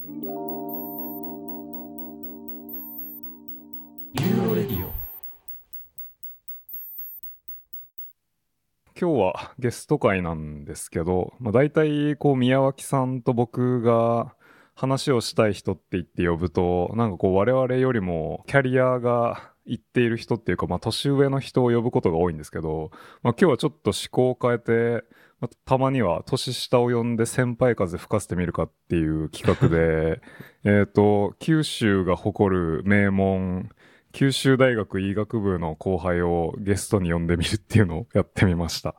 ユーロレディオ。今日はゲスト会なんですけど、まあ、大体こう宮脇さんと僕が話をしたい人って言って呼ぶとなんかこう我々よりもキャリアがいっている人っていうか、まあ、年上の人を呼ぶことが多いんですけど、まあ、今日はちょっと思考を変えて、まあ、たまには年下を呼んで先輩風吹かせてみるかっていう企画で えっと九州が誇る名門九州大学医学部の後輩をゲストに呼んでみるっていうのをやってみました。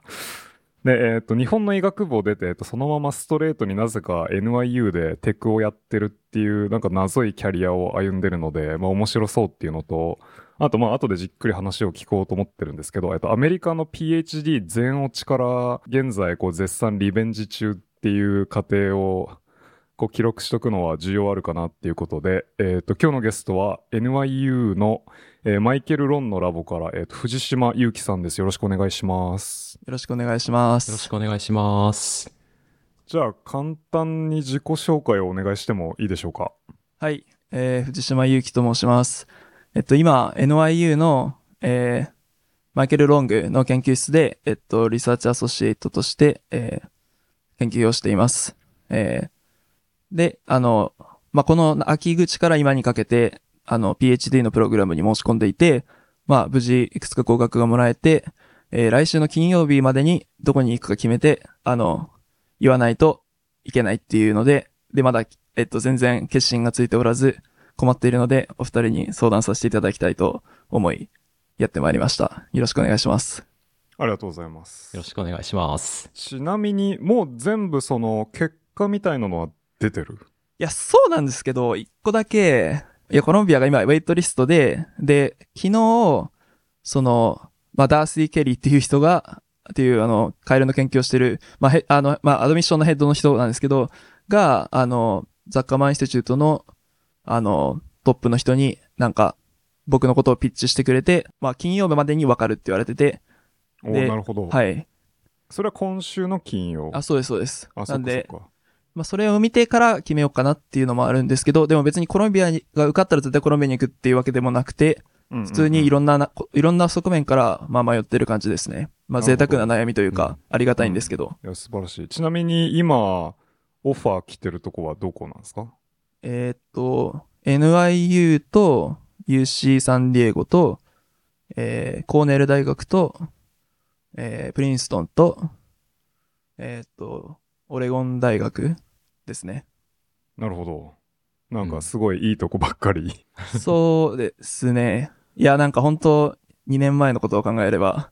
で、えっ、と、日本の医学部を出て、えっと、そのままストレートになぜか NYU でテクをやってるっていう、なんか謎いキャリアを歩んでるので、まあ面白そうっていうのと、あとまあ後でじっくり話を聞こうと思ってるんですけど、えっと、アメリカの PhD 全落ちから現在こう絶賛リベンジ中っていう過程をこう記録しとくのは需要あるかなっていうことで、えっ、と、今日のゲストは NYU の、えーマイケル・ロンのラボから、えっ、と、藤島祐樹さんです。よろしくお願いします。よろしくお願いします。よろしくお願いします。じゃあ、簡単に自己紹介をお願いしてもいいでしょうか？はい、えー、藤島祐樹と申します。えっと、今、NYU の、えー、マイケル・ロングの研究室で、えっと、リサーチアソシエイトとして、えー、研究をしています。えー、で、あの、まあ、この秋口から今にかけて、あの、PhD のプログラムに申し込んでいて、まあ、無事、いくつか合格がもらえて、えー、来週の金曜日までにどこに行くか決めて、あの、言わないといけないっていうので、で、まだ、えっと、全然決心がついておらず、困っているので、お二人に相談させていただきたいと思い、やってまいりました。よろしくお願いします。ありがとうございます。よろしくお願いします。ちなみに、もう全部その結果みたいなのは出てる？いや、そうなんですけど、一個だけ、いや、コロンビアが今、ウェイトリストで、で、昨日、その、まあ、ダーシー・ケリーっていう人が、っていう、あの、カエルの研究をしてる、まあ、へ、あの、まあ、 admission のヘッドの人なんですけど、が、あの、ザッカーマンインスティチュートの、あの、トップの人になんか、僕のことをピッチしてくれて、まあ、金曜日までに分かるって言われてて、おでなるほど。はい。それは今週の金曜。あ、そうです、そうです。あ、そなんで。まあ、それを見てから決めようかなっていうのもあるんですけど、でも別にコロンビアが受かったら絶対コロンビアに行くっていうわけでもなくて、普普通にいろんなな、いろんな側面から、まあ迷ってる感じですね。まあ贅沢な悩みといううんか、ありがたいんですけど。いや、素晴らしい。ちなみに今、オファー来てるとこはどこなんですか？えーっと、NYU と UC サンディエゴと、えー、コーネル大学と、えー、プリンストンと、えーっと、オレゴン大学ですね。なるほど。なんかすごいいいとこばっかり。そうですね。いや、なんか本当2年前のことを考えれば、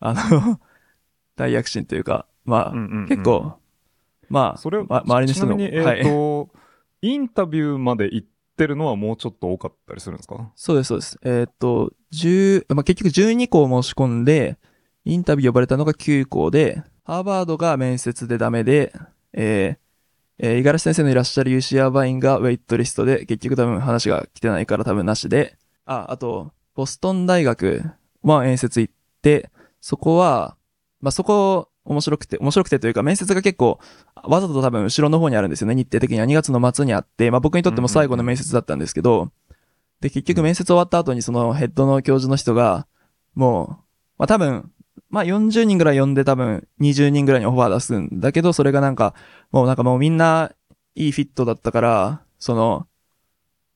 あの、大躍進というか、まあ、うんうんうん結構、まあ、それ、ま、周りの人の、ちなみに、えっ、はい。インタビューまで行ってるのはもうちょっと多かったりするんですか？そうです、そうです。えーっと、10、まあ、結局12校申し込んで、インタビュー呼ばれたのが9校で、ハーバードが面接でダメで、えー、えー、五十嵐先生のいらっしゃる UC アーバインがウェイトリストで、結局多分話が来てないから多分なしで、あ、あと、ボストン大学は面接行って、そこは、まあ、そこ、面白くて、面白くてというか、面接が結構、わざと多分後ろの方にあるんですよね。日程的には2月の末にあって、まあ、僕にとっても最後の面接だったんですけど、で、結局面接終わった後にそのヘッドの教授の人が、もう、まあ、多分、まあ、40人ぐらい呼んで多分20人ぐらいにオファー出すんだけど、それがなんか、もうなんかもうみんないいフィットだったから、その、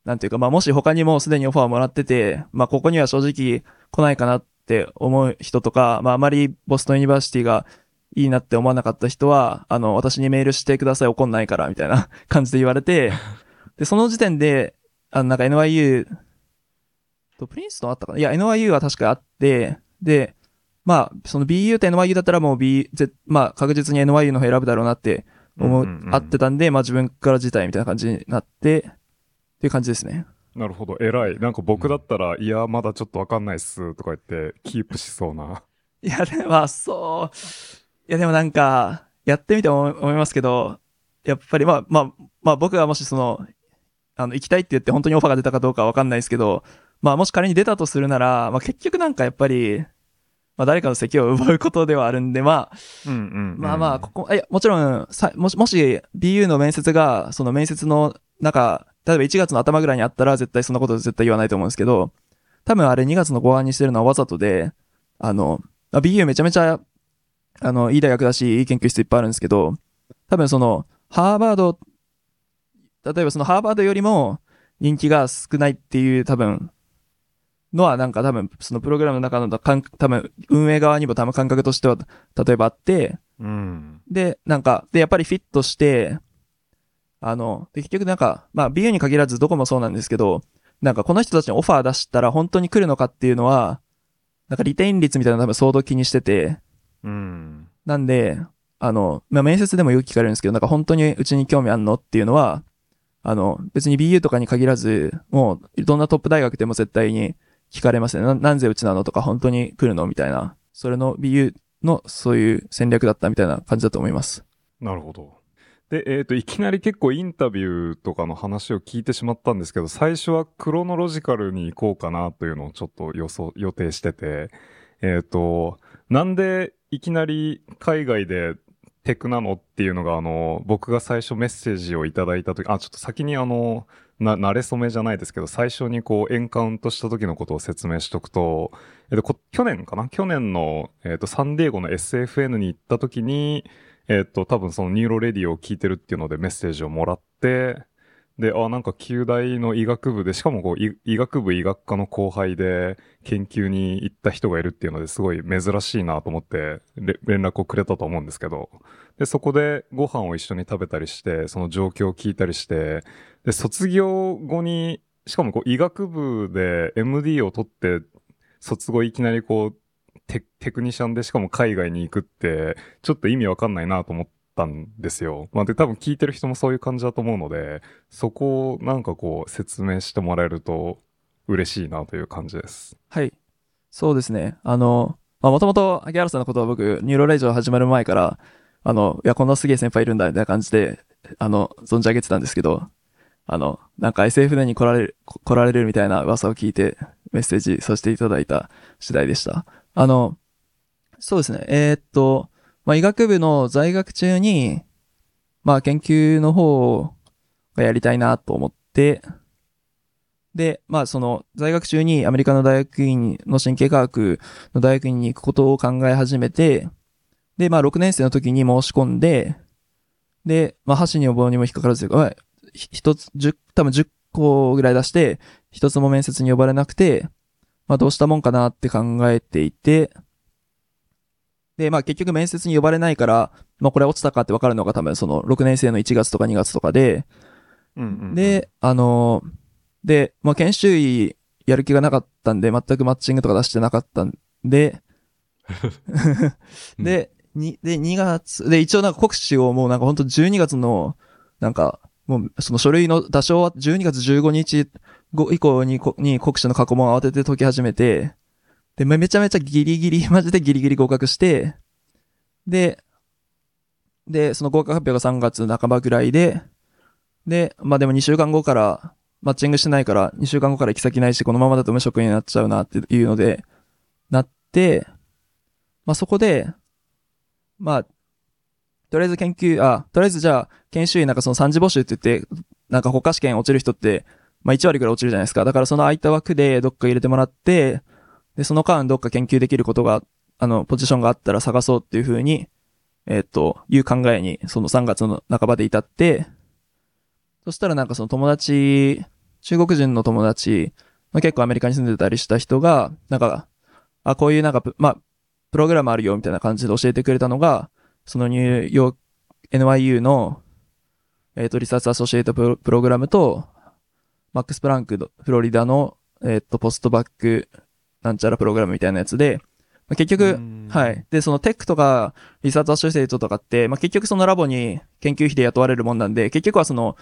なんていうか、まあ、もし他にもすでにオファーもらってて、まあ、ここには正直来ないかなって思う人とか、まあ、あまりボストンユニバーシティがいいなって思わなかった人は、あの、私にメールしてください、怒んないから、みたいな 感じで言われて、で、その時点で、あの、なんか NYU とプリンストンあったかな？いや、NYU は確かあって、で、まあ、その BU と NYU だったらもう B、ぜまあ、確実に NYU の方選ぶだろうなって思う、うんうんうんあってたんで、まあ自分から辞退みたいな感じになって、っていう感じですね。なるほど、偉い。なんか僕だったら、いや、まだちょっとわかんないっす、とか言って、キープしそうな。いや、でも、まあ、そう。いや、でもなんか、やってみて思いますけど、やっぱり、まあ、まあ、まあ、僕がもしその、あの、行きたいって言って本当にオファーが出たかどうかはわかんないですけど、まあ、もし仮に出たとするなら、まあ、結局なんかやっぱり、まあ、誰かの席を奪うことではあるんで、まあ、うんうん、まあまあ、ここ、いや、もちろん、さ、もし、もし、BU の面接が、その面接のなんか、例えば1月の頭ぐらいにあったら絶対そんなこと絶対言わないと思うんですけど、多分あれ2月の後半にしてるのはわざとで、あの、あ BU めちゃめちゃ、あの、いい大学だし、いい研究室いっぱいあるんですけど、多分その、ハーバード、例えばそのハーバードよりも人気が少ないっていう多分、のはなんか多分、そのプログラムの中のかん多分、運営側にも多分感覚としては、例えばあって、うん。で、なんか、で、やっぱりフィットして、あの、で、結局なんか、まあ、BU に限らずどこもそうなんですけど、なんかこの人たちにオファー出したら本当に来るのかっていうのは、なんかリテイン率みたいなの多分相当気にしてて、うん。なんで、あの、まあ、面接でもよく聞かれるんですけど、なんか本当にうちに興味あんのっていうのは、あの、別に BU とかに限らず、もう、どんなトップ大学でも絶対に聞かれますね。な、なんでうちなのとか本当に来るのみたいな。それの BU のそういう戦略だったみたいな感じだと思います。なるほど。で、えっ、と、いきなり結構インタビューとかの話を聞いてしまったんですけど、最初はクロノロジカルに行こうかなというのをちょっと予想、予定してて、えっ、と、なんでいきなり海外でテクなのっていうのが、あの、僕が最初メッセージをいただいたとき、あ、ちょっと先にあの、な、慣れ初めじゃないですけど、最初にこう、エンカウントした時のことを説明しとくと、えっと、去年かな？去年の、えっと、サンディエゴの SfN に行った時に、えっと、多分そのニューロレディオを聞いてるっていうのでメッセージをもらって、で、あ、なんか九大の医学部で、しかもこう、医学部医学科の後輩で研究に行った人がいるっていうのですごい珍しいなと思って連絡をくれたと思うんですけど、で、そこでご飯を一緒に食べたりして、その状況を聞いたりして、で、卒業後に、しかもこう医学部で MD を取って、卒後いきなりこう、テクニシャンでしかも海外に行くって、ちょっと意味わかんないなと思ってたんですよ。まあ、で、多分聞いてる人もそういう感じだと思うので、そこをなんかこう説明してもらえると嬉しいなという感じです。はい。そうですね。あの、もともと、秋原さんのことは僕、ニューロラジオ始まる前から、あの、いや、こんなすげえ先輩いるんだ、みたいな感じで、あの、存じ上げてたんですけど、あの、なんか SF に来られる、来られるみたいな噂を聞いて、メッセージさせていただいた次第でした。あの、そうですね。えーっと、まあ、医学部の在学中に、まあ、研究の方がやりたいなと思って、で、まあ、その、在学中にアメリカの大学院の神経科学の大学院に行くことを考え始めて、で、まあ、6年生の時に申し込んで、で、まあ、箸にも棒にも引っかからず、一つ、十、多分10個ぐらい出して、一つも面接に呼ばれなくて、まあ、どうしたもんかなって考えていて、で、まあ、結局面接に呼ばれないから、まあ、これ落ちたかって分かるのが多分その6年生の1月とか2月とかで、うんうんうん、で、あの、で、まあ、研修医やる気がなかったんで、全くマッチングとか出してなかったんで、で、に、で、2月、で、一応なんか国試をもうなんかほんと12月の、なんか、もうその書類の打賞は12月15日後以降にこに国試の過去問を慌てて解き始めて、で、めちゃめちゃギリギリ、マジでギリギリ合格して、で、で、その合格発表が3月半ばぐらいで、で、まあでも2週間後から、マッチングしてないから、2週間後から行き先ないし、このままだと無職になっちゃうなっていうので、なって、まあそこで、まあ、とりあえず研究、あ、とりあえずじゃあ、研修医なんかその3次募集って言って、なんか国家試験落ちる人って、まあ1割くらい落ちるじゃないですか。だからその空いた枠でどっか入れてもらって、で、その間どっか研究できることが、あの、ポジションがあったら探そうっていう風に、えっと、いう考えに、その3月の半ばで至って、そしたらなんかその友達、中国人の友達、まあ、結構アメリカに住んでたりした人が、なんか、あ、こういうなんか、まあ、プログラムあるよみたいな感じで教えてくれたのが、そのニューヨーク、NYU の、えっ、と、 research associate プロプログラムと、マックス・プランク、フロリダの、えっ、と、 post-bacc、なんちゃらプログラムみたいなやつで、まあ、結局、はい。で、その tech とか、 research associate とかって、まあ、結局そのラボに研究費で雇われるもんなんで、結局はその、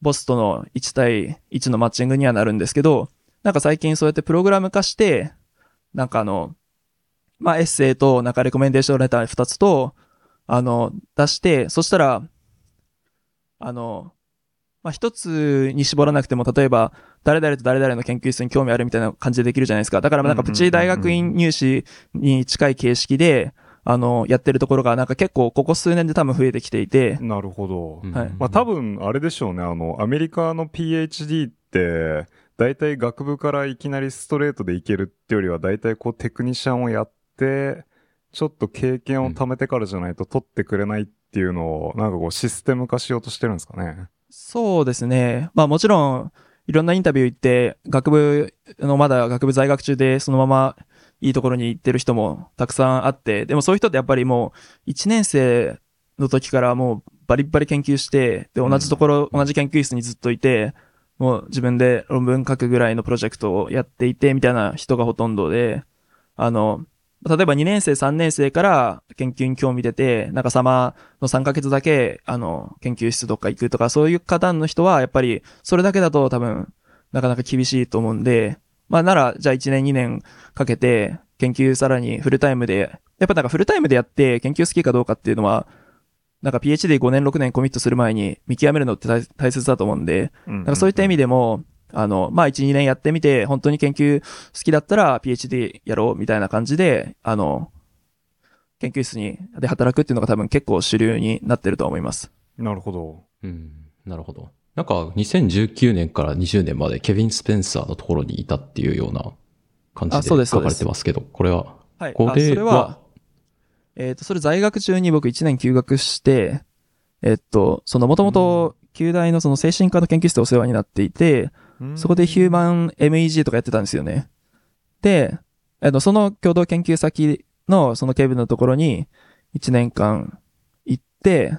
ボスとの1対1のマッチングにはなるんですけど、なんか最近そうやってプログラム化して、なんかあの、まあ、エッセイと、なんかレコメンデーションレター2つと、あの、出して、そしたら、あの、まあ、一つに絞らなくても、例えば、誰々と誰々の研究室に興味あるみたいな感じでできるじゃないですか。だからなんかプチ大学院入試に近い形式で、あの、やってるところがなんか結構ここ数年で多分増えてきていて、なるほど。うんはいまあ多分あれでしょうね。あの、アメリカの PhD って、大体学部からいきなりストレートでいけるってよりは、大体こうテクニシャンをやって、ちょっと経験を貯めてからじゃないと取ってくれないっていうのを、なんかこうシステム化しようとしてるんですかね。そうですね。まあもちろん、いろんなインタビュー行って、学部のまだ学部在学中でそのままいいところに行ってる人もたくさんあって、でもそういう人ってやっぱりもう1年生の時からもうバリッバリ研究して、で、同じところ、同じ研究室にずっといて、もう自分で論文書くぐらいのプロジェクトをやっていて、みたいな人がほとんどで、あの、例えば2年生、3年生から研究に興味出て、なんかサマーの3ヶ月だけ、あの、研究室とか行くとか、そういう方の人は、やっぱり、それだけだと多分、なかなか厳しいと思うんで、まあなら、じゃあ1年2年かけて、研究さらにフルタイムで、やっぱなんかフルタイムでやって研究好きかどうかっていうのは、なんか PhD5 年6年コミットする前に見極めるのって大大切だと思うんで、うん。なんかそういった意味でも、あの、まあ、1、2年やってみて、本当に研究好きだったら PhD やろうみたいな感じで、あの、研究室に、で働くっていうのが多分結構主流になってると思います。なるほど。うん。なるほど。なんか、2019年から20年までケビン・スペンサーのところにいたっていうような感じあそうで書かですそうですれてますけど、これは、はい。これあそれはは、えっ、と、それ在学中に僕1年休学して、えっと、そのもともと、旧大のその精神科の研究室でお世話になっていて、そこでヒューマン MEG とかやってたんですよね。で、あの、その共同研究先のそのケビンのところに1年間行って、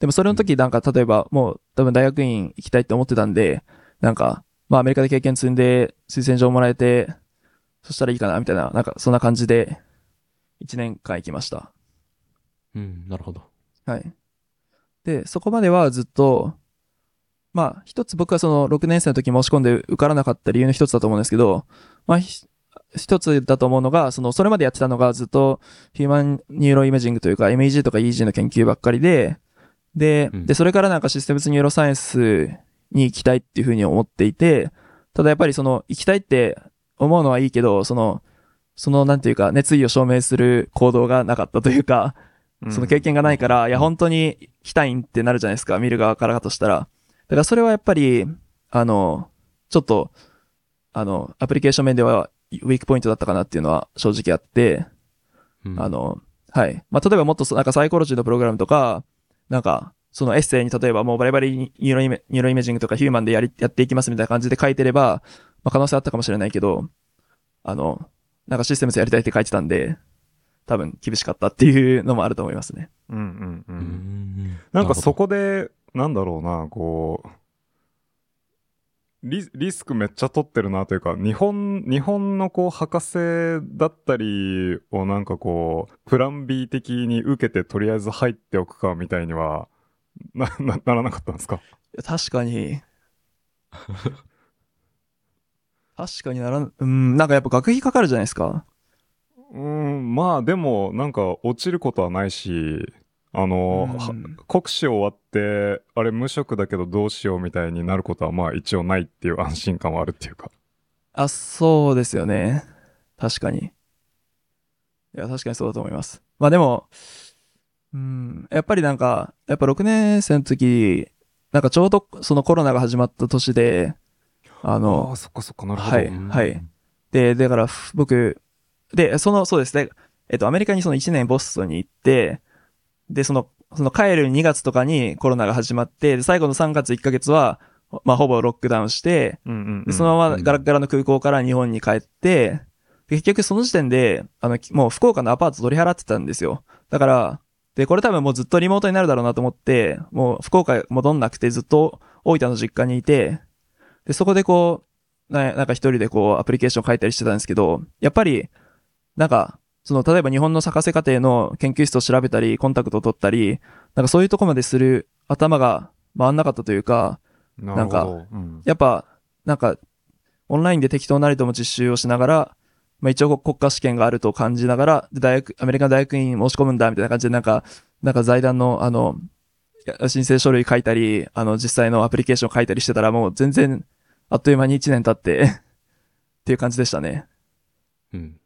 でもそれの時なんか例えばもう多分大学院行きたいって思ってたんで、なんか、まあアメリカで経験積んで推薦状もらえて、そしたらいいかなみたいな、なんかそんな感じで1年間行きました。うん、なるほど。はい。で、そこまではずっと、まあ、一つ僕はその6年生の時申し込んで受からなかった理由の一つだと思うんですけど、まあ、ひ一つだと思うのが、その、それまでやってたのがずっとヒューマンニューロイメージングというか MEG とか EG の研究ばっかりで、で、うん。で、それからなんかシステムズニューロサイエンスに行きたいっていうふうに思っていて、ただやっぱりその、行きたいって思うのはいいけど、その、その、なんていうか、熱意を証明する行動がなかったというか、その経験がないから、いや、本当に行きたいんってなるじゃないですか、見る側からとしたら。だからそれはやっぱり、あの、ちょっと、あの、アプリケーション面ではウィークポイントだったかなっていうのは正直あって、うんあ、の、はい。まあ、例えばもっとそなんかサイコロジーのプログラムとか、なんか、そのエッセイに例えばもうバリバリ neuroima neuroimaging とか human でやり、やっていきますみたいな感じで書いてれば、まあ、可能性あったかもしれないけど、あの、なんか systems やりたいって書いてたんで、多分厳しかったっていうのもあると思いますね。うんうんう。うんん。なんかそこ、こで、なんだろうな、こう、リリスクめっちゃ取ってるなというか、日本、日本のこう、博士だったりをなんかこう、プラン B 的に受けてとりあえず入っておくかみたいには、な、な、ならなかったんですか？確かに。確かにならん、うん、なんかやっぱ学費かかるじゃないですか。うん、まあでも、なんか落ちることはないし、あの、はうん国試終わって、あれ無職だけどどうしようみたいになることはまあ一応ないっていう安心感はあるっていうか。あ、そうですよね。確かに。いや、確かにそうだと思います。まあでも、うん、やっぱりなんか、やっぱ6年生の時、なんかちょうどそのコロナが始まった年で、ああのあ、、そっかそっかなるほど。はいはいで、だからふ僕、で、その、そうですね、えっと、アメリカにその1年ボストンに行って、で、その、その帰る2月とかにコロナが始まって、で最後の3月1ヶ月は、まあ、ほぼロックダウンして、うんうんうんで、そのままガラッガラの空港から日本に帰って、で結局その時点で、あの、きもう福岡のアパート取り払ってたんですよ。だから、で、これ多分もうずっとリモートになるだろうなと思って、もう福岡戻んなくてずっと大分の実家にいて、で、そこでこう、ななんか一人でこうアプリケーション書いたりしてたんですけど、やっぱり、なんか、その、例えば日本の博士課程の研究室を調べたり、コンタクトを取ったり、なんかそういうとこまでする頭が回んなかったというか、なるほど。うんやっぱ、なんか、オンラインで適当なりとも実習をしながら、まあ一応国家試験があると感じながら、で大学、アメリカの大学院に申し込むんだ、みたいな感じで、なんか、なんか財団の、あの、申請書類書いたり、あの、実際のアプリケーション書いたりしてたら、もう全然、あっという間に1年経って、っていう感じでしたね。うん。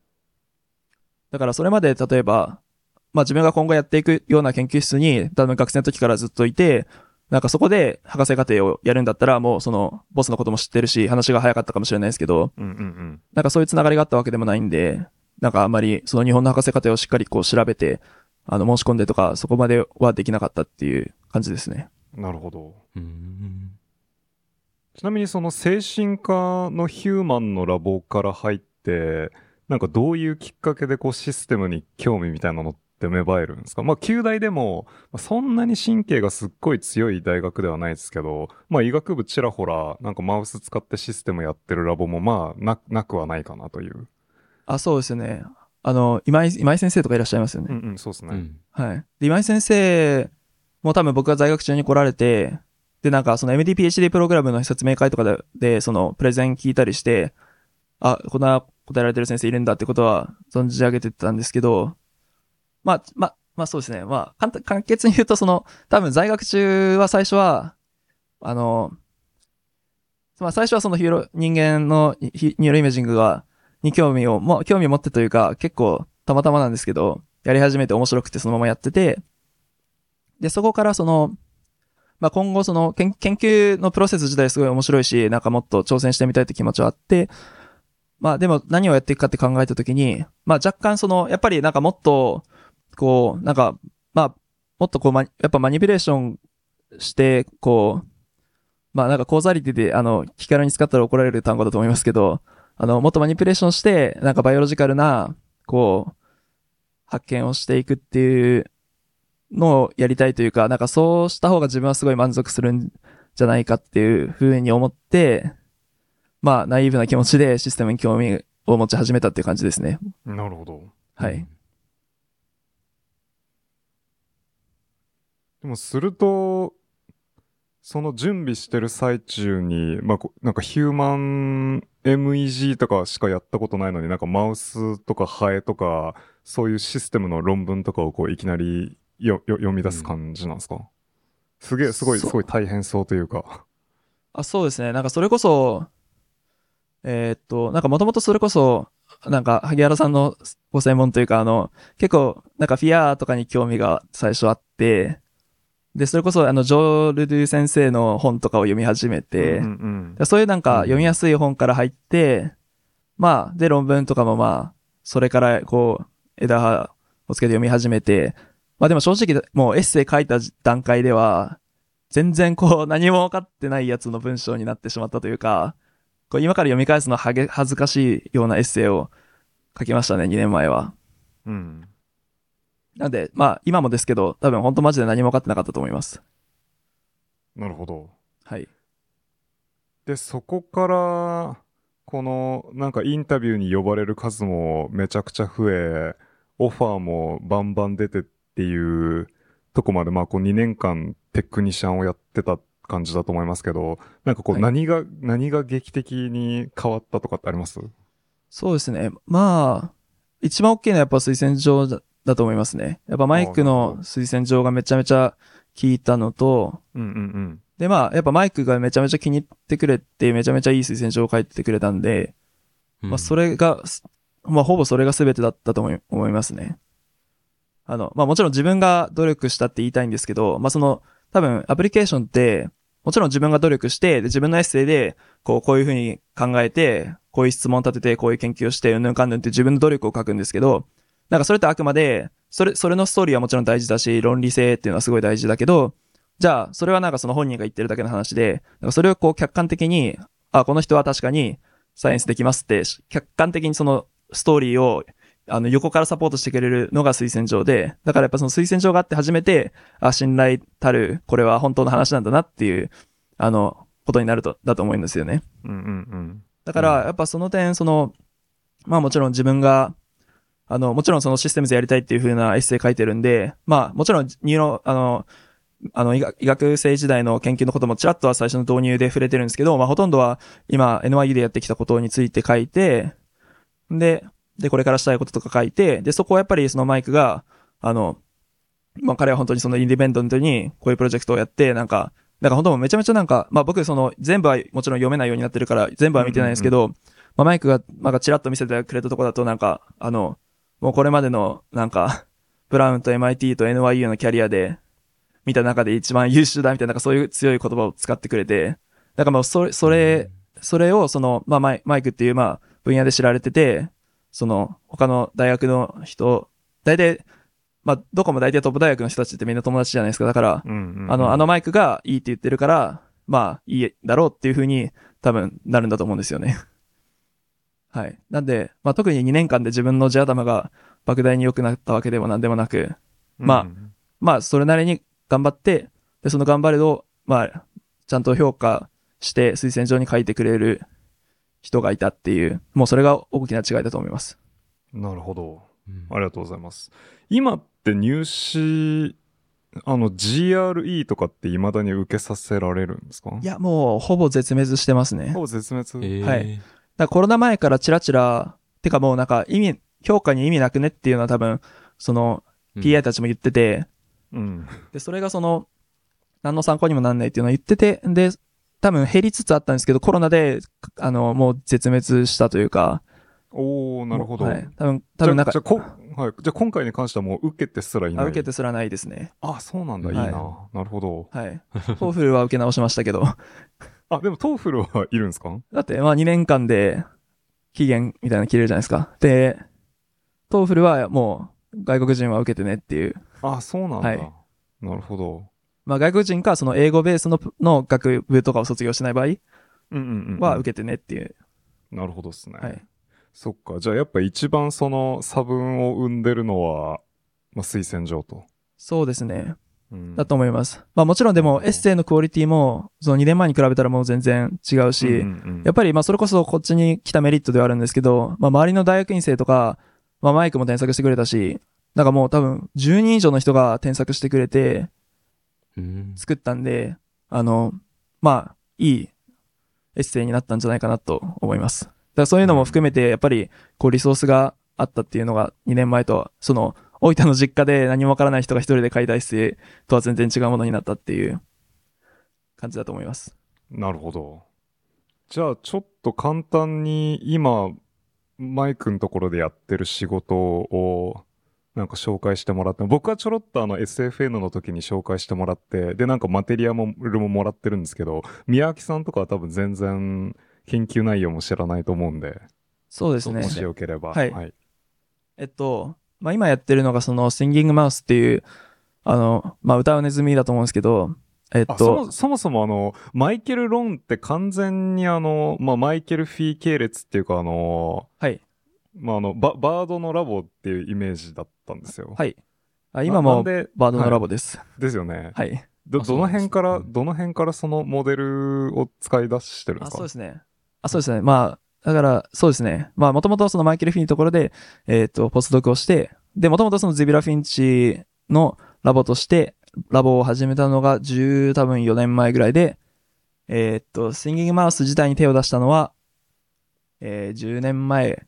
だからそれまで例えば、まあ自分が今後やっていくような研究室に多分学生の時からずっといて、なんかそこで博士課程をやるんだったらもうそのボスのことも知ってるし話が早かったかもしれないですけど、うんうんうん。なんかそういうつながりがあったわけでもないんで、なんかあんまりその日本の博士課程をしっかりこう調べて、あの申し込んでとかそこまではできなかったっていう感じですね。なるほど。うん。ちなみにその精神科のヒューマンのラボから入って、なんかどういうきっかけでこうシステムに興味みたいなのって芽生えるんですか？まあ、旧大でも、まあそんなに神経がすっごい強い大学ではないですけど、まあ、医学部ちらほら、なんかマウス使ってシステムやってるラボもまあ、な、なくはないかなという。あ、そうですね。あの、今井、今井先生とかいらっしゃいますよね。うんうん、そうですね。うん。はい。で、今井先生も多分僕が在学中に来られて、で、なんかその MD-PhD プログラムの説明会とかで、で、そのプレゼン聞いたりして、あ、こんな答えられてる先生いるんだってことは存じ上げてたんですけど、まあ、まあ、まあそうですね。まあ、簡単、簡潔に言うとその、多分在学中は最初は、あの、まあ最初はそのヒーロー、人間の neuroimaging が、に興味を、もう興味を持ってというか、結構たまたまなんですけど、やり始めて面白くてそのままやってて、で、そこからその、まあ、今後その研究のプロセス自体すごい面白いし、なんかもっと挑戦してみたいって気持ちはあって、まあでも何をやっていくかって考えたときに、まあ若干その、やっぱりなんかもっと、こう、なんか、まあ、もっとこう、やっぱマニピュレーションして、こう、まあなんかコーザリティで、あの、気軽に使ったら怒られる単語だと思いますけど、あの、もっとマニピュレーションして、なんかバイオロジカルな、こう、発見をしていくっていうのをやりたいというか、なんかそうした方が自分はすごい満足するんじゃないかっていうふうに思って、まあ、ナイーブな気持ちでシステムに興味を持ち始めたっていう感じですね。なるほど。はい。でもすると、その準備してる最中に、まあ、こなんかヒューマン MEG とかしかやったことないのになんかマウスとかハエとか、そういうシステムの論文とかをこういきなりよよ読み出す感じなんですか、すげえ、すごい、すごい大変そうというか。あ、そうですね。なんかそれこそ、えーっと、なんかもともとそれこそ、なんか、萩原さんのご専門というか、あの、結構、なんかフィアーとかに興味が最初あって、で、それこそ、あの、ジョー・ルドゥ先生の本とかを読み始めて、うんうんでそういうなんか読みやすい本から入って、まあ、で、論文とかもまあ、それからこう、枝葉をつけて読み始めて、まあでも正直、もうエッセイ書いた段階では、全然こう、何も分かってないやつの文章になってしまったというか、こう今から読み返すのはげ恥ずかしいようなエッセイを書きましたね、2年前は。うん。なんで、まあ、今もですけど、多分本当マジで何も分かってなかったと思います。なるほど。はい。で、そこから、この、なんかインタビューに呼ばれる数もめちゃくちゃ増え、オファーもバンバン出てっていうとこまで、まあこう2年間テクニシャンをやってた感じだと思いますけど、なんかこうはい何が、何が劇的に変わったとかってあります？そうですね。まあ、一番大きいのはやっぱ推薦状だだと思いますね。やっぱマイクの推薦状がめちゃめちゃ効いたのと、うんうんでまあ、やっぱマイクがめちゃめちゃ気に入ってくれて、めちゃめちゃいい推薦状を書いてくれたんで、まあそれ、れが、すまあほぼそれが全てだったと思い思いますね。あの、まあもちろん自分が努力したって言いたいんですけど、まあその、多分アプリケーションって、もちろん自分が努力して、で自分のエッセイで、こう、こういうふうに考えて、こういう質問を立てて、こういう研究をして、うんぬんかんぬんって自分の努力を書くんですけど、なんかそれってあくまで、それ、それのストーリーはもちろん大事だし、論理性っていうのはすごい大事だけど、じゃあ、それはなんかその本人が言ってるだけの話で、なんかそれをこう客観的に、あ、この人は確かにサイエンスできますって、客観的にそのストーリーを、あの、横からサポートしてくれるのが推薦状で、だからやっぱその推薦状があって初めて、あ、信頼たる、これは本当の話なんだなっていう、あの、ことになると、だと思うんですよね。うん。うんうんだから、やっぱその点、その、まあもちろん自分が、あの、もちろんその systems やりたいっていう風なエッセイ書いてるんで、まあもちろん neuro、あの、あの医学、医学生時代の研究のこともちらっとは最初の導入で触れてるんですけど、まあほとんどは今 NYU でやってきたことについて書いて、で、で、これからしたいこととか書いて、で、そこはやっぱりそのマイクが、あの、まあ彼は本当にそのインディペンデントにこういうプロジェクトをやって、なんか、なんか本当めちゃめちゃなんか、まあ僕その全部はもちろん読めないようになってるから全部は見てないんですけど、まあマイクが、なんかチラッと見せてくれたとこだとなんか、あの、もうこれまでのなんか、ブラウンと MIT と NYU のキャリアで、見た中で一番優秀だみたいな、なんかそういう強い言葉を使ってくれて、だからまあ、それ、それ、それをその、まあマイマイクっていうまあ分野で知られてて、その他の大学の人、大体、まあどこも大体トップ大学の人たちってみんな友達じゃないですか。だから、うんうんうんあの、あのマイクがいいって言ってるから、まあいいだろうっていう風に多分なるんだと思うんですよね。はい。なんで、まあ特に2年間で自分の地頭が莫大に良くなったわけでもなんでもなく、まあうんまあそれなりに頑張って、で、その頑張りを、まあ、ちゃんと評価して推薦状に書いてくれる人がいたっていう、もうそれが大きな違いだと思います。なるほど。うんありがとうございます。今って入試、あの GRE とかって未だに受けさせられるんですか？いや、もうほぼ絶滅してますね。ほぼ絶滅？えーはいだからコロナ前からチラチラ、てかもうなんか意味、評価に意味なくねっていうのは多分、そのうん PI たちも言ってて、うん。で、それがその、何の参考にもなんないっていうのを言ってて、で、多分減りつつあったんですけど、コロナで、あの、もう絶滅したというか、おー、なるほど。はい。多分、多分なんかじゃあ、はい、じゃあ今回に関してはもう受けてすらいない。あ受けてすらないですね。あ、そうなんだ。いいはいな。なるほど。はい。トーフルは受け直しましたけど。あ、でもトーフルはいるんですか？だって、まあ2年間で期限みたいなの切れるじゃないですか。で、トーフルはもう外国人は受けてねっていう。あ、そうなんだ。はいなるほど。まあ外国人かその英語ベースのの学部とかを卒業しない場合うんうんうん。は受けてねっていう。なるほどっすね。はい。そっか。じゃあやっぱ一番その差分を生んでるのは、まあ、推薦状と。そうですね。うんだと思います。まあもちろんでもエッセイのクオリティもその2年前に比べたらもう全然違うし、うんうんうんやっぱりまあそれこそこっちに来たメリットではあるんですけど、まあ周りの大学院生とか、まあマイクも添削してくれたし、なんかもう多分10人以上の人が添削してくれてうん作ったんで、あの、まあいいエッセイになったんじゃないかなと思います。だからそういうのも含めてやっぱりこうリソースがあったっていうのが2年前とは、その大分の実家で何もわからない人が一人で書いたエッセイとは全然違うものになったっていう感じだと思います。なるほど。じゃあちょっと簡単に今、マイクのところでやってる仕事をなんか紹介してもらって、僕はちょろっとあの SFN の時に紹介してもらって、でなんかマテリアルももらってるんですけど、宮脇さんとかは多分全然研究内容も知らないと思うんで、そうですねも。しよければ。はいはい。えっと、まあ、今やってるのがその Singing Mouse っていう、あの、まあ、歌うネズミだと思うんですけど、えっと、もそもそもあの、マイケル・ロンって完全にあの、まあ、マイケル・フィー系列っていうかあの、はい、まあ、あのバ、バードのラボっていうイメージだったんですよ。はい。あ今もバードのラボです。ですよね。はい。ど、どの辺から、うんどの辺からそのモデルを使い出してるんであ、すか？そうですね。あ、そうですね。まあ、だから、そうですね。まあ、もともとそのマイケル・フィンのところで、えっと、ポストドクをして、で、もともとそのゼビラ・フィンチのラボとして、ラボを始めたのが10多分4年前ぐらいで、えっと、Singing Mouse 自体に手を出したのは、えー10年前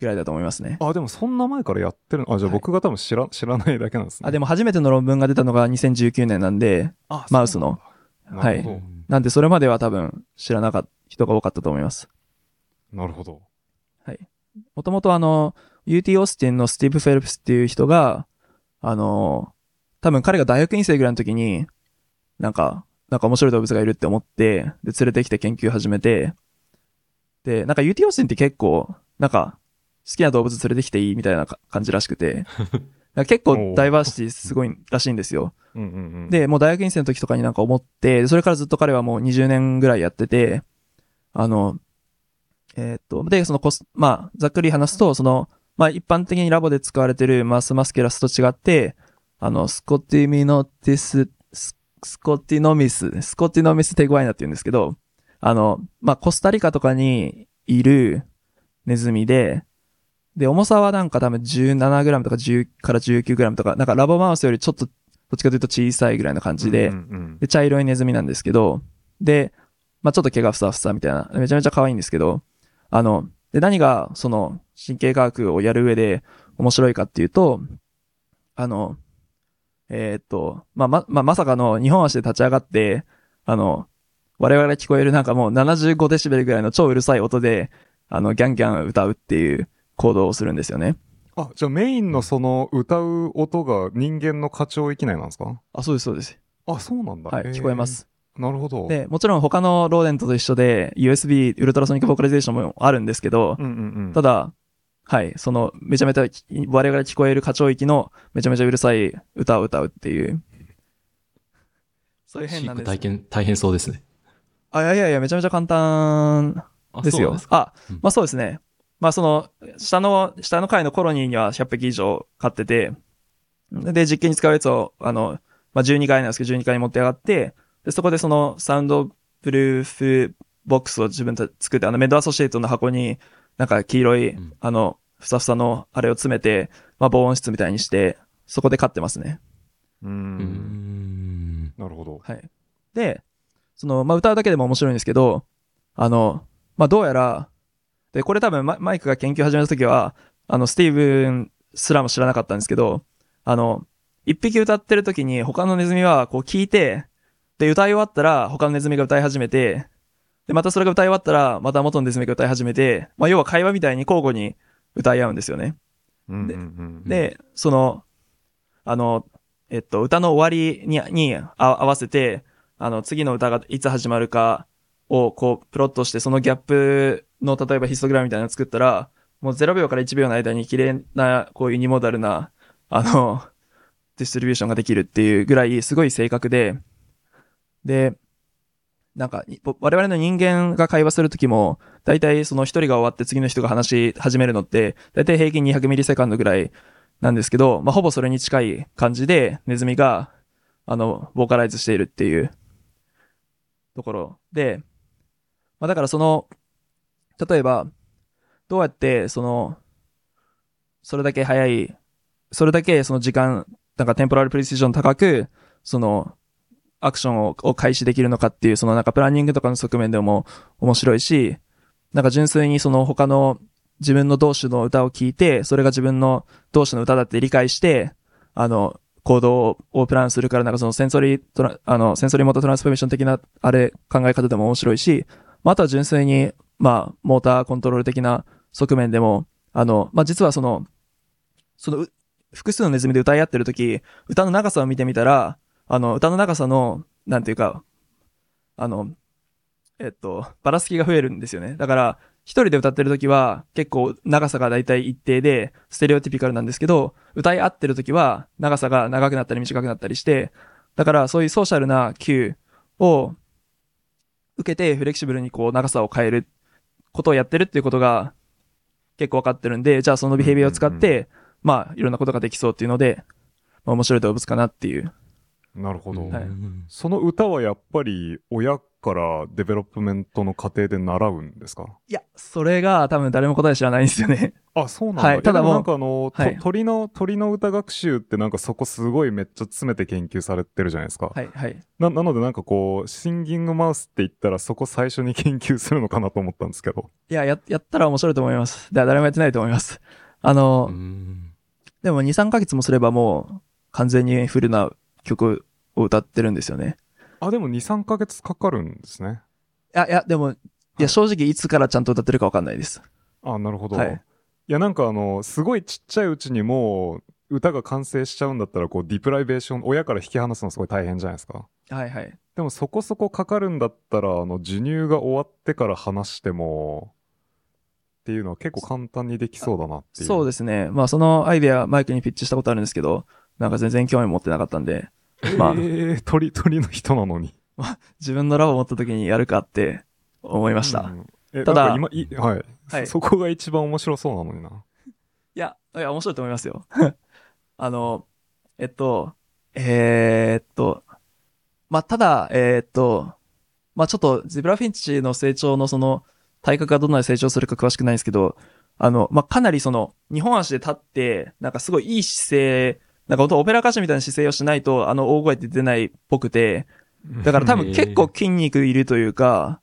ぐらいだと思いますね。あ、でもそんな前からやってるの？あ、じゃあはい僕が多分知ら、知らないだけなんですね。あ、でも初めての論文が出たのが2019年なんで、あマウスの。そうなんでそれまでは多分知らなかった人が多かったと思います。なるほど。もともとあの、UT オースティンのスティーブ・フェルプスっていう人が、あの、多分彼が大学院生ぐらいの時に、なんか、なんか面白い動物がいるって思って、で、連れてきて研究始めて、で、なんか UT オースティンって結構、なんか、好きな動物連れてきていいみたいなか感じらしくて、結構ダイバーシティすごいらしいんですよ。うんうんうん。、で、もう大学院生の時とかになんか思って、それからずっと彼はもう20年ぐらいやってて、あの、えーっと、で、そのコス、まあ、ざっくり話すと、その、まあ一般的にラボで使われてるマスマスケラスと違って、あの、スコティミノティス、ススコティノミス、スコティノミステグワイナって言うんですけど、あの、まあコスタリカとかにいるネズミで、で、重さはなんか多分 17g とか10から 19g とか、なんかラボマウスよりちょっとどっちかというと小さいぐらいの感じで、うんうんで、茶色いネズミなんですけど、で、まあちょっと毛がふさふさみたいな、めちゃめちゃ可愛いんですけど、あの、で、何が、その、神経科学をやる上で面白いかっていうと、あの、えーっと、まあ、ま、まあ、まさかの日本足で立ち上がって、あの、我々が聞こえるなんかもう75デシベルぐらいの超うるさい音で、あの、ギャンギャン歌うっていう行動をするんですよね。あ、じゃあメインのその歌う音が人間の過聴域内なんですか？あ、そうです、そうです。あ、そうなんだ。はい、聞こえま。す。なるほど。で、もちろん他のローデントと一緒で、USB ウルトラソニックボーカリゼーションもあるんですけど、うんうんうん。ただ、はい、その、めちゃめちゃ我々聞こえる過聴域のめちゃめちゃうるさい歌を歌うっていう。そういう変なんです。体験、大変そうですね。あ、いやいやいや、めちゃめちゃ簡単あですよ。そうなんですか？あうん、まあそうですね。まあその、下の、下の階のコロニーには100匹以上飼ってて、で、実験に使うやつを、あの、まあ12階なんですけど、12階に持って上がって、で、そこでそのサウンドプルーフボックスを自分で作って、あのメイドアソシエイトの箱に、なんか黄色い、うんあの、ふさふさのあれを詰めて、まあ防音室みたいにして、そこで飼ってますね。う。うんん。なるほど。はい。で、その、まあ、歌うだけでも面白いんですけど、あの、まあ、どうやら、で、これ多分ママイクが研究始めた時は、あの、スティーブンすらも知らなかったんですけど、あの、一匹歌ってる時に他のネズミはこう聞いて、で、歌い終わったら他のネズミが歌い始めて、で、またそれが歌い終わったら、また元のネズミが歌い始めて、まあ、要は会話みたいに交互に歌い合うんですよね。うんうんうん。で、その、あの、えっと、歌の終わりに、にあ合わせて、あの、次の歌がいつ始まるかを、こう、プロットして、そのギャップの、例えばヒストグラムみたいなの作ったら、もう0秒から1秒の間に綺麗な、こういうニモダルな、あの、ディストリビューションができるっていうぐらい、すごい正確で、で、なんか、我々の人間が会話するときも、大体その一人が終わって次の人が話し始めるのって、大体平均200ミリセカンドぐらいなんですけど、まあ、ほぼそれに近い感じで、ネズミが、あの、ボーカライズしているっていうところで、まあ、だからその、例えば、どうやって、その、それだけ早い、それだけその時間、なんかテンポラルプレシジョン高く、その、アクションをを開始できるのかっていう、そのなんかプランニングとかの側面でも面白いし、なんか純粋にその他の自分の同種の歌を聴いて、それが自分の同種の歌だって理解して、あの、行動をプランするから、なんかそのセンソリ、あの、センソリーモータートランスフォーメーション的な、あれ、考え方でも面白いし、まあ、あとは純粋に、まあ、モーターコントロール的な側面でも、あの、まあ、実はその、その、複数のネズミで歌い合ってる時歌の長さを見てみたら、あの、歌の長さの、なんていうか、あの、えっと、ばらつきが増えるんですよね。だから、一人で歌ってる時は結構長さがだいたい一定でステレオティピカルなんですけど、歌い合ってる時は長さが長くなったり短くなったりして、だからそういうソーシャルな Q を受けてフレキシブルにこう長さを変えることをやってるっていうことが結構わかってるんで、じゃあその behavior を使って、まあいろんなことができそうっていうので、まあ面白い動物かなっていう。なるほど。はいうんその歌はやっぱり親から development の過程で習うんですか？いや、それが多分誰も答え知らないんですよね。あ、そうなんだ。はいただもうなんかあの、とはい鳥の、鳥の歌学習ってなんかそこすごいめっちゃ詰めて研究されてるじゃないですか。はい、はい。な、なのでなんかこう、シンギングマウスって言ったらそこ最初に研究するのかなと思ったんですけど。いや、や、やったら面白いと思います。だから誰もやってないと思います。あの、うんでも2、3ヶ月もすればもう完全にフルな曲を歌ってるんですよね。あ、でも2、3ヶ月かかるんですね。いや、いや、でも、いや、正直いつからちゃんと歌ってるかわかんないです。あ、なるほど。はいいや、なんかあの、すごいちっちゃいうちにもう、歌が完成しちゃうんだったら、こう、ディプライベーション、親から引き離すのすごい大変じゃないですか。はいはい。でもそこそこかかるんだったら、あの、授乳が終わってから話しても、っていうのは結構簡単にできそうだなっていう。そうですね。まあ、そのアイデアマイクにピッチしたことあるんですけど、なんか全然興味持ってなかったんで、まあえー、鳥、鳥の人なのに。自分のラボ持った時にやるかって思いました。うんえただ今い、はい、はいそ。そこが一番面白そうなのにな。いや、いや、面白いと思いますよ。あの、えっと、えーっと、まあ、ただ、えーっと、まあ、ちょっと、ゼブラフィンチの成長のその、体格がどんなに成長するか詳しくないんですけど、あの、まあ、かなりその、日本足で立って、なんかすごいいい姿勢、なんか本当オペラ歌手みたいな姿勢をしないと、あの、大声って出ないっぽくて、だから多分結構筋肉いるというか、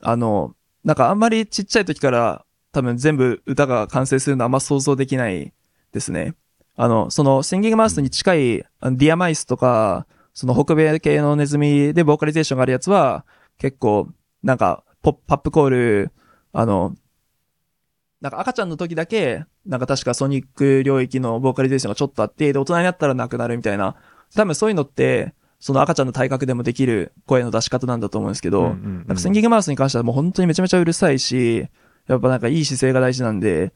あの、なんかあんまりちっちゃい時から多分全部歌が完成するのはあんま想像できないですね。あの、そのシンギングマウスに近いあのディアマイスとか、その北米系のネズミでボーカリゼーションがあるやつは結構なんかポップパップコール、あの、なんか赤ちゃんの時だけなんか確かソニック領域のボーカリゼーションがちょっとあって、で、大人になったらなくなるみたいな。多分そういうのって、その赤ちゃんの体格でもできる声の出し方なんだと思うんですけど、なんかスンギングマウスに関してはもう本当にめちゃめちゃうるさいし、やっぱなんかいい姿勢が大事なんで、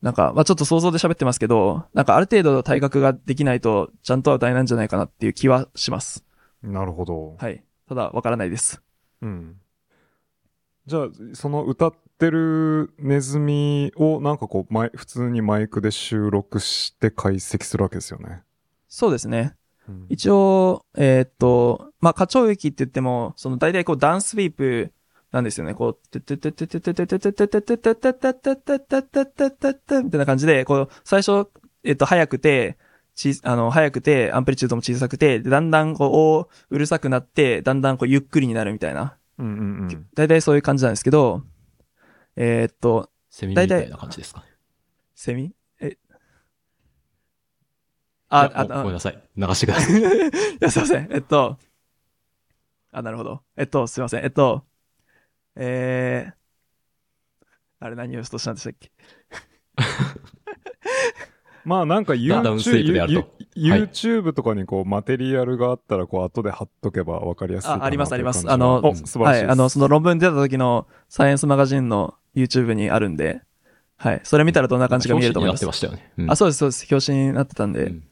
なんか、まあちょっと想像で喋ってますけど、なんかある程度の体格ができないと、ちゃんとは歌えないんじゃないかなっていう気はします。なるほど。はい。ただ、わからないです。うん。じゃあ、その歌っってるネズミをなんかこう、普通にマイクで収録して解析するわけですよね。そうですね。うん、一応、えー、っと、まあ、課長駅って言っても、その大体こうダンスウィープなんですよね。こう、てててててててててててててててててみたいな感じで、こう、最初、えっと、早くて、ち、あの、早くて、アンプリチュードも小さくて、だんだんこう、うるさくなって、だんだんこう、ゆっくりになるみたいな。うんうんうん。大体そういう感じなんですけど、えー、っと、セミみたいな感じですか？ね。セミ？え？あ、あ、ごめんなさい。流してください。いや、すいません。えっと、あ、なるほど。えっと、すいません。えっと、えー、あれ何をししたんでしたっけ？まあなんか YouTube, YouTube とかにこうマテリアルがあったらこう後で貼っとけばわかりやすいあ。ありますあります。あの、はい、あの、その論文出た時のサイエンスマガジンの YouTube にあるんで、はい。それ見たらどんな感じが見えると思います。表紙になってましたよね。うん、あ、そうです、そうです。表紙になってたんで。うん、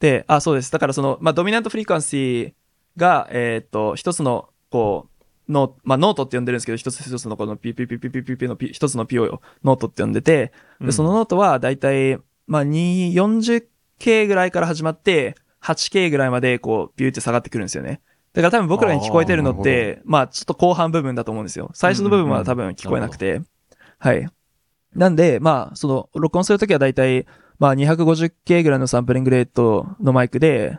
で、あ、そうです。だからその、まあ dominant frequency が、えー、っと、一つの、こう、ノまあ、ノートって呼んでるんですけど、一つ一つのこのピピピピピピピのピ、一つのピをノートって呼んでて、で、そのノートは大体、まあ、40K ぐらいから始まって、8K ぐらいまで、こう、ビューって下がってくるんですよね。だから多分僕らに聞こえてるのって、まあ、ちょっと後半部分だと思うんですよ。最初の部分は多分聞こえなくて。はい。なんで、まあ、その、録音するときはだいたい、まあ、250K ぐらいのサンプリングレートのマイクで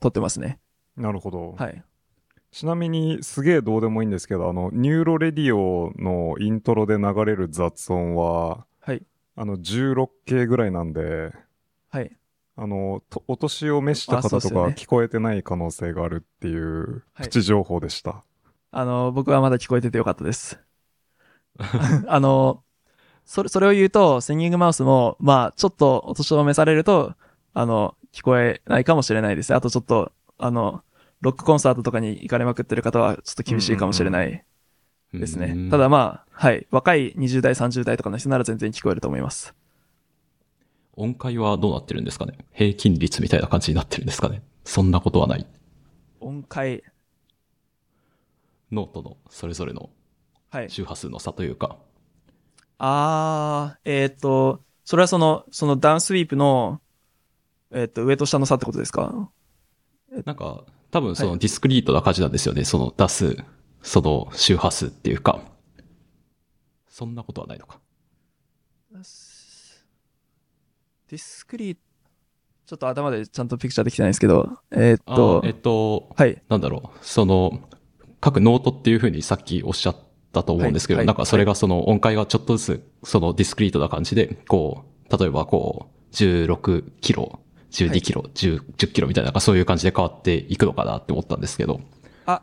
撮ってますね。なるほど。はい。ちなみに、すげえどうでもいいんですけど、あの、ニューロレディオのイントロで流れる雑音は、あの、16K ぐらいなんで、はい。あの、お年を召した方とか聞こえてない可能性があるっていうプチ情報でした。あ,はい、あの、僕はまだ聞こえててよかったです。あの、それ、それを言うと、センギングマウスも、まあ、ちょっとお年を召されると、あの、聞こえないかもしれないです。あとちょっと、あの、ロックコンサートとかに行かれまくってる方は、ちょっと厳しいかもしれないですね。ただまあ、はい、若い20代、30代とかの人なら全然聞こえると思います。音階はどうなってるんですかね？平均率みたいな感じになってるんですかね？そんなことはない。音階。ノートのそれぞれの周波数の差というか。はい、あー、えっ、ー、と、それはその、その down sweep の、えっ、ー、と、上と下の差ってことですか？なんか、多分そのディスクリートな感じなんですよね、はい、その出すその周波数っていうか、そんなことはないのか？ discrete、ちょっと頭でちゃんと picture できてないんですけど、えー、っと、えー、っと、はい。なんだろう、その、各ノートっていうふうにさっきおっしゃったと思うんですけど、はいはい、なんかそれがその音階がちょっとずつ、その discrete な感じで、こう、例えばこう、16キロ、12キロ、はい、10, 10キロみたいな、そういう感じで変わっていくのかなって思ったんですけど。あ、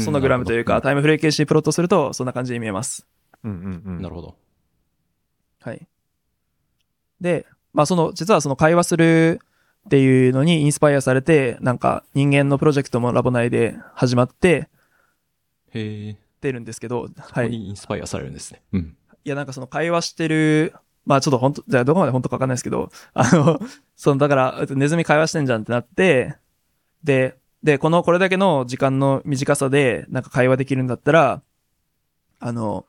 ソノグラムというか、タイムフレーケーシープロットすると、そんな感じに見えます。うんうんうん。なるほど。はい。で、まあその、実はその会話するっていうのにインスパイアされて、なんか人間のプロジェクトもラボ内で始まってへえ。出るんですけど、はい。インスパイアされるんですね。うん。やなんかその会話してる、まあちょっと本当じゃあどこまで本当かわかんないですけど、あの、そのだから、ネズミ会話してんじゃんってなって、で、で、この、これだけの時間の短さで、なんか会話できるんだったら、あの、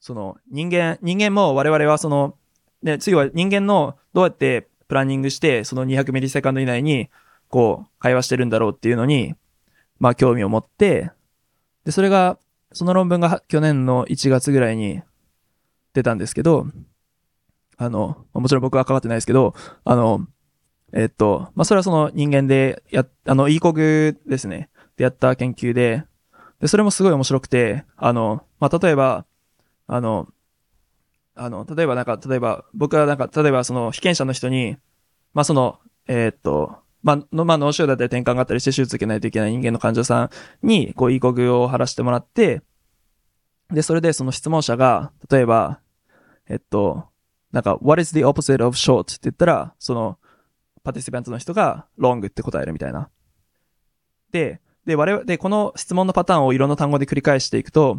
その人間、人間も我々はその、ね、次は人間のどうやってプランニングして、その200ミリセカンド以内に、こう、会話してるんだろうっていうのに、まあ興味を持って、で、それが、その論文が去年の1月ぐらいに出たんですけど、あの、もちろん僕は関わってないですけど、あの、えっと、まあ、それはその人間でや、あの、イーコグですね。でやった研究で、で、それもすごい面白くて、あの、まあ、例えば、あの、あの、例えばなんか、例えば、僕はなんか、例えばその被験者の人に、まあ、その、えーっと、まあ、の、まあ、脳腫瘍だったり転換があったりして手術受けないといけない人間の患者さんに、こう、イーコグを貼らせてもらって、で、それでその質問者が、例えば、えっと、なんか、what is the opposite of short? って言ったら、その、パティシペントの人が long って答えるみたいな。で、で、我々、で、この質問のパターンをいろんな単語で繰り返していくと、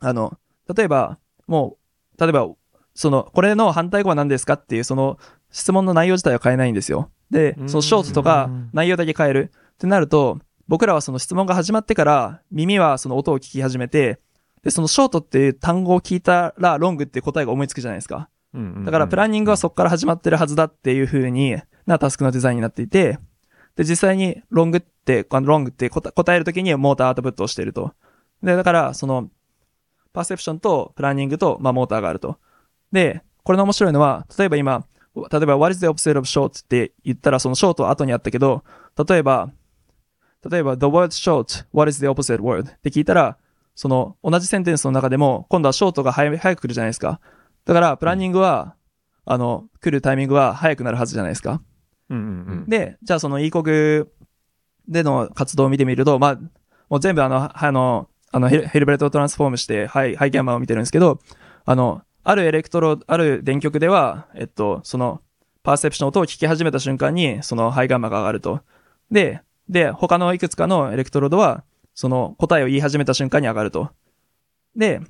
あの、例えば、もう、例えば、その、これの反対語は何ですかっていう、その、質問の内容自体は変えないんですよ。で、そのショートとか内容だけ変えるってなると、僕らはその質問が始まってから、耳はその音を聞き始めて、で、そのショートっていう単語を聞いたら、ロングっていう答えが思いつくじゃないですか。だからプランニングはそこから始まってるはずだっていう風になタスクのデザインになっていて、で、実際にロングって、ロングって答えるときにモーターアウトプットをしていると。で、だから、その、パーセプションとプランニングと、まあ、モーターがあると。で、これの面白いのは、例えば今、例えば、what is the opposite of short? って言ったら、その short は後にあったけど、例えば、例えば、the word short, what is the opposite word? って聞いたら、その、同じセンテンスの中でも、今度はショートが早く来るじゃないですか。だから、プランニングは、あの、来るタイミングは早くなるはずじゃないですか。うんうんうん。で、じゃあその E 国での活動を見てみると、まあ、もう全部あの、あの、あのヘルベルトをトランスフォームして、はい、ハイキャンマーを見てるんですけど、あの、あるエレクトロ、ある電極では、えっと、その、perception の音を聞き始めた瞬間に、その high gamma が上がると。で、で、他のいくつかの electrode は、その答えを言い始めた瞬間に上がると。で、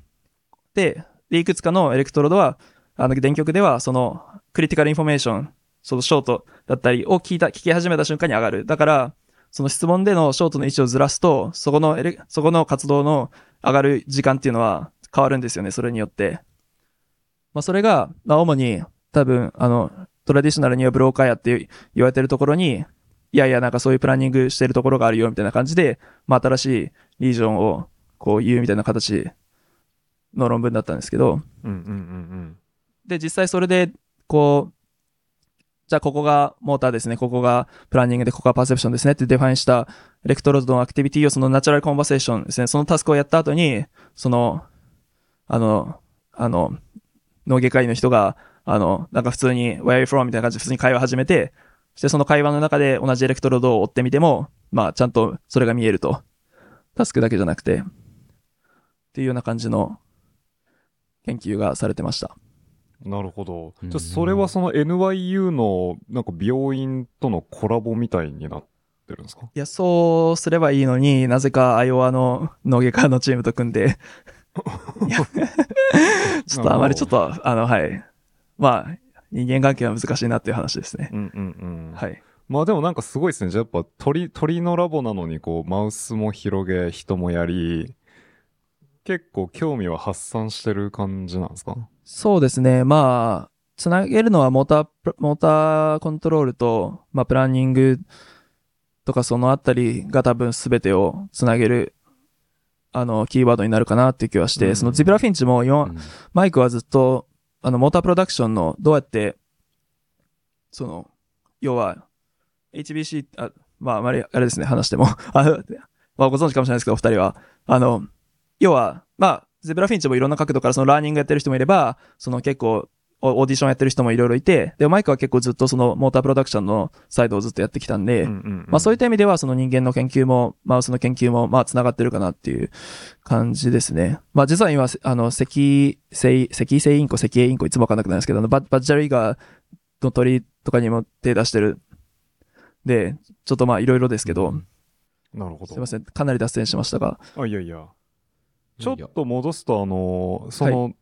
で、でいくつかの electrode は、あの、電極では、その、 critical information、そのショートだったりを聞いた、聞き始めた瞬間に上がる。だから、その質問でのショートの位置をずらすと、そこの、そこの活動の上がる時間っていうのは変わるんですよね、それによって。まあ、それが、まあ、主に、多分、あの、 traditional にはブローカエリアって言われてるところに、いやいや、なんかそういうプランニングしてるところがあるよ、みたいな感じで、まあ、新しい region を、こう言うみたいな形の論文だったんですけど、うんうんうんで、実際それで、こう、じゃあここがモーターですね、ここがプランニングで、ここが perception ですねって define した electrode の activity をその natural conversation ですね、そのタスクをやった後に、その、あの、あの、脳外科医の人が、あの、なんか普通に Where are you from? みたいな感じで普通に会話始めて、そしてその会話の中で同じエレクトロードを追ってみても、まあちゃんとそれが見えると。タスクだけじゃなくて、っていうような感じの研究がされてました。うん。なるほど。うんじゃあそれはその NYU のなんか病院とのコラボみたいになってるんですか？いや、そうすればいいのになぜかアイオワの脳外科のチームと組んで、ちょっとあまりちょっと、あの、はい。まあ、人間関係は難しいなっていう話ですね。うんうんうん。はい。まあでもなんかすごいですね。じゃあやっぱ鳥、鳥のラボなのにこうマウスも広げ、人もやり、結構興味は発散してる感じなんですか？そうですね。まあ、つなげるのはモータープ、モーターコントロールと、まあ、プランニングとかそのあたりが多分全てをつなげる、あの、キーワードになるかなっていう気はして、うんそのゼブラフィンチも今、うんマイクはずっと、あの、モータープロダクションの、どうやって、その、要は、HBC、あ、まあ、あまり、あれですね、話しても、あの、まあ、ご存知かもしれないですけど、お二人は。あの、要は、まあ、ゼブラフィンチもいろんな角度からそのラーニングやってる人もいれば、その結構、オーディションやってる人もいろいろいて、で、マイクは結構ずっとそのモータープロダクションのサイドをずっとやってきたんで、まあそういった意味ではその人間の研究も、マウスの研究も、まあ繋がってるかなっていう感じですね。まあ実は今、あの、赤、性、赤性インコ、赤影インコいつもわかんなくなるんですけど、あのバッバッジャリガーの鳥とかにも手出してる。で、ちょっとまあいろいろですけど、なるほど。すいません、かなり脱線しましたが、あ、いやいや。ちょっと戻すと、あの、その、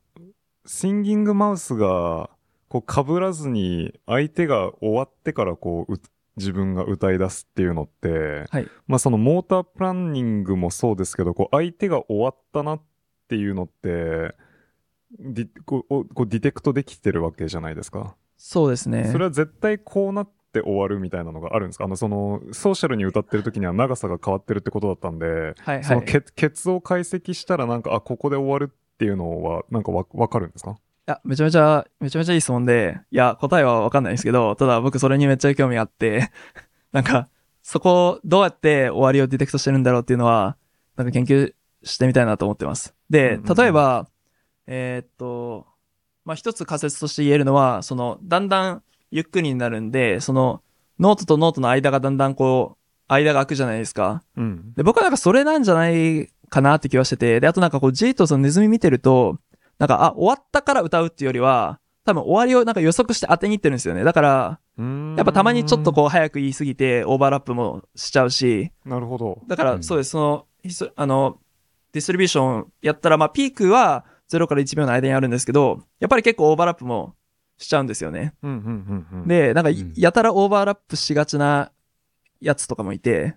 シンギングマウスが、こう、被らずに、相手が終わってから、こう、う自分が歌い出すっていうのって、はいまあ、その、モータープランニングもそうですけど、こう、相手が終わったなっていうのって、ディこうおこうディテクトできてるわけじゃないですか。そうですね。それは絶対こうなって終わるみたいなのがあるんですか？あの、その、ソーシャルに歌ってる時には長さが変わってるってことだったんで、はいはい。そのケケツを解析したらなんか、あ、ここで終わるっていうのは、なんかわわかるんですか？や、めちゃめちゃ、めちゃめちゃいい質問で、いや、答えはわかんないんですけど、ただ僕それにめっちゃ興味があって、なんか、そこ、どうやって終わりを detect してるんだろうっていうのは、なんか研究してみたいなと思ってます。で例えば、えーっと、まあ、一つ仮説として言えるのは、その、だんだんゆっくりになるんで、その、ノートとノートの間がだんだんこう、間が空くじゃないですか。うん。で、僕はなんかそれなんじゃないかなって気はしてて、で、あとなんかこう、ジーとそのネズミ見てると、なんか、あ、終わったから歌うっていうよりは、多分終わりをなんか予測して当てに行ってるんですよね。だから、やっぱたまにちょっとこう早く言いすぎてオーバーラップもしちゃうし、う。なるほど。うんだからそうです、その、あの、ディストリビューションやったら、まあピークは0から1秒の間にあるんですけど、やっぱり結構オーバーラップもしちゃうんですよね。うん、うん、うん、うん。、で、なんかうんやたらオーバーラップしがちなやつとかもいて、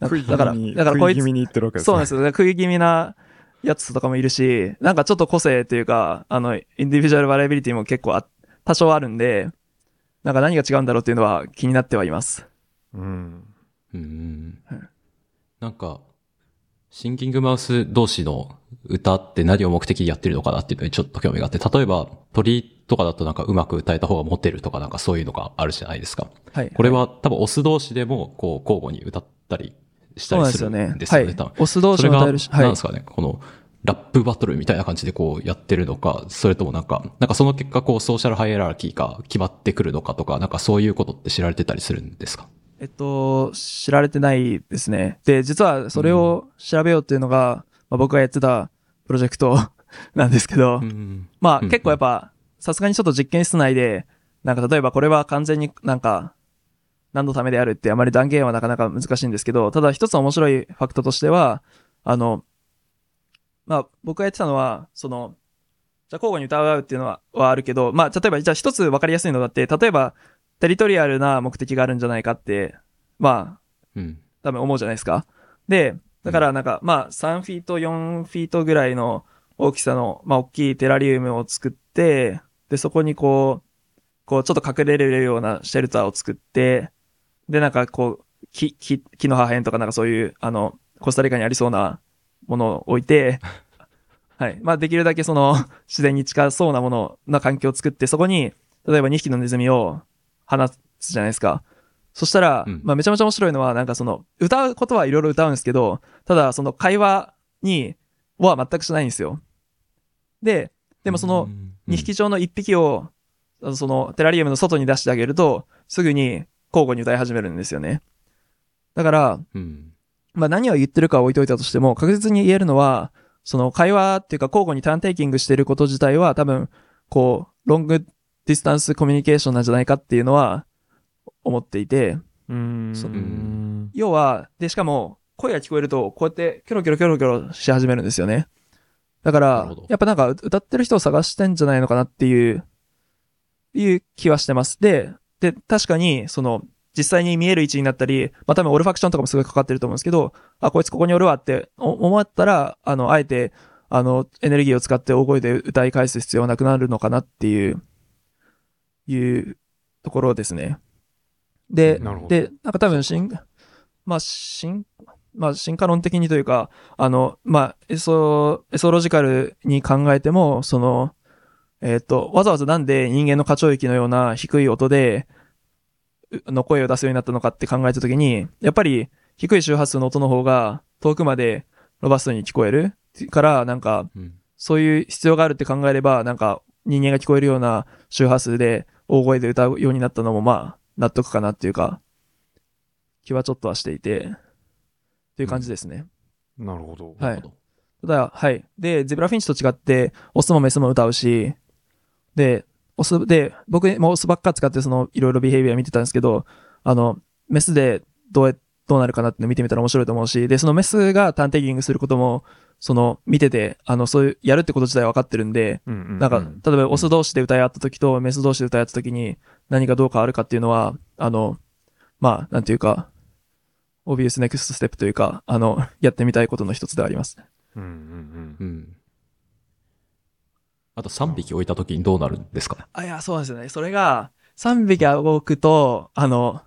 なんか食い気だから、味に、だからこいつ食い気味に言ってるわけですね。そうなんですよ。食い気味なやつとかもいるし、なんかちょっと個性というか、あの、インディビジュアルバリアビリティも結構あ多少あるんで、なんか何が違うんだろうっていうのは気になってはいます。うん。うんはいなんか、シンキングマウス同士の歌って何を目的にやってるのかなっていうのにちょっと興味があって、例えば鳥とかだとなんかうまく歌えた方がモテるとかなんかそういうのがあるじゃないですか。はい。これは多分オス同士でもこう交互に歌ったりしたりするですよねん。ですよね。はい。オス同士も歌えるし、はいなんです。かね、この、ラップバトルみたいな感じでこうやってるのか、それともなんか、なんかその結果こうソーシャルハイエラーキーが決まってくるのかとか、なんかそういうことって知られてたりするんですか？えっと、知られてないですね。で、実はそれを調べようっていうのが、まあ、僕がやってたプロジェクト なんですけど、うん。まあうん結構やっぱ、さすがにちょっと実験室内で、なんか例えばこれは完全になんか、何のためであるってあまり断言はなかなか難しいんですけど、ただ一つ面白いファクトとしては、あの、まあ僕がやってたのは、その、じゃあ交互に歌うっていうのははあるけど、まあ例えばじゃあ一つ分かりやすいのだって、例えばテリトリアルな目的があるんじゃないかって、まあうん。多分思うじゃないですか。で、だからなんか、まあ、3フィート、4フィートぐらいの大きさの、まあ、大きいテラリウムを作って、で、そこにこう、こう、ちょっと隠れれるようなシェルターを作って、で、なんかこう、木、木、木の破片とかなんかそういう、あの、コスタリカにありそうなものを置いて、はい。まあ、できるだけその、自然に近そうなもの、な環境を作って、そこに、例えば2匹のネズミを放つじゃないですか。そしたら、うんまあめちゃめちゃ面白いのは、なんかその、歌うことはいろいろ歌うんですけど、ただその会話に、は全くしないんですよ。で、でもその2匹上の1匹を、そのテラリウムの外に出してあげると、すぐに交互に歌い始めるんですよね。だから、うん。まあ何を言ってるかは置いといたとしても、確実に言えるのは、その会話っていうか交互にターンテイキングしてること自体は多分、こう、ロングディスタンスコミュニケーションなんじゃないかっていうのは思っていて、うん。要は、で、しかも、声が聞こえると、こうやって、キョロキョロキョロキョロし始めるんですよね。だからやっぱなんか、歌ってる人を探してんじゃないのかなっていう、いう気はしてます。で、で、確かに、その、実際に見える位置になったり、まあ多分オルファクションとかもすごいかかってると思うんですけど、あ、こいつここにおるわってお思ったら、あの、あえて、あの、エネルギーを使って大声で歌い返す必要はなくなるのかなっていう、いうところですね。で。で、なんか多分進、まあ、進、まあ、進化論的にというか、あの、まあ、エソ、エソロジカルに考えても、その、えっ、と、わざわざなんで人間の過聴域のような低い音で、うの声を出すようになったのかって考えたときに、やっぱり低い周波数の音の方が遠くまでロバストに聞こえるから、なんか、うん。そういう必要があるって考えれば、なんか人間が聞こえるような周波数で大声で歌うようになったのもまあ納得かなっていうか、気はちょっとはしていて、っていう感じですね。なるほど。はいなるほど。ただ、はい。で、ゼブラフィンチと違って、オスもメスも歌うし、で、オスで、僕もオスばっか使ってそのいろいろビヘイビア見てたんですけど、あの、メスでどうや、どうなるかなっての見てみたら面白いと思うし、で、そのメスがターンテイキングすることも、その、見てて、あの、そういう、やるってこと自体分かってるんで、うんうんうんなんか、例えばオス同士で歌い合った時とメス同士で歌い合った時に何がどう変わるかっていうのは、あの、まあ、なんていうか、オビウスネクストステップというか、あの、やってみたいことの一つではあります。うんうんうん。あと3匹置いた時にどうなるんですか？あ、いや、そうなんですよね。それが、3匹動くと、あの、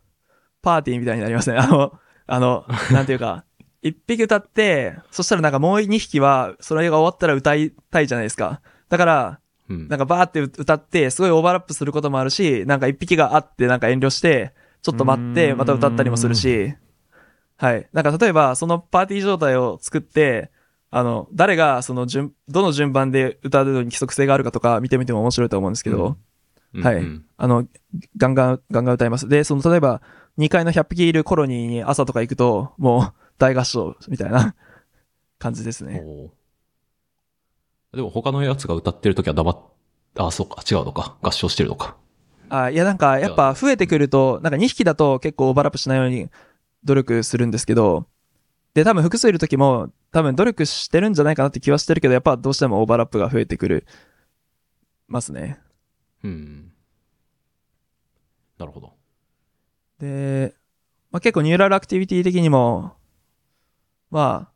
パーティーみたいになりますね。あの、あの、なんていうか、1匹歌って、そしたらなんかもう2匹は、それが終わったら歌いたいじゃないですか。だから、うん。なんかバーって歌って、すごいオーバーラップすることもあるし、なんか一匹があってなんか遠慮して、ちょっと待って、うんまた歌ったりもするし、はい。なんか例えば、そのパーティー状態を作って、あの、誰がその順、どの順番で歌うのに規則性があるかとか見てみても面白いと思うんですけど、はいうんあの、ガンガン、ガンガン歌います。で、その、例えば、2階の100匹いるコロニーに朝とか行くと、もう大合唱みたいな 感じですね。でも他のやつが歌ってる時は黙っ、あ、そうか、違うのか。合唱してるのか。あ、いやなんか、やっぱ増えてくると、なんか2匹だと結構オーバーラップしないように努力するんですけど、で、多分複数いる時も、多分努力してるんじゃないかなって気はしてるけど、やっぱどうしてもオーバーラップが増えてくる、ますね。うん。なるほど。で、まあ、結構 neural activity 的にも、まあ、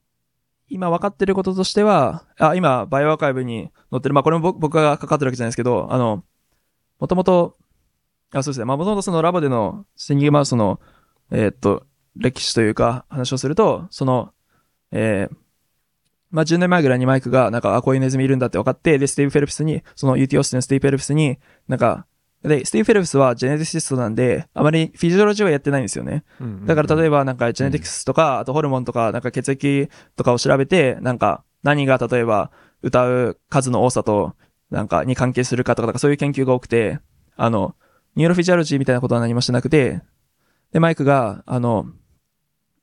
今分かってることとしては、あ、今、 bioRxiv に載ってる、まあこれも僕が関わってるわけじゃないですけど、あの、もともと、あ、そうですね、まあもともとそのラボでの singing mouse の、えーっと、歴史というか話をすると、その、えーまあ10年前ぐらいにマイクが、なんか、あ、こういうネズミいるんだって分かって、で、スティーブ・フェルプスに、その UT オースティン、スティーブ・フェルプスに、なんか、で、スティーブ・フェルプスは geneticist なんで、あまり physiology はやってないんですよね。だから例えば、ばなんか genetics とか、あとホルモンとか、なんか血液とかを調べて、なんか何が例えば歌う数の多さと、なんかに関係するかとか、なんかそういう研究が多くて、あの、 neurophysiology みたいなことは何もしてなくて、で、マイクが、あの、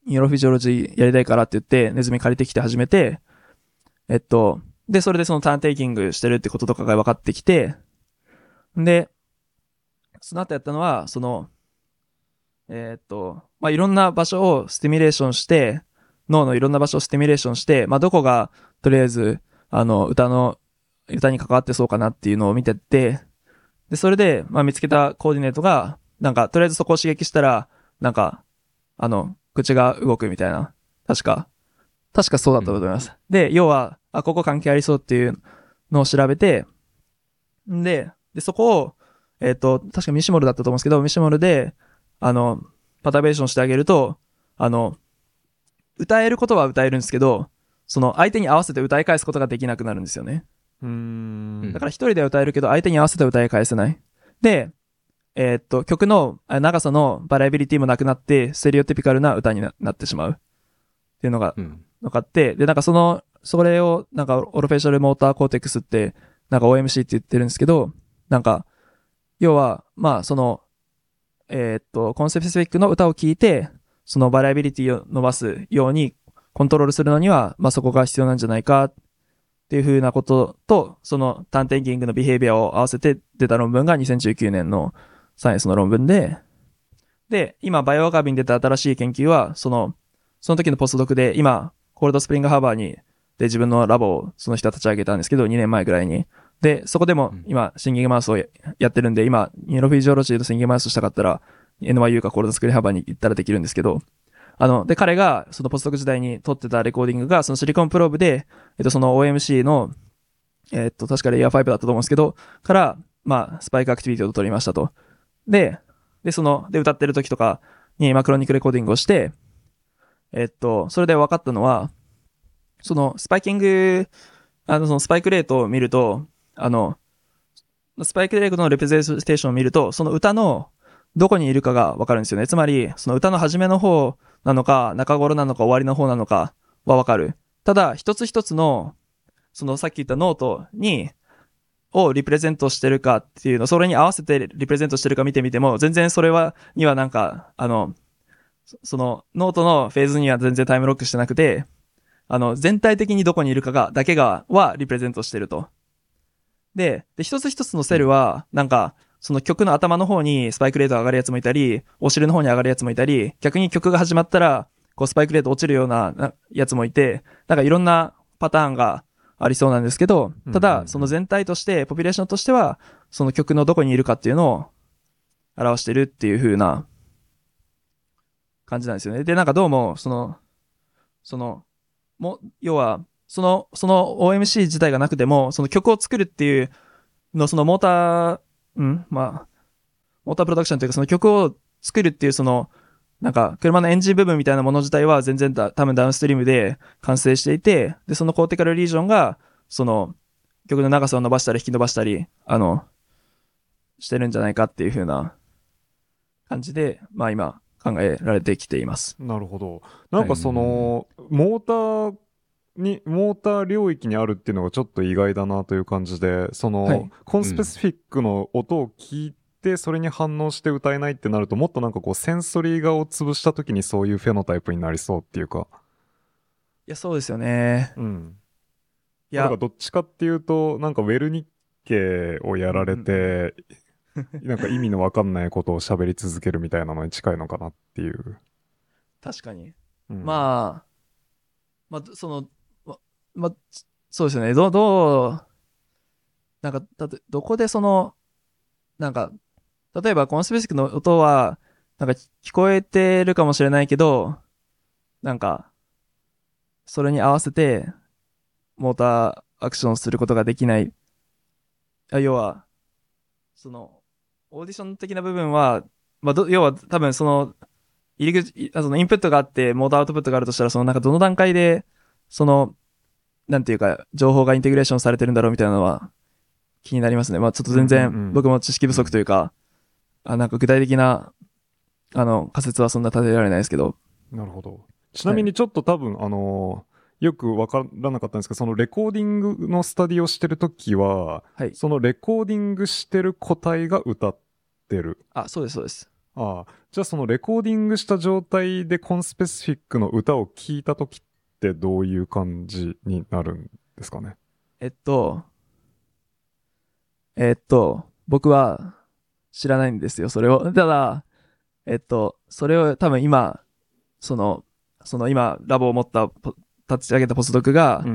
neurophysiology やりたいからって言って、ネズミ借りてきて始めて、えっと、で、それでそのターンテイキングしてるってこととかが分かってきて、で、その後やったのは、その、えーっと、まあ、いろんな場所をスティミュレーションして、脳のいろんな場所をスティミュレーションして、まあ、どこが、とりあえず、あの、歌の、歌に関わってそうかなっていうのを見てって、で、それで、まあ、見つけたコーディネートが、なんか、とりあえずそこを刺激したら、なんか、あの、口が動くみたいな。確か。確かそうだったと思います。で、要は、あ、ここ関係ありそうっていうのを調べて、んで、で、そこを、えっ、と、確かミシモルだったと思うんですけど、ミシモルで、あの、パタベーションしてあげると、あの、歌えることは歌えるんですけど、その相手に合わせて歌い返すことができなくなるんですよね。うーんだから一人では歌えるけど、相手に合わせては歌い返せない。で、えーっと、曲のあ長さのバラエビリティもなくなって、ステレオティピカルな歌にななってしまう。っていうのがうん。分かって、で、なんかその、それを、なんか、オロフェイシャルモーターコーテックスって、なんか OMC って言ってるんですけど、なんか、要は、まあ、その、えーっと、コンセプトスペックの歌を聴いて、そのバラエビリティを伸ばすようにコントロールするのには、まあそこが必要なんじゃないかっていうふうなことと、そのターンテイキングのビヘイビアを合わせて出た論文が2019年のサイエンスの論文で、で、今 bioRxiv に出た新しい研究は、その、その時の postdoc で、今、コールドスプリングハーバーに、で自分のラボをその人は立ち上げたんですけど、2年前ぐらいに。で、そこでもうん今、 singing mouse をややってるんで、今、 neurophysiology と singing mouse したかったら、NYU かコールドスプリングハーバーに行ったらできるんですけど、あの、で、彼が、その postdoc 時代に録ってたレコーディングが、その silicon probe で、えっと、その OMC の、えっと、確かレイヤー5だったと思うんですけど、から、まあ、スパイクアクティビティを取りましたと。で、で、その、で、歌ってる時とかにマクロニックレコーディングをして、えっと、それで分かったのは、その、スパイキング、あの、そのスパイクレートを見ると、あの、スパイクデレートのレプレゼンテーションを見ると、その歌のどこにいるかが分かるんですよね。つまり、その歌の初めの方なのか、中頃なのか、終わりの方なのかは分かる。ただ、一つ一つの、そのさっき言ったノートに、を represent してるかっていうの、それに合わせて represent してるか見てみても、全然それは、にはなんか、あの、その、ノートの phase には全然 time lock してなくて、あの、全体的にどこにいるかが、だけが、は represent してると。で、で、一つ一つのセルは、なんか、その曲の頭の方に spike rate が上がるやつもいたり、お尻の方に上がるやつもいたり、逆に曲が始まったら、こうスパイクレート落ちるようななやつもいて、なんかいろんなパターンがありそうなんですけど、ただう、んその全体として、ポピュレーションとしては、その曲のどこにいるかっていうのを表してるっていう風な感じなんですよね。で、なんかどうも、その、その、も、要は、その、その OMC 自体がなくても、その曲を作るっていうの、そのモーター、うんまあ、モータープロダクションというか、その曲を作るっていう、その、なんか、車のエンジン部分みたいなもの自体は全然だ、多分ダウンストリームで完成していて、で、そのコーティカルリージョンが、その、曲の長さを伸ばしたり引き伸ばしたり、あの、してるんじゃないかっていう風な感じで、まあ今考えられてきています。なるほど。なんかその、モーターに、モーター領域にあるっていうのがちょっと意外だなという感じで、その、はいコンスペシフィックの音を聞いて、それに反応して歌えないってなると、もっとなんかこう、センソリー画を潰した時にそういうフェノタイプになりそうっていうか。いや、そうですよね。うん。いやなんか、どっちかっていうと、なんかウェルニッケをやられて、なんか意味のわかんないことを喋り続けるみたいなのに近いのかなっていう。確かに。うんまあ、まあ、その、ま、まそうですね。ど、どう、なんか、だって、どこでその、なんか、例えばコンスペシックの音は、なんか聞こえてるかもしれないけど、なんか、それに合わせて、モーターアクションすることができない。あ要は、その、オーディション的な部分は、まあ、ど要は多分その、入り口、あそのインプットがあって、モーターアウトプットがあるとしたら、そのなんかどの段階で、その、なんていうか、情報がインテグレーションされてるんだろうみたいなのは気になりますね。まあちょっと全然ん僕も知識不足というか、あなんか具体的な、あの、仮説はそんな立てられないですけど、なるほど。ちなみにちょっと多分、あのーよくわからなかったんですけど、そのレコーディングのスタディをしてるときは、はい。そのレコーディングしてる個体が歌ってる。あ、そうです、そうです。ああ。じゃあそのレコーディングした状態でコンスペシフィックの歌を聴いたときってどういう感じになるんですかね？えっと、えっと、僕は知らないんですよ、それを。ただ、えっと、それを多分今、その、その今、ラボを持ったポ、立ち上げたポスドクが、うんうんう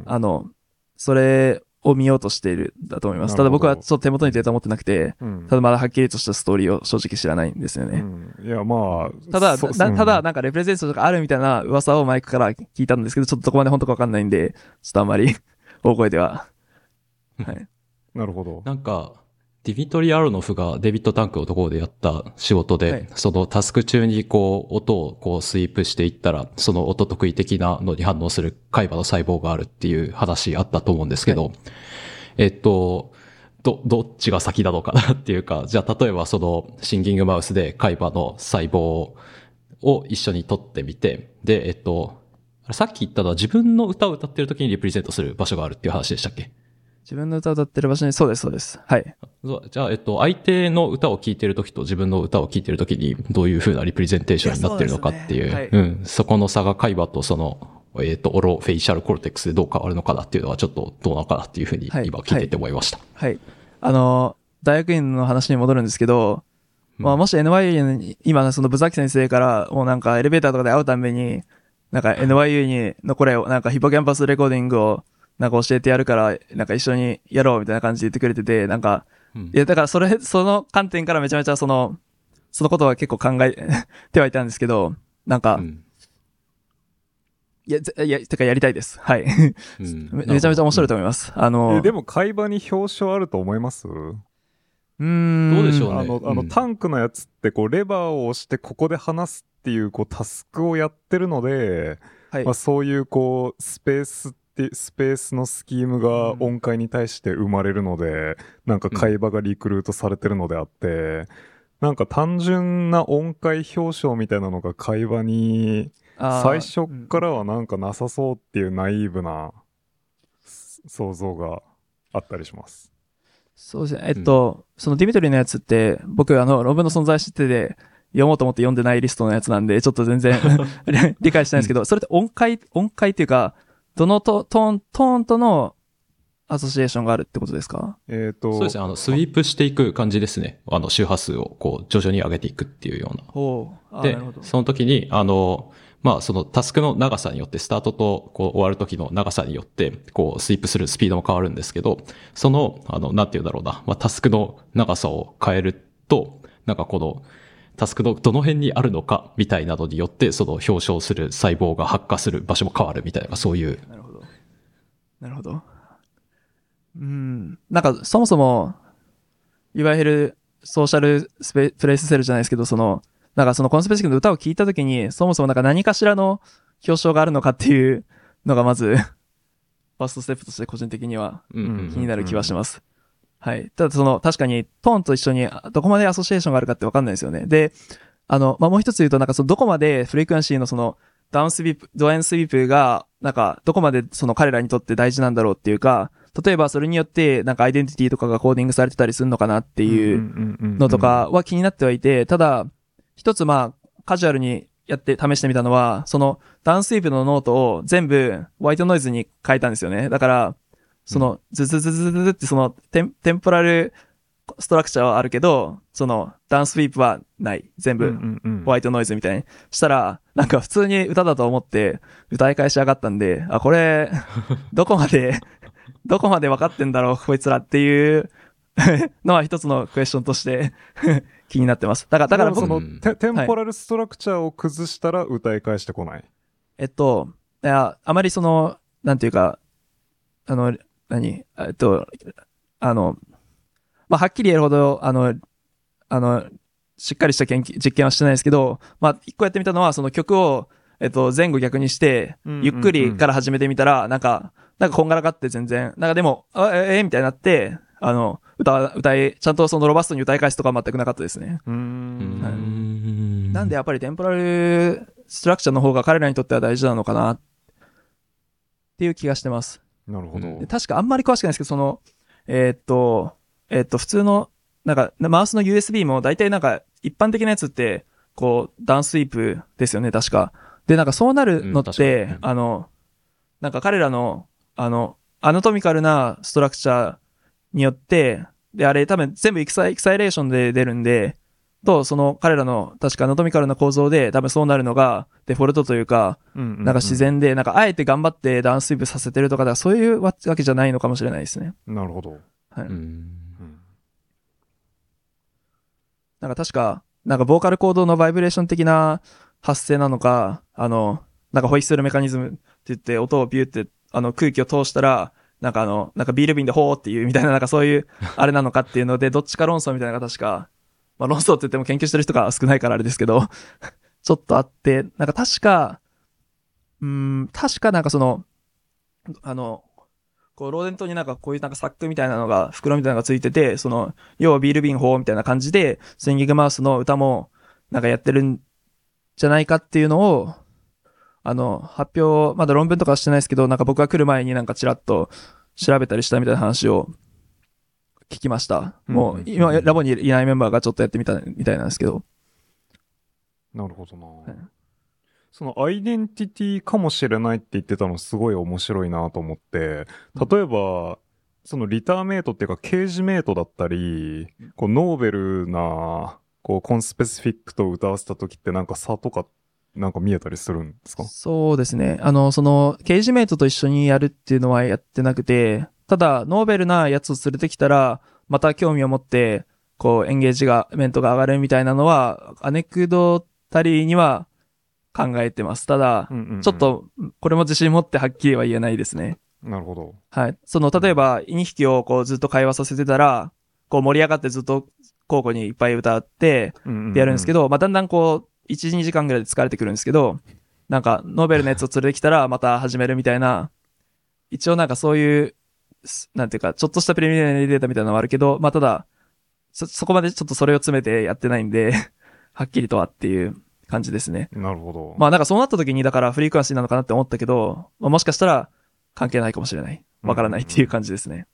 ん。あの、それを見ようとしているんだと思います。ただ僕はちょっと手元にデータ持ってなくて、うんただまだはっきりとしたストーリーを正直知らないんですようね。んいや、まあ。ただ、ただ、なんかレプレゼントとかあるみたいな噂をマイクから聞いたんですけど、ちょっとどこまで本当かわかんないんで、ちょっとあんまり 大声では。はい。なるほど。なんか、ディミトリ・アロノフがデビットタンクのところでやった仕事で、はい。そのタスク中にこう、音をこうスイープしていったら、その音得意的なのに反応する海馬の細胞があるっていう話あったと思うんですけど、えっと、ど、どっちが先なのかなっていうか、じゃあ例えばそのシンギングマウスで海馬の細胞を一緒に撮ってみて、で、えっと、さっき言ったのは自分の歌を歌ってる時にリプレゼントする場所があるっていう話でしたっけ？自分の歌を歌ってる場所に、そうです、そうです。はい。じゃあ、えっと、相手の歌を聴いてるときと自分の歌を聴いてるときにどういう風なリプレゼンテーションになってるのかっていう、うですねうん、そこの差が海馬とその、えっと、オロフェイシャルコルテックスでどう変わるのかなっていうのはちょっとどうなのかなっていう風にはい今聞いてて思いました。はい。あの、大学院の話に戻るんですけど、まあ、もし NYU に、今、その、ブザキ先生から、もうなんか、エレベーターとかで会うたんびに、なんか、NYU に、のこれを、なんか、ヒポキャンパスレコーディングを、なんか教えてやるから、なんか一緒にやろうみたいな感じで言ってくれてて、なんか、うんいや、だからそれ、その観点からめちゃめちゃその、そのことは結構考え てはいたんですけど、なんか、うんいや、ぜいや、てかやりたいです。はい。うんめ めちゃめちゃ面白いと思います。あの、えでも会話に表彰あると思います？うーん。どうでしょうねあの、あの、うんタンクのやつって、こう、レバーを押して、ここで話すっていう、こう、タスクをやってるので、はいまあ、。そういう、こう、スペースって、スペースのスキームが音階に対して生まれるので、なんか会話がリクルートされてるのであって、なんか単純な音階表彰みたいなのが会話に、最初からはなんかなさそうっていうナイーブなす想像があったりします。そうですね。えっと、そのディミトリーのやつって、僕、あの、論文の存在知ってて、読もうと思って読んでないリストのやつなんで、ちょっと全然 理解してないんですけど、それって音階、音階っていうか、どのトトーン、トーンとのアソシエーションがあるってことですか？えっ、と、そうですね。あの、スイープしていく感じですね。あの、周波数をこう、徐々に上げていくっていうような。ほう。あでその時に、あの、まあ、そのタスクの長さによって、スタートとこう終わる時の長さによって、こう、スイープするスピードも変わるんですけど、その、あの、なんて言うんだろうな、まあ、タスクの長さを変えると、なんかこの、タスクのどの辺にあるのか、みたいなのによって、その表彰する細胞が発火する場所も変わるみたいな、そういう。なるほど。なるほど。うん。なんか、そもそも、いわゆるソーシャルスペプレイスセルじゃないですけど、その、なんかその conspecific の歌を聴いたときに、そもそもなんか何かしらの表象があるのかっていうのがまず、ファーストステップとして個人的には気になる気はします。はい。ただその、確かにトーンと一緒にあどこまで association があるかってわかんないですよね。で、あの、まあ、もう一つ言うと、なんかそのどこまで frequency のその、 down sweep、down sweep が、なんか、どこまでその彼らにとって大事なんだろうっていうか、例えばそれによって、なんかアイデンティティとかがコーディングされてたりするのかなっていうののとかは気になってはいて、ただ、一つまあ、カジュアルにやって試してみたのは、その down sweep のノートを全部ホワイトノイズに変えたんですよね。だから、その、ズズズズズズってその tem、temporal structure はあるけど、その、 down sweep はない。全部、ホワイトノイズみたいに。したら、なんか普通に歌だと思って、歌い返し上がったんで、あ、これ、どこまで、どこまで分かってんだろう、こいつらっていうのは一つのクエスチョンとして 気になってます。だから、だから僕そのうんテテンポラルストラクチャーを崩したら歌い返してこない。えっと、いや、あまりその、なんていうか、あの、何？えっと、あの、まあ、はっきり言えるほど、あの、あの、しっかりした研究、実験はしてないですけど、まあ、一個やってみたのは、その曲を、えっと、前後逆にしてゆっくりから始めてみたら、なんか、なんかこんがらがって全然、なんかでも、あええみたいになって、あの、歌、歌い、ちゃんとそのロバストに歌い返すとかは全くなかったですね。うん。はいん。なんでやっぱりテンポラルストラクチャーの方が彼らにとっては大事なのかなっていう気がしてます。なるほど。確かあんまり詳しくないですけど、その、えーっと、えーっと、普通の、なんか、マウスの USB も大体なんか、一般的なやつって、こう、ダウンスイープですよね、確か。で、なんかそうなるのっうんて、確かにあの、なんか彼らの、あの、アナトミカルなストラクチャーによって、で、あれ多分全部エクサイエクサイレーションで出るんで、と、その彼らの確かアナトミカルな構造で多分そうなるのがデフォルトというか、ななんか自。然で、なんかあえて頑張ってダウンスイープさせてるとか、だからそういうわけじゃないのかもしれないですね。なるほど。はい。うんうんなんか確か、なんかボーカルコードのバイブレーション的な発生なのか、あの、なんかホイッスルメカニズムって言って音をビューって、あの空気を通したら、なんかあの、なんかビール瓶でホーっていうみたいな、なんかそういう、あれなのかっていうので、どっちか論争みたいなのが確か、まあ論争って言っても研究してる人が少ないからあれですけど、ちょっとあって、なんか確か、うーん、確かなんかその、あの、こう、ローデントになんかこういうなんかサックみたいなのが、袋みたいなのがついてて、その、要はビール瓶法みたいな感じで、スインギングマウスの歌も、なんかやってるんじゃないかっていうのを、あの、発表、まだ論文とかしてないですけど、なんか僕が来る前になんかちらっと調べたりしたみたいな話を聞きました。もう、うんう今、ラボにいないメンバーがちょっとやってみたみたいなんですけど。なるほどな。いそのアイデンティティかもしれないって言ってたのすごい面白いなと思って、例えば、そのリターメイトっていうかケージメイトだったり、こうノーベルな、こうコンスペシフィックと歌わせた時ってなんか差とかなんか見えたりするんですか？そうですね。あの、その、ケージメイトと一緒にやるっていうのはやってなくて、ただ、ノーベルなやつを連れてきたら、また興味を持って、こう、エンゲージが、メントが上がるみたいなのは、アネクドタリーには考えてます。ただ、ちょっ。と、これも自信持ってはっきりは言えないですね。なるほど。はい。その、例えば、2匹をこう、ずっと会話させてたら、こう、盛り上がってずっと交互にいっぱい歌って、でやるんですけど。ど、まあ、だんだんこう、1、2時間ぐらいで疲れてくるんですけど、なんか、ノーベルのやつを連れてきたら、また始めるみたいな、一応なんかそういう、すなんていうか、ちょっとしたプレミアムデータみたいなのはあるけど、まあ、ただ、そ、そこまでちょっとそれを詰めてやってないんで、はっきりとはっていう感じですね。なるほど。まあ、なんかそうなった時に、だからフリークエンシーなのかなって思ったけど、まあ、もしかしたら関係ないかもしれない。わからないっていう感じですね。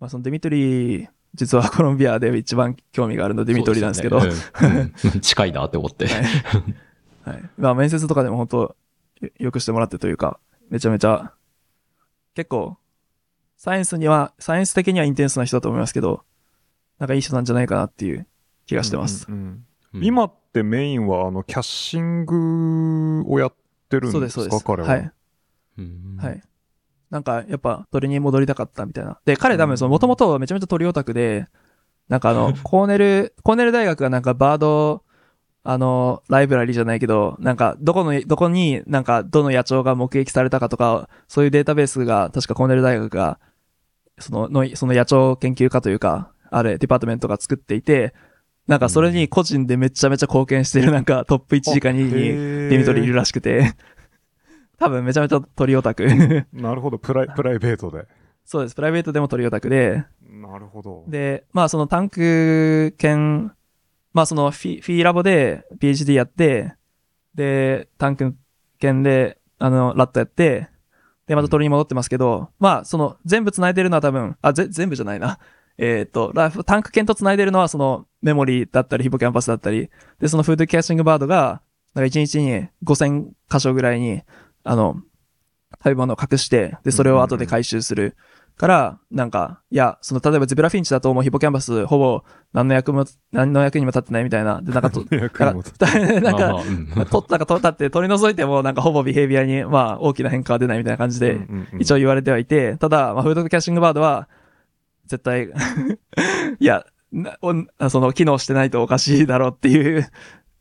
まあ、そのデミトリー、実はコロンビアで一番興味があるのデミトリーなんですけど、ねうん 近いなって思って。はい。まあ面接とかでも本当よよくしてもらってというか、めちゃめちゃ、結構、サイエンスには、サイエンス的にはインテンスな人だと思いますけど、なんかいい人なんじゃないかなっていう気がしてます。うんうんうんうん今ってメインはあのキャッシングをやってるんそうです、かそうです。彼は？はい。うんはい。なんか、やっぱ、鳥に戻りたかったみたいな。で、彼多分、その、もともとめちゃめちゃ鳥オタクで、なんかあの、コーネル、コーネル大学がなんかバード、あの、ライブラリーじゃないけど、なんか、どこの、どこになんか、どの野鳥が目撃されたかとか、そういうデータベースが、確かコーネル大学が、その、の、その野鳥研究家というか、あれ、デパートメントが作っていて、なんかそれに個人でめちゃめちゃ貢献してるなんかトップ1時か2位にデミトリーいるらしくて、多分めちゃめちゃ鳥オタク。なるほど、プライ、プライベートで。そうです。プライベートでも鳥オタクで、なるほど。で、まあそのタンク犬、まあそのフィフィーラボで PhD やって、で、タンク犬で、あの、ラットやって、で、また鳥に戻ってますけど、まあその全部繋いでるのは多分、あ、ぜ、全部じゃないな。えっ、と、ラタンク犬と繋いでるのはそのメモリーだったり、ヒポキャンパスだったり、で、そのフードキャッシングバードが、なんか1日に5000箇所ぐらいに、あの、食べ物を隠して、で、それを後で回収する。から、なんか、いや、その、例えばゼブラフィンチだともうヒポキャンパスほぼ何の役も、何の役にも立ってないみたいな。で、なんかと、なんか、なんかまあまあ、うんと、なんかと、だって取り除いてもなんかほぼビヘイビアに、まあ大きな変化は出ないみたいな感じで、一応言われてはいて、ただ、まあフードキャッシングバードは、絶対、いや、その、機能してないとおかしいだろうっていう、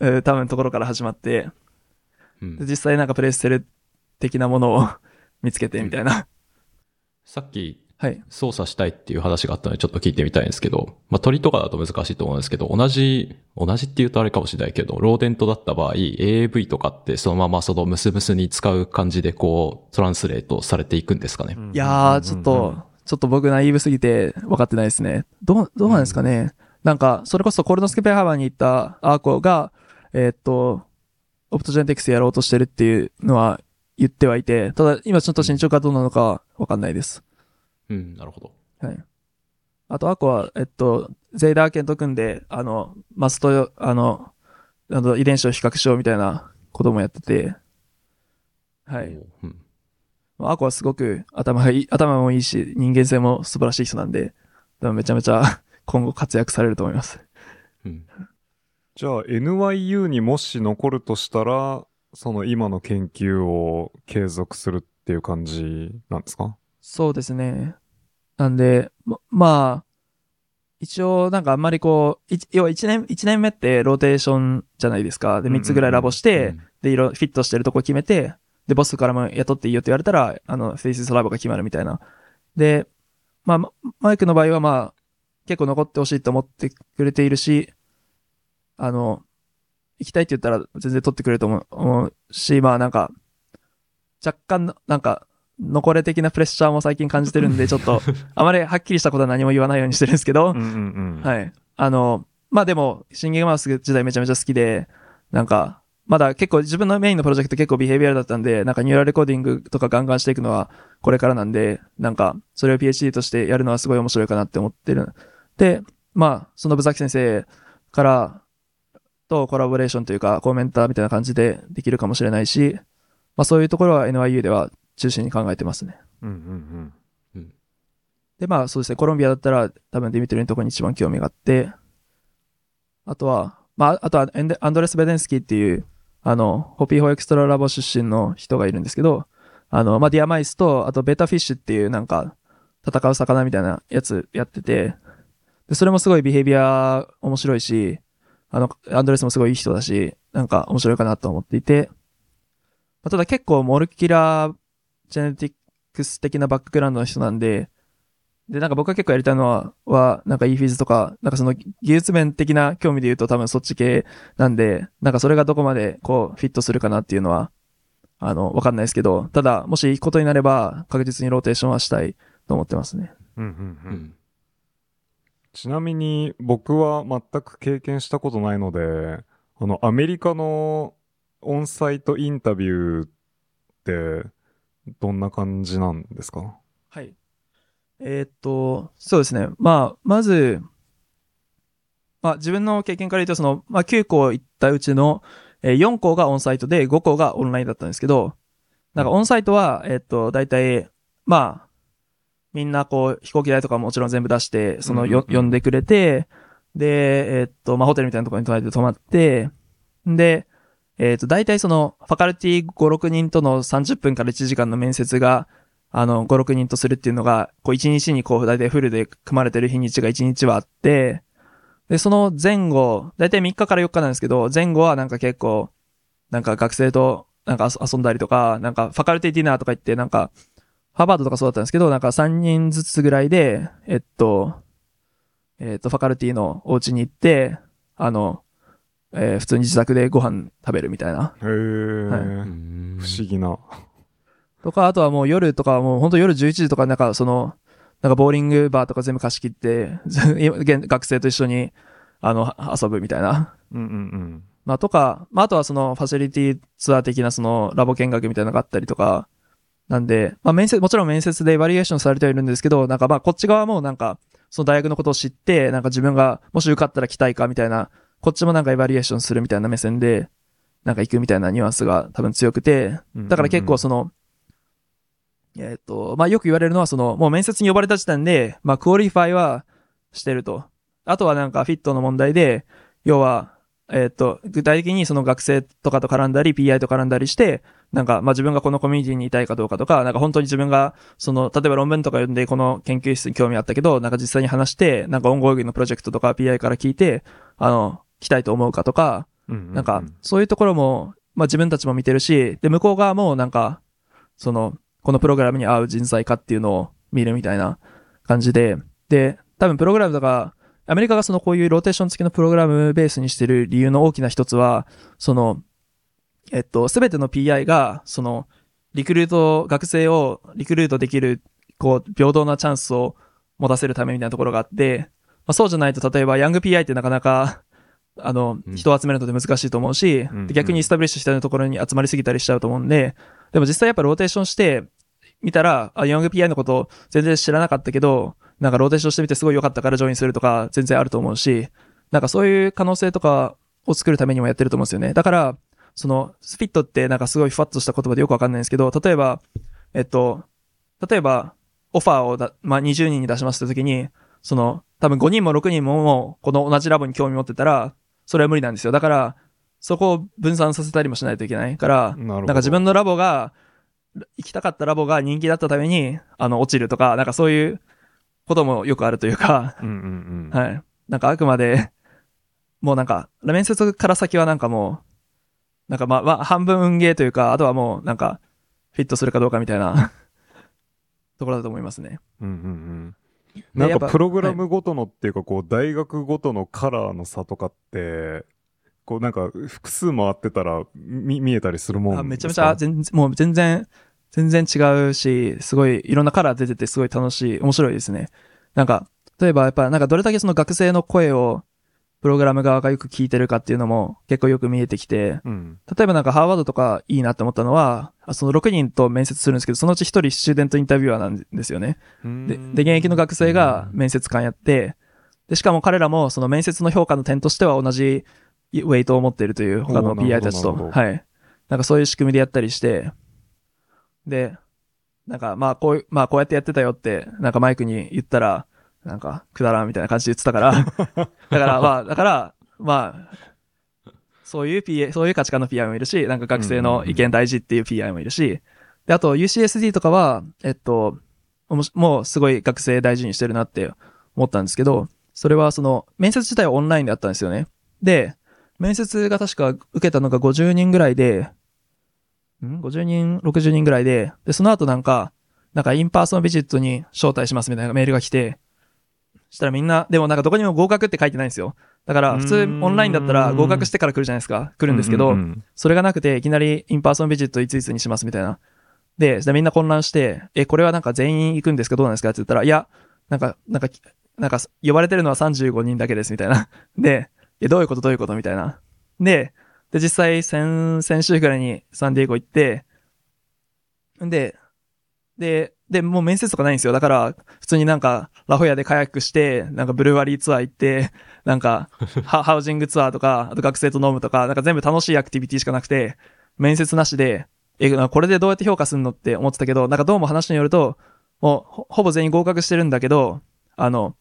えー多分ところから始まって、うんで実際なんかプレイステル的なものを見つけてみたいな。さっきはい。操作したいっていう話があったのでちょっと聞いてみたいんですけど、まあ、鳥とかだと難しいと思うんですけど、同じ、同じって言うとあれかもしれないけど、ローデントだった場合、AAV とかってそのままそのムスムスに使う感じでこう、トランスレートされていくんですかね。いやー、ちょっと、ちょっと僕ナイーブすぎて分かってないですね。どう、どうなんですかね。なんか、それこそコルノスケペハバーに行ったアーコが、えーっと、オプトジェネティクスやろうとしてるっていうのは言ってはいて、ただ今ちょっと進捗がどうなのか分かんないです。うん、なるほど。はい。あと、アーコは、えっと、ゼイダー犬と組んで、あの、マスト、あの、あの遺伝子を比較しようみたいなこともやってて、はい。うん。まあアコはすごく頭がいい、頭もいいし、人間性も素晴らしい人なんで、多分めちゃめちゃ 今後活躍されると思います。うん。じゃあ NYU にもし残るとしたら、その今の研究を継続するっていう感じなんですか？そうですね。なんで、ま、まあ、一応なんかあんまりこう、い要は一年、一年目ってローテーションじゃないですか。で、三つぐらいラボして、うんで、色、フィットしてるとこ決めて、で、ボスからも雇っていいよって言われたら、あの、フェイスラボが決まるみたいな。で、まあ、ママイクの場合はまあ、結構残ってほしいと思ってくれているし、あの、行きたいって言ったら全然取ってくれると思う思うし、まあなんか、若干の、なんか、残れ的なプレッシャーも最近感じてるんで、ちょっと、あまりはっきりしたことは何も言わないようにしてるんですけど、うんうんうん。はい。あの、まあでも、シンギングマウス時代めちゃめちゃ好きで、なんか、まだ結構自分のメインのプロジェクト結構ビヘイビアルだったんで、なんかニューラルレコーディングとかガンガンしていくのはこれからなんで、なんか、それを PhD としてやるのはすごい面白いかなって思ってる。で、まあ、その部崎先生から、とコラボレーションというか、コメンターみたいな感じでできるかもしれないし、まあそういうところは NYU では中心に考えてますね。うんうんで、まあそうですね、コロンビアだったら多分ディミトリのところに一番興味があって、あとは、まあ、あとはアンドレス・ベンデスキーっていう、あの、ホピ・ホークストララボ出身の人がいるんですけど、あの、まあ、 deer mice と、あと betta fish っていうなんか、戦う魚みたいなやつやってて、で、それもすごい behavior 面白いし、あの、アンドレスもすごいいい人だし、なんか面白いかなと思っていて、まあ、ただ結構 molecular genetics 的なバックグラウンドの人なんで、で、なんか僕が結構やりたいのは、は、なんか eFiz とか、なんかその技術面的な興味で言うと多分そっち系なんで、なんかそれがどこまでこうフィットするかなっていうのは、あの、わかんないですけど、ただ、もし行くことになれば確実にローテーションはしたいと思ってますね。うんうんううんん。ちなみに僕は全く経験したことないので、あの、アメリカのオンサイトインタビューってどんな感じなんですか？はい。えーっと、そうですね。まあ、まず、まあ自分の経験から言うと、その、まあ9校行ったうちの、えー4校がオンサイトで5校がオンラインだったんですけど、なんかオンサイトは、えーっと、大体、まあ、みんなこう、飛行機代とかももちろん全部出して、そのよ、うんうんうん呼んでくれて、で、えーっと、まあホテルみたいなところに隣で泊まって、で、えーと、大体その、ファカルティ5、6人との30分から1時間の面接が、あの、5、6人とするっていうのが、こう、1日にこう、大体フルで組まれてる日にちが1日はあって、で、その前後、大体3日から4日なんですけど、前後はなんか結構、なんか学生となんか遊んだりとか、なんかファカルティディナーとか言って、なんか、ハーバードとかそうだったんですけど、なんか3人ずつぐらいで、えっと、えっと、ファカルティのお家に行って、あの、えー普通に自宅でご飯食べるみたいな。へえ、はいうん不思議な。とか、あとはもう夜とかはもう本当夜11時とかなんかその、なんかボーリングバーとか全部貸し切って、現学生と一緒に、あの、遊ぶみたいな。うんうんうん。まあとか、まああとはそのファシリティツアー的なそのラボ見学みたいなのがあったりとか、なんで、まあ面接、もちろん面接でバリエーションされてはいるんですけど、なんかまあこっち側もなんか、その大学のことを知って、なんか自分がもし受かったら来たいかみたいな、こっちもなんか evaluation するみたいな目線で、なんか行くみたいなニュアンスが多分強くて、だから結構その、えっ、と、まあよく言われるのはその、もう面接に呼ばれた時点で、まあ qualify はしてると。あとはなんかフィットの問題で、要は、えっ、と、具体的にその学生とかと絡んだり、PI と絡んだりして、なんか、まあ自分がこのコミュニティにいたいかどうかとか、なんか本当に自分が、その、例えば論文とか読んでこの研究室に興味あったけど、なんか実際に話して、なんか ongoing のプロジェクトとか PI から聞いて、あの、来たいと思うかとか、なんか、そういうところも、まあ自分たちも見てるし、で、向こう側もなんか、その、このプログラムに合う人材かっていうのを見るみたいな感じで、で、多分プログラムとか、アメリカがそのこういうローテーション付きのプログラムベースにしてる理由の大きな一つは、その、えっと、すべての PI が、その、リクルート、学生をリクルートできる、こう、平等なチャンスを持たせるためみたいなところがあって、まあ、そうじゃないと、例えば、 young PI ってなかなか、あのう、ん。人を集めるので難しいと思うし、うん。で逆に establish したようなところに集まりすぎたりしちゃうと思うんで、でも実際やっぱローテーションして、見たら、あ、 young PI のこと全然知らなかったけど、なんかローテーションしてみてすごい良かったから join するとか全然あると思うし、なんかそういう可能性とかを作るためにもやってると思うんですよね。だから、その、フィットってなんかすごいふわっとした言葉でよくわかんないんですけど、例えば、えっと、例えば、オファーをだ、まあ、20人に出しますって時に、その、多分5人も6人もこの同じラボに興味持ってたら、それは無理なんですよ。だから、そこを分散させたりもしないといけないから、な。なんか自分のラボが、行きたかったラボが人気だったために、あの、落ちるとか、なんかそういうこともよくあるというか、うんうんうん。はい。なんかあくまで、もうなんか、面接から先はなんかもう、なんかまあ、まあ、半分運ゲーというか、あとはもうなんか、フィットするかどうかみたいな、ところだと思いますね。うんうんうん。なんかプログラムごとのっていうか、こう、大学ごとのカラーの差とかって、こうなんか複数回ってたら見見えたりするもんあめちゃめちゃ、全然、もう全然、全然違うし、すごい、いろんなカラー出ててすごい楽しい、面白いですね。なんか、例えばやっぱ、なんかどれだけその学生の声を、プログラム側がよく聞いてるかっていうのも結構よく見えてきて、うん。例えばなんかハーバードとかいいなって思ったのは、あその6人と面接するんですけど、そのうち1人スチューデントインタビュアーなんですよね。で、で、現役の学生が面接官やって、で、しかも彼らもその面接の評価の点としては同じウェイトを持っているという他の PI たちと。はい。なんかそういう仕組みでやったりして、で、なんかまあこういう、まあこうやってやってたよって、なんかマイクに言ったら、なんかくだらんみたいな感じで言ってたから、だからまあ、だから、まあ、そういう PA、そういう価値観の PI もいるし、なんか学生の意見大事っていう PI もいるし、で、あと UCSD とかは、えっと、もうすごい学生大事にしてるなって思ったんですけど、それはその、面接自体はオンラインであったんですよね。で、面接が確か受けたのが50人ぐらいで、ん ?50 人、60人ぐらいで、で、その後なんか、なんか in-person visit に招待しますみたいなメールが来て、したらみんな、でもなんかどこにも合格って書いてないんですよ。だから普通オンラインだったら合格してから来るじゃないですか。来るんですけど、それがなくて、いきなり in-person visit いついつにしますみたいな。で、でみんな混乱して、え、これはなんか全員行くんですかどうなんですかって言ったら、いや、なんか、なんか、なんか、呼ばれてるのは35人だけですみたいな。で、え、どういうこと？どういうこと？みたいな。で、で、実際先、先週くらいにサンディエゴ行って、で、で、で、もう面接とかないんですよ。だから、普通になんか、ラホヤでカヤックして、なんかブルワリーツアー行って、なんか、ハウジングツアーとか、あと学生と飲むとか、なんか全部楽しいアクティビティしかなくて、面接なしで、え、これでどうやって評価するのって思ってたけど、なんかどうも話によると、もうほ、ほぼ全員合格してるんだけど、あの、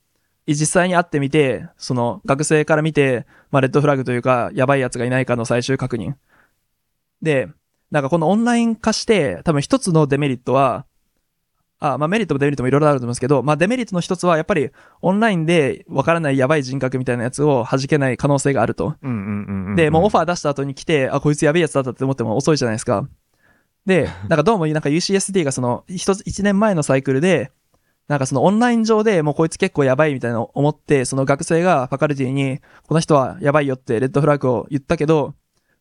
実際に会ってみて、その、学生から見て、まあ、レッドフラグというか、やばいやつがいないかの最終確認。で、なんかこのオンライン化して、多分一つのデメリットは、あ、まあメリットもデメリットもいろいろあると思うんですけど、まあデメリットの一つはやっぱりオンラインでわからないやばい人格みたいなやつを弾けない可能性があると。で、もうオファー出した後に来て、あ、こいつやべえやつだったって思っても遅いじゃないですか。で、なんかどうもなんか UCSD がその一つ、一年前のサイクルで、なんかそのオンライン上でもうこいつ結構やばいみたいなのを思って、その学生がファカルティに、この人はやばいよってレッドフラッグを言ったけど、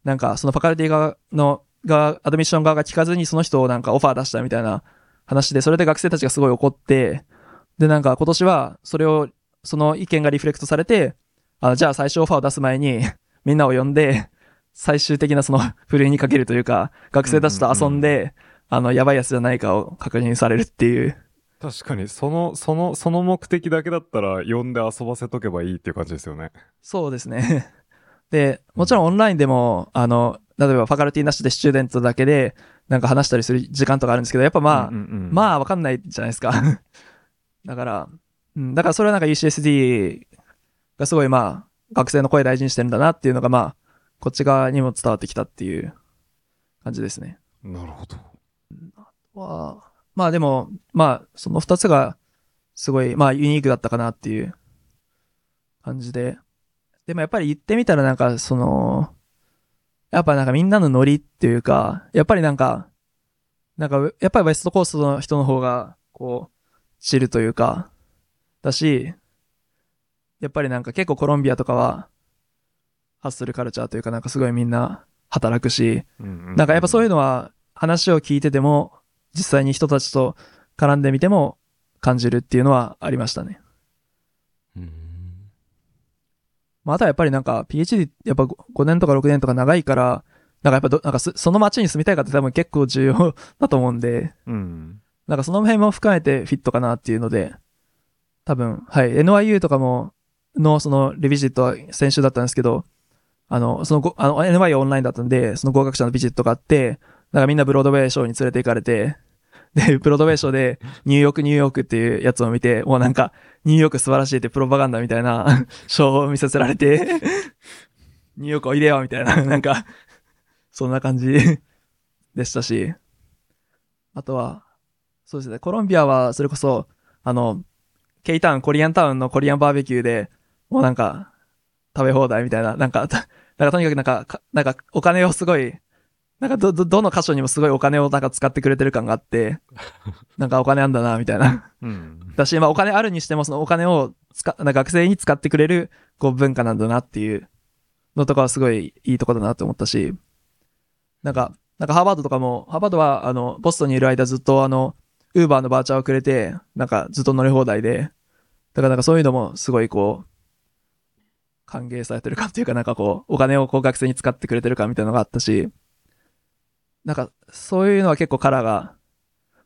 なんかそのファカルティ側のが、アドミッション側が聞かずにその人をなんかオファー出したみたいな話で、それで学生たちがすごい怒って、で、なんか今年はそれを、その意見がリフレクトされて、あの、じゃあ最初オファーを出す前に、みんなを呼んで、最終的なその、ふるいにかけるというか、学生たちと遊んで、あの、やばいやつじゃないかを確認されるっていう。確かに、その、その、その目的だけだったら、呼んで遊ばせとけばいいっていう感じですよね。そうですね。で、もちろんオンラインでも、あの、例えばファカルティなしでスチューデントだけで、なんか話したりする時間とかあるんですけど、やっぱまあ、うんうんうんまあわかんないじゃないですか。だから、うん、だからそれはなんか UCSD がすごいまあ、学生の声大事にしてるんだなっていうのがまあ、こっち側にも伝わってきたっていう感じですね。なるほど。は、まあでも、まあ、その二つが、すごい、まあユニークだったかなっていう感じで。でもやっぱり言ってみたらなんか、その、やっぱなんかみんなのノリっていうか、やっぱりなんか、なんか、やっぱりウェストコーストの人の方が、こう、知るというか、だし、やっぱりなんか結構コロンビアとかは、ハッスルカルチャーというかなんかすごいみんな働くし、なんかやっぱそういうの、のは話を聞いてても、実際に人たちと絡んでみても感じるっていうのはありましたね。うんまあ、あとはやっぱりなんか PhD やっぱ5年とか6年とか長いから、なんかやっぱど、なんかそその街に住みたいかって多分結構重要だと思うんで、うん。なんかその辺も含めてフィットかなっていうので、多分、はい、NYU とかも、のそのリビジットは先週だったんですけど、あの、そのご、あの、NYU オンラインだったんで、その合格者のビジットがあって、なんかみんなブロードウェイショーに連れて行かれて、で、ブロードウェイショーで、ニューヨーク、ニューヨークっていうやつを見て、もうなんか、ニューヨーク素晴らしいってプロパガンダみたいな、ショーを見させられて、ニューヨークおいでよみたいな、なんか、そんな感じでしたし、あとは、そうですね、コロンビアはそれこそ、あの、ケイタウン、コリアンタウンのコリアンバーベキューで、もうなんか、食べ放題みたいな、なんか、なんかとにかくなん、かなんかお金をすごい、なんかど、ど、どの箇所にもすごいお金をなんか使ってくれてる感があって、なんかお金あんだな、みたいな。うん。だし、まあお金あるにしてもそのお金を使、な学生に使ってくれる、こう文化なんだなっていうのとかはすごいいいとこだなと思ったし、なんか、なんかハーバードとかも、ハーバードはあの、ボストンにいる間ずっとあの、ウーバーのバーチャーをくれて、なんかずっと乗り放題で、だからなんかそういうのもすごいこう、歓迎されてるかっていうかなんかこう、お金をこう学生に使ってくれてるかみたいなのがあったし、なんかそういうのは結構カラーが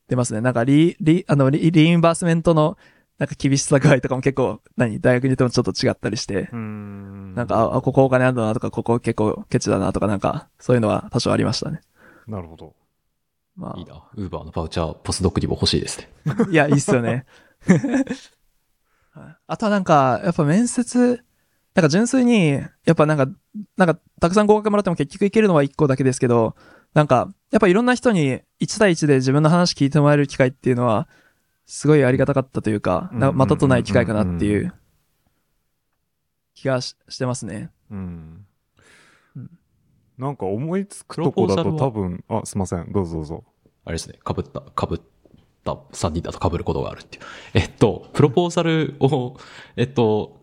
出ますね。なんかリ、リ、あの、リ、リインバースメントのなんか厳しさ具合とかも結構、何大学によってもちょっと違ったりして、うん。なんか、あ、ここお金あるんだなとか、ここ結構ケチだなとか、なんか、そういうのは多少ありましたね。なるほど。まいいな。ウーバーのバウチャー、ポスドクにも欲しいですね。あ、いや、いいっすよね。はいあとはなんか、やっぱ面接、なんか純粋に、やっぱなんか、なんか、たくさん合格もらっても結局いけるのは1個だけですけど、なんか、やっぱいろんな人に1対1で自分の話聞いてもらえる機会っていうのは、すごいありがたかったというか、なまたとない機会かなっていう気がししてますね。うんうん。なんか思いつくとこだとプロポーザルは多分、あ、すいません。どうぞどうぞ。あれですね、被った、被った3人だと被ることがあるっていう。えっと、プロポーザルを、えっと、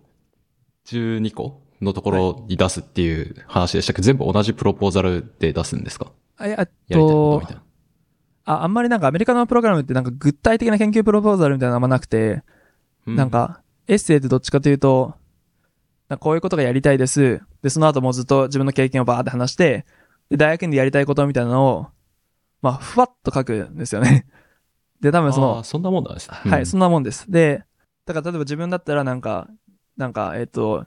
12個のところに出すっていう話でしたけ？ど、全部同じプロポーザルで出すんですか？えっと。あ、あんまりなんかアメリカのプログラムってなんか具体的な研究プロポーザルみたいなのあんまなくて、うなん、かエッセイってどっちかというと、こういうことがやりたいです。で、その後もずっと自分の経験をバーって話して、で、大学院でやりたいことみたいなのを、まあ、ふわっと書くんですよね。で、多分そのそんなもんなんですね。はい、うんそんなもんです。で、だから例えば自分だったらなんか、なんか、えっ、と、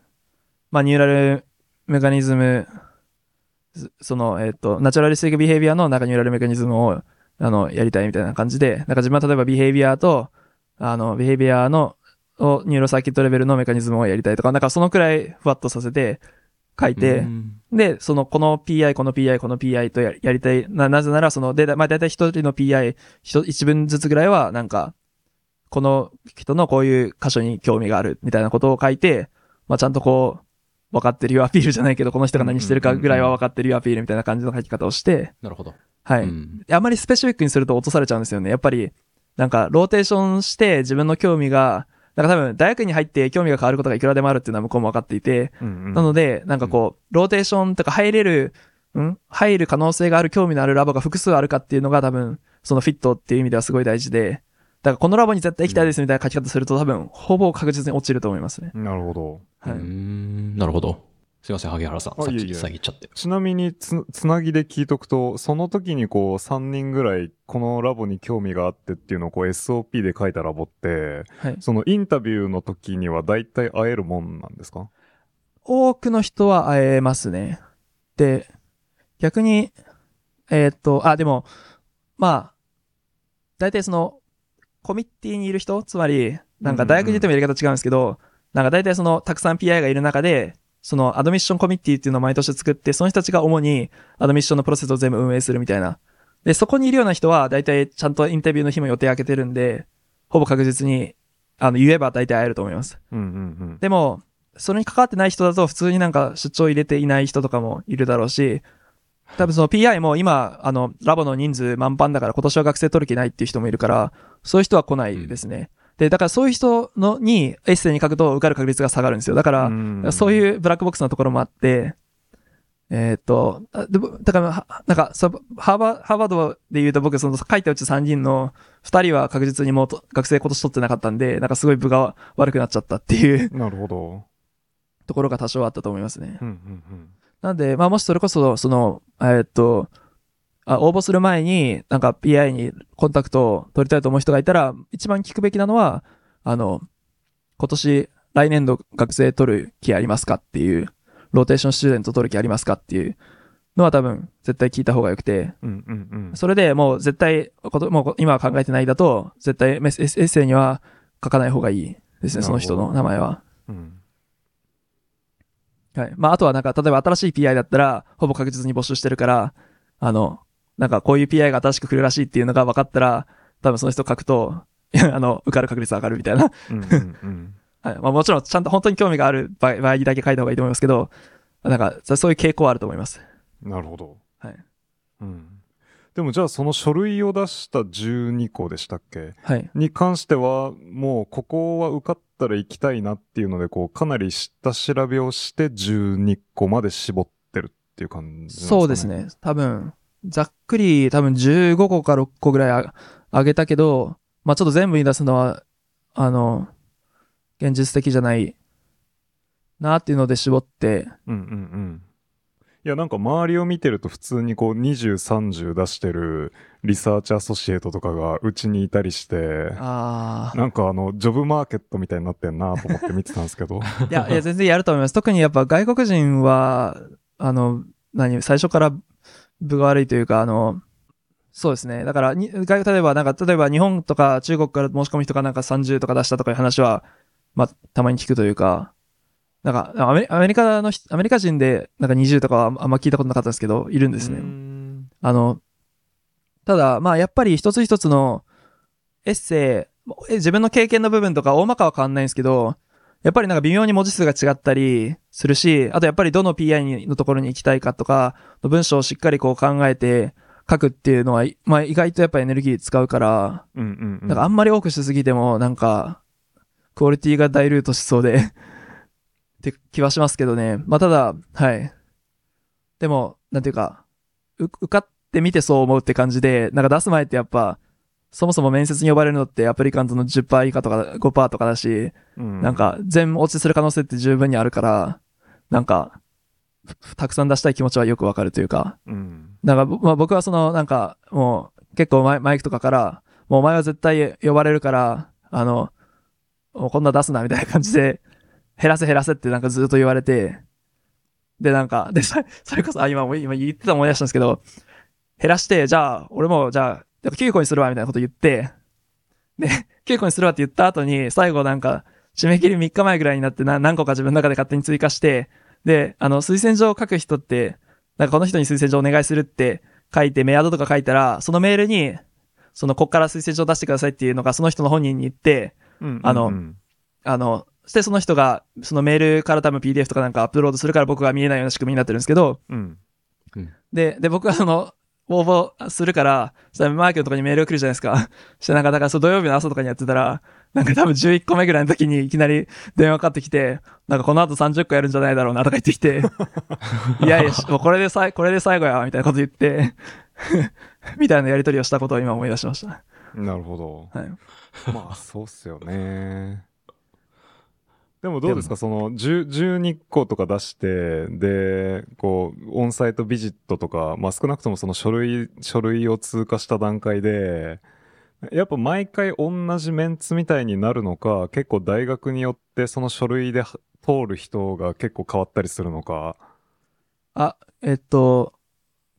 まあ、 neural mechanism、そその、えっ、と、 naturalistic behavior のなんか neural mechanism を、あの、やりたいみたいな感じで、なんか自分は例えば behavior と、あの、 behavior の、を neural circuit level のメカニズムをやりたいとか、なんかそのくらいふわっとさせて書いて、うんで、その、この PI、この PI、この PI とややりたい。な、なぜなら、その、で、まあ、だいたい一人の PI、一一文ずつぐらいは、なんか、この人のこういう箇所に興味がある、みたいなことを書いて、まあ、ちゃんとこう、分かってるよアピールじゃないけど、この人が何してるかぐらいは分かってるよアピールみたいな感じの書き方をして、なるほど。はい。うんあんまりスペシフィックにすると落とされちゃうんですよね。やっぱり、なんか、ローテーションして自分の興味が、なんか多分、大学に入って興味が変わることがいくらでもあるっていうのは向こうも分かっていて、うんうんなので、なんかこう、ローテーションとか入れる、ん入る可能性がある興味のあるラボが複数あるかっていうのが多分、そのフィットっていう意味ではすごい大事で、だからこのラボに絶対行きたいですみたいな書き方すると多分、ほぼ確実に落ちると思いますね。なるほど。はいうー。ん、なるほど。すいません、萩原さん。さっきあいえいえ遮っちゃって。ちなみにつ、つなぎで聞いとくと、その時にこう、3人ぐらい、このラボに興味があってっていうのをこう、SOP で書いたラボって、はい。そのインタビューの時には大体会えるもんなんですか？多くの人は会えますね。で、逆に、えーっと、あ、でも、まあ、大体その、コミッティにいる人、つまり、なんか大学にいてもやり方違うんですけど、なんか大体その、たくさん PI がいる中で、そのアドミッションコミッティっていうのを毎年作って、その人たちが主にアドミッションのプロセスを全部運営するみたいな。で、そこにいるような人は、大体ちゃんとインタビューの日も予定開けてるんで、ほぼ確実に、あの、言えば大体会えると思います。うんうんでも、それに関わってない人だと普通になんか出張入れていない人とかもいるだろうし、多分その PI も今、あの、ラボの人数満帆だから今年は学生取る気ないっていう人もいるから、そういう人は来ないですね。で、だからそういう人のにエッセイに書くと受かる確率が下がるんですよ。だから、うん。そういうブラックボックスなところもあって、えーっと、あでもだから、はなんか、そうハーバー、ハーバードで言うと僕、その書いたうち3人の2人は確実にもうと学生今年取ってなかったんで、なんかすごい分が悪くなっちゃったっていうなるほど。ところが多少あったと思いますね。うんうんなんで、まあもしそれこそ、その、えーっと、あ応募する前に、なんか PI にコンタクトを取りたいと思う人がいたら、一番聞くべきなのは、あの、今年、来年度学生取る気ありますかっていう、 rotation student 取る気ありますかっていうのは多分、絶対聞いた方がよくて、うん。うんうんうん。それでもう絶対、もう今は考えてないだと、絶対メッセエッエッセイには書かない方がいいですね、その人の名前は。うん。はい。まあ、あとはなんか、例えば新しい PI だったら、ほぼ確実に募集してるから、あの、なんかこういう PI が新しく来るらしいっていうのが分かったら、多分その人書くと、あの、受かる確率上がるみたいな。うんうんうん。はい。まあもちろん、ちゃんと本当に興味がある場合場合にだけ書いた方がいいと思いますけど、なんか、そういう傾向はあると思います。なるほど。はい。うん。でもじゃあその書類を出した12個でしたっけ？はい。に関しては、もうここは受かったら行きたいなっていうので、こう、かなり下調べをして12個まで絞ってるっていう感じですかね。そうです。ね。多分、ざっくり多分15個か6個ぐらいああげたけど、まあちょっと全部に出すのは、あの、現実的じゃないなっていうので絞って、うんうんうん。いや、なんか周りを見てると普通にこう20、30出してるリサーチアソシエイトとかがうちにいたりして。なんかあの、ジョブマーケットみたいになってんなと思って見てたんですけど。いや、いや、全然やると思います。特にやっぱ外国人は、あの、何、最初から部が悪いというか、あの、そうですね。だから、例えば、なんか、例えば日本とか中国から申し込む人がなんか30とか出したとかいう話は、まあ、たまに聞くというか、なんか、アメリアメリカの人、アメリカ人でなんか20とかはあんま聞いたことなかったんですけど、いるんですね。ね。あの、ただ、まあ、やっぱり一つ一つのエッセイ、え自分の経験の部分とか大まかは変わんないんですけど、やっぱりなんか微妙に文字数が違ったりするし、あとやっぱりどの PI にのところに行きたいかとか、の文章をしっかりこう考えて書くっていうのは、まあ意外とやっぱエネルギー使うから、うんうんうん。なんかあんまり多くしすぎても、なんか、クオリティがダイルートしそうでって気はしますけどね。まあただ、はい。でも、なんていうか、う受かってみてそう思うって感じで、なんか出す前ってやっぱ、そもそも面接に呼ばれるのってアプリカントの10%以下とか5%とかだし、うん、なんか全落ちする可能性って十分にあるから、なんか、ふたくさん出したい気持ちはよくわかるというか、うん。なんか、ぼまあ、僕はその、なんか、もう、結構マイクとかから、もうお前は絶対呼ばれるから、あの、こんな出すな、みたいな感じで、減らせ減らせってなんかずっと言われて、で、なんか、で、そそれこそ、あ、今、今言ってた思い出したんですけど、減らして、じゃあ、俺も、じゃあ、やっぱ9個にするわ、みたいなこと言って、で、9個にするわって言った後に、最後なんか、締め切り3日前ぐらいになってな何個か自分の中で勝手に追加して、で、あの、推薦状を書く人って、なんかこの人に推薦状お願いするって書いてメアドとか書いたら、そのメールに、そのこっから推薦状出してくださいっていうのがその人の本人に言って、うんあのうん。あの、そしてその人がそのメールから多分 PDF とかなんかアップロードするから僕が見えないような仕組みになってるんですけど、うん。で、で、僕はその、応募するから、そしたらマーケのとこにメールが来るじゃないですか。そ してなんか、だからそう土曜日の朝とかにやってたら、なんか多分11個目ぐらいの時にいきなり電話かかってきて、なんかこの後30個やるんじゃないだろうなとか言ってきて、いやいや、もうこれでさい、これで最後や、みたいなこと言って、みたいなやりとりをしたことを今思い出しました。なるほど。はい。まあ、そうっすよね。でもどうですか？その10 12個とか出して、で、こう、オンサイトビジットとか、まあ少なくともその書類、書類を通過した段階で、やっぱ毎回同じメンツみたいになるのか、結構大学によってその書類で通る人が結構変わったりするのか。あ、えっと、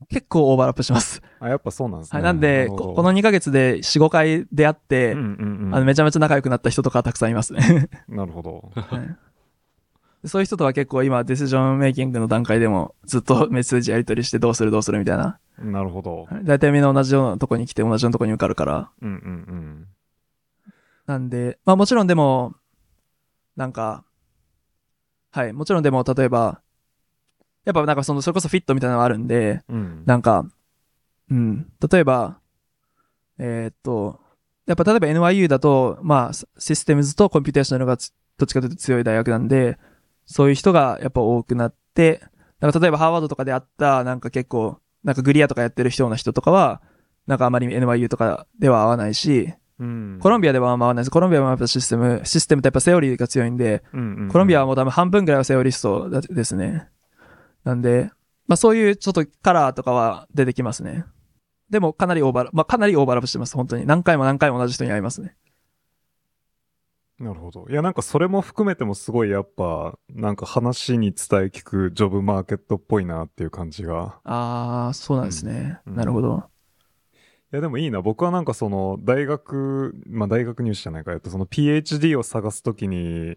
結構オーバーラップします。あ、やっぱそうなんですね。はい。なんで、ここの2ヶ月で4、5回出会って、うんうんうん。あの、めちゃめちゃ仲良くなった人とかたくさんいますね。なるほど。はいそういう人とは結構今、ディシジョンメイキングの段階でもずっとメッセージやり取りしてどうするどうするみたいな。なるほど。はい大体みんな同じようなとこに来て同じようなとこに受かるから。うんうんうん。なんで、まあもちろんでも、なんか、はい、もちろんでも例えば、やっぱなんかその、それこそフィットみたいなのがあるんで、うん。なんか、うん、例えば、えーっと、やっぱ例えば NYU だと、まあ、 systems と computational がどっちかというと強い大学なんで、そういう人がやっぱ多くなって、なんか例えばハーバードとかであった、なんか結構、なんかグリアとかやってる人の人とかは、なんかあまり NYU とかでは合わないし、うんコロンビアではあんま合わないです。コロンビアはやっぱシステム、システムってやっぱセオリーが強いんで、うんうんうんコロンビアはもう多分半分ぐらいはセオリストだですね。なんで、まあそういうちょっとカラーとかは出てきますね。でもかなりオーバーラまあかなりオーバーラップしてます、本当に。何回も何回も同じ人に会いますね。なるほど。いや、なんかそれも含めてもすごいやっぱ、なんか話に伝え聞くジョブマーケットっぽいなっていう感じが。あー、そうなんですね。うんなるほど。いや、でもいいな。僕はなんかその、大学、まあ大学入試じゃないか、えっと、その PhD を探すときに、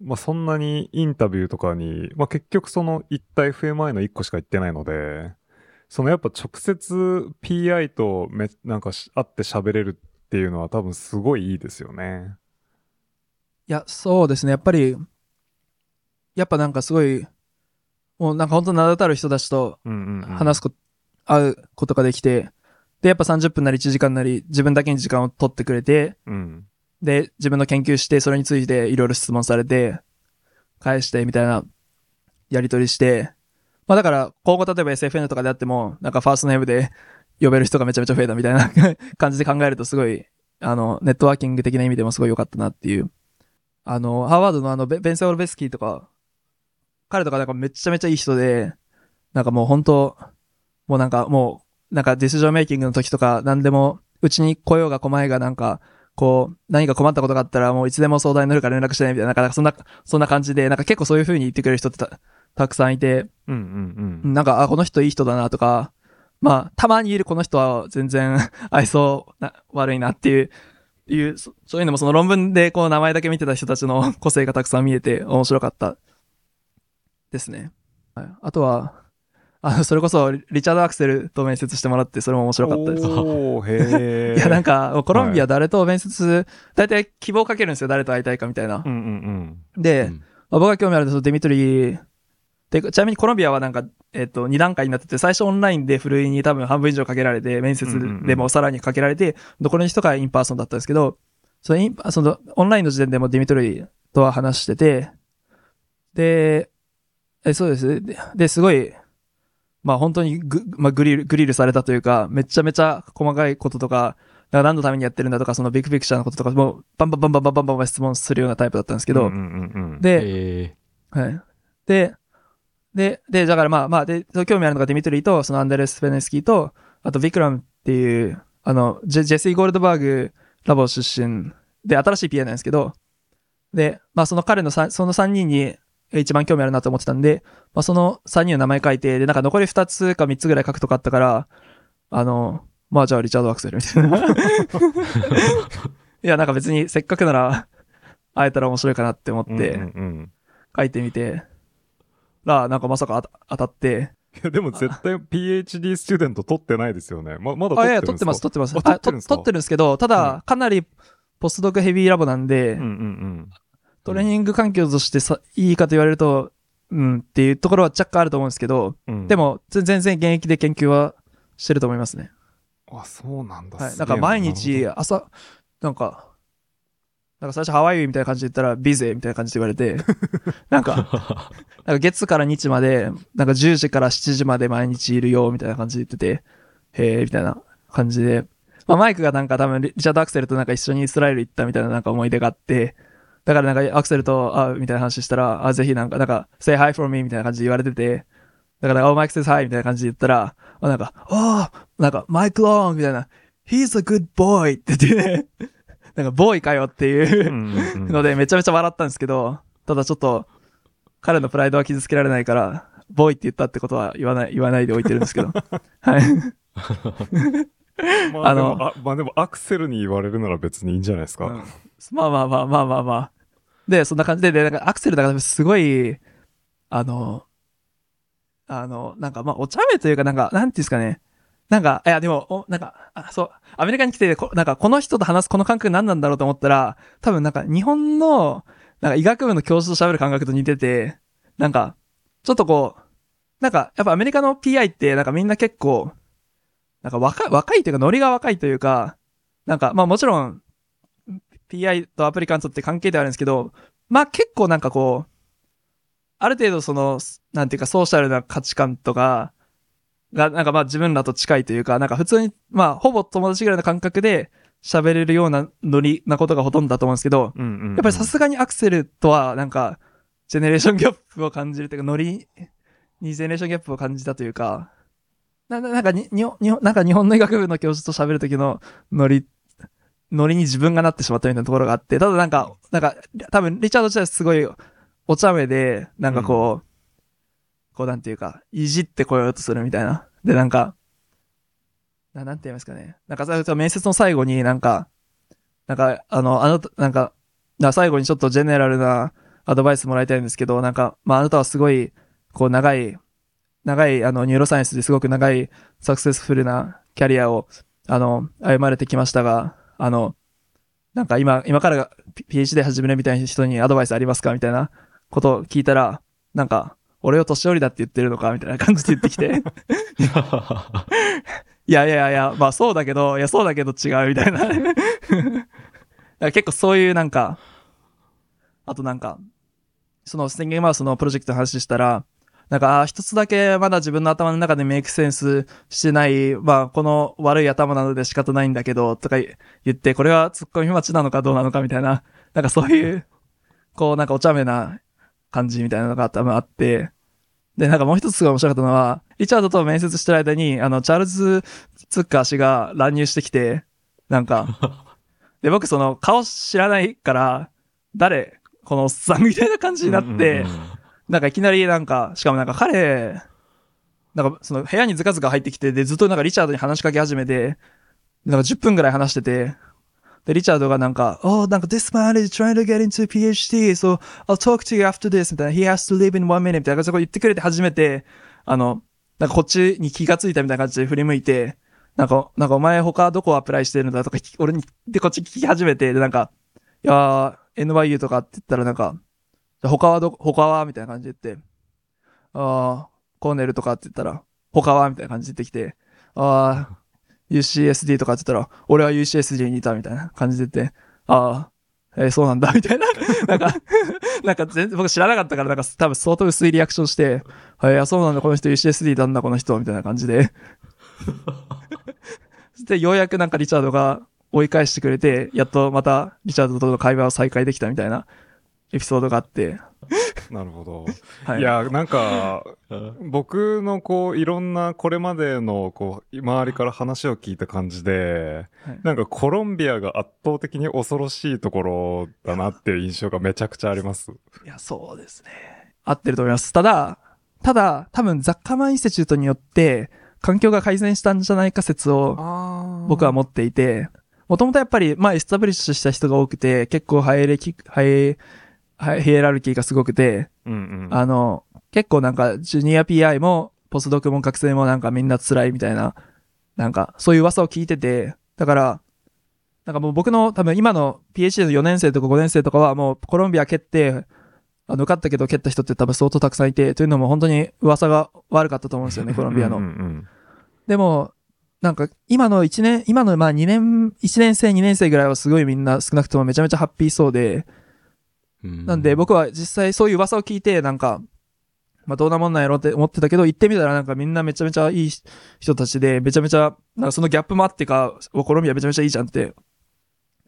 まあそんなにインタビューとかに、まあ結局その一体 FMI の一個しか行ってないので、そのやっぱ直接 PI とめ、なんかし会って喋れるっていうのは多分すごいいいですよね。いや、そうですね。やっぱり、やっぱなんかすごい、もうなんか本当名だたる人たちとうんうん、うん。話すこ、会うことができて、で、やっぱ30分なり1時間なり自分だけに時間を取ってくれて、うん。で、自分の研究して、それについていろいろ質問されて、返してみたいな、やりとりして、まあだから、今後例えば SFN とかであっても、なんかファーストネームで呼べる人がめちゃめちゃ増えたみたいな 感じで考えるとすごい、あの、ネットワーキング的な意味でもすごい良かったなっていう。あの、ハーバードのあの、ベンセオルベスキーとか、彼とかなんかめちゃめちゃいい人で、なんかもう本当もうなんかもう、なんかディシジョンメイキングの時とか、何でも、うちに来ようが来まいがなんか、こう、何か困ったことがあったらもういつでも相談に乗るから連絡してね、みたいな、なんかそんな、そんな感じで、なんか結構そういう風に言ってくれる人ってたたくさんいて、うんうんうん。なんか、あ、この人いい人だなとか、まあ、たまにいるこの人は全然 愛想な悪いなっていう、いう、そそういうのもその論文でこう名前だけ見てた人たちの個性がたくさん見えて面白かったですね。はい、あとは、あの、それこそリリチャード・アクセルと面接してもらってそれも面白かったです。おー、へー。いや、なんか、コロンビア誰と面接、大体希望かけるんですよ、誰と会いたいかみたいなう。んうんで、うんまあ僕が興味あるのはデミトリー、で、ちなみにコロンビアはなんか、えっと、2段階になってて、最初オンラインでふるいに多分半分以上かけられて、面接うんうんうんでもさらにかけられて、残りの人が in-person だったんですけど、そのインその、オンラインの時点でもデミトリーとは話してて、で、えそうです。で、ですごい、まあ本当にグ,、まあ、グリル、グリルされたというか、めちゃめちゃ細かいこととか、か何のためにやってるんだとか、そのビッグピクチャーのこととか、もうバンバンバンバンバンバンバン質問するようなタイプだったんですけど、うんう、で、はい。で、で、で、だからまあまあ、で、興味あるのがディミトリーと、そのアンデレス・フェネスキーと、あとビクラムっていう、あの、ジェジェスイ・ゴールドバーグラボ出身で、新しい PA なんですけど、で、まあその彼のその3人に、一番興味あるなと思ってたんで、まあその3人の名前書いて、で、なんか残り2つか3つぐらい書くとかあったから、あの、まあじゃあリチャード・アクセルみたいな。いや、なんか別にせっかくなら会えたら面白いかなって思って、うんうんうん書いてみて、ら、なんかまさか当た当たって、いやでも絶対 PhD スチューデント取ってないですよね。ま、まだあ、いやいや、取っ撮っててますす、んでか？撮ってます。あ、とあ撮ってるんですか？撮ってるんですけど、ただ、かなり、ポストドクヘビーラボなんで、うんうんトレーニング環境としてさ、いいかと言われると、うんっていうところは若干あると思うんですけど、うん。うんで、も、ぜ全然現役で研究はしてると思いますね。あ、そうなんだ。はい。なんか毎日朝、なんか、なんか最初ハワイみたいな感じで言ったらビゼみたいな感じで言われて、なんか、なんか月から日まで、なんか10時から7時まで毎日いるよみたいな感じで言ってて、へえ、みたいな感じで、まあマイクがなんか多分リチャード・アクセルとなんか一緒にイスラエル行ったみたいななんか思い出があって、だからなんかアクセルと、あ、みたいな話したら、あ、ぜひなんか、なんか、say hi for me みたいな感じで言われてて、だから、oh, Mike says hi みたいな感じで言ったら、あなんか、oh, なんか、Mike Long みたいな、he's a good boy って言ってね、なんか、ボーイかよっていうので、めちゃめちゃ笑ったんですけど、ただちょっと、彼のプライドは傷つけられないから、ボーイって言ったってことは言わない、言わないでおいてるんですけど。はい。まあであのも、あまあでもアクセルに言われるなら別にいいんじゃないですか。うんまあまあまあまあまあまあ。で、そんな感じで、で、なんかアクセルだからすごい、あの、あの、なんかまあお茶目というかなんか、なんていうんですかね。なんか、いやでも、おなんか、あそう、アメリカに来てこ、なんかこの人と話すこの感覚何なんだろうと思ったら、多分なんか日本の、なんか医学部の教授と喋る感覚と似てて、なんか、ちょっとこう、なんか、やっぱアメリカの PI って、なんかみんな結構、なんか若い、若いというかノリが若いというか、なんか、まあもちろん、PI とアプリカントって関係ではあるんですけど、まあ結構なんかこう、ある程度その、なんていうかソーシャルな価値観とか、が、なんかまあ自分らと近いというか、なんか普通に、まあほぼ友達ぐらいの感覚で喋れるようなノリなことがほとんどだと思うんですけど、うんうんうん。やっぱりさすがにアクセルとはなんか、ジェネレーションギャップを感じるというか、ノリにジェネレーションギャップを感じたというか、なななんかに、にほ日本なんか日本の医学部の教授と喋るときのノリ、ノリに自分がなってしまったみたいなところがあって、ただなんか、なんか、多分リチャード自体すごいお茶目で、なんかこう、こうなんていうか、いじってこようとするみたいな。で、なんか、ななんて言いますかね。なんか、面接の最後になんか、なんか、あの、あなた、なんか、な最後にちょっとジェネラルなアドバイスもらいたいんですけど、なんか、まあ、あなたはすごい、こう、長い、長い、あの、ニューロサイエンスですごく長い、サクセスフルなキャリアを、あの、歩まれてきましたが、あの、なんか今、今からが P- PhD 始めるみたいな人にアドバイスありますかみたいなことを聞いたら、なんか、俺を年寄りだって言ってるのかみたいな感じで言ってきて、いやいやいや、まあそうだけど、いやそうだけど違うみたいな。結構そういうなんか、あとなんか、そのスティンマウスのプロジェクトの話したら、なんか、一つだけまだ自分の頭の中でメイクセンスしてない、まあ、この悪い頭なので仕方ないんだけど、とか言って、これは突っ込み待ちなのかどうなのかみたいな、なんかそういう、こうなんかお茶目な感じみたいなのが多分あって、で、なんかもう一つすごい面白かったのは、リチャードと面接してる間に、あの、チャールズ・ツッカー氏が乱入してきて、なんか、で、僕その顔知らないから、誰？このおっさんみたいな感じになって、なんかいきなりなんか、しかもなんか彼、なんかその部屋にズカズカ入ってきて、で、ずっとなんかリチャードに話しかけ始めて、なんか10分ぐらい話してて、で、リチャードがなんか、Oh, なんか this man is trying to get into PhD, so I'll talk to you after this, みたいな、he has to live in one minute, みたいな、そこ言ってくれて初めて、あの、なんかこっちに気がついたみたいな感じで振り向いて、なんか、なんかお前他どこアプライしてるんだとか、俺に、でこっち聞き始めて、で、なんか、いやー、NYU とかって言ったらなんか、じゃあ他はど、他はみたいな感じで言って、ああ、コーネルとかって言ったら、他はみたいな感じで言ってきて、ああ、UCSD とかって言ったら、俺は UCSD にいたみたいな感じで言って、ああ、えーそうなんだ、みたいな。なんか、なんか全然僕知らなかったから、なんか多分相当薄いリアクションして、はい、いや、そうなんだ、この人 UCSD なんだ、この人、みたいな感じで。で、ようやくなんかリチャードが追い返してくれて、やっとまたリチャードとの会話を再開できたみたいなエピソードがあって、なるほど。はい。いや、なんか、僕のこう、いろんなこれまでのこう、周りから話を聞いた感じで、はいなんかコロンビアが圧倒的に恐ろしいところだなっていう印象がめちゃくちゃあります。いや、そうですね。合ってると思います。ただ、ただ、多分ザッカーマンインスティチュートによって、環境が改善したんじゃないか説を僕は持っていて、もともとやっぱり、まあ、エスタブリッシュした人が多くて、結構ハイエレキ、ハイヒエラルキーがすごくて、うんうん。あの、結構なんか、ジュニア PI も、ポスドクも学生もなんかみんな辛いみたいな、なんか、そういう噂を聞いてて、だから、なんかもう僕の多分今の PhD の4年生とか5年生とかはもうコロンビア蹴って、あの、受かったけど蹴った人って多分相当たくさんいて、というのも本当に噂が悪かったと思うんですよね、コロンビアの。うんうんでも、なんか今の1年、今のまあ2年、1年生、2年生ぐらいはすごいみんな少なくともめちゃめちゃハッピーそうで、なんで僕は実際そういう噂を聞いて、なんか、まあどんなもんなんやろって思ってたけど、行ってみたらなんかみんなめちゃめちゃいい人たちで、めちゃめちゃ、なんかそのギャップもあってか、コロンビアめちゃめちゃいいじゃんって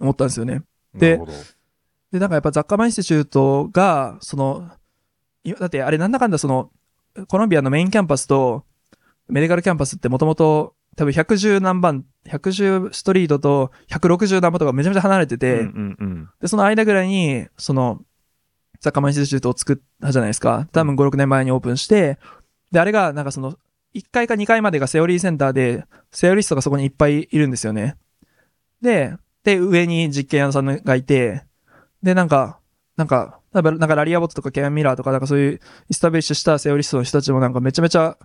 思ったんですよね。でで、なんかやっぱザッカーマンインスティチュートが、その、いだってあれなんだかんだその、コロンビアのメインキャンパスと、メディカルキャンパスってもともと、多分110何番、110ストリートと160何番とかめちゃめちゃ離れてて、うんうんうん。で、その間ぐらいに、その、Zuckerman Institute を作ったじゃないですか。多分5、6年前にオープンして、で、あれが、なんかその、1階か2階までが theory center で、 theorist がそこにいっぱいいるんですよね。で、で、上に実験屋さんがいて、で、なんか、なんか、なんか Larry Abbott とか Ken Miller とか、なんかそういう establish した theorist の人たちもなんかめちゃめちゃ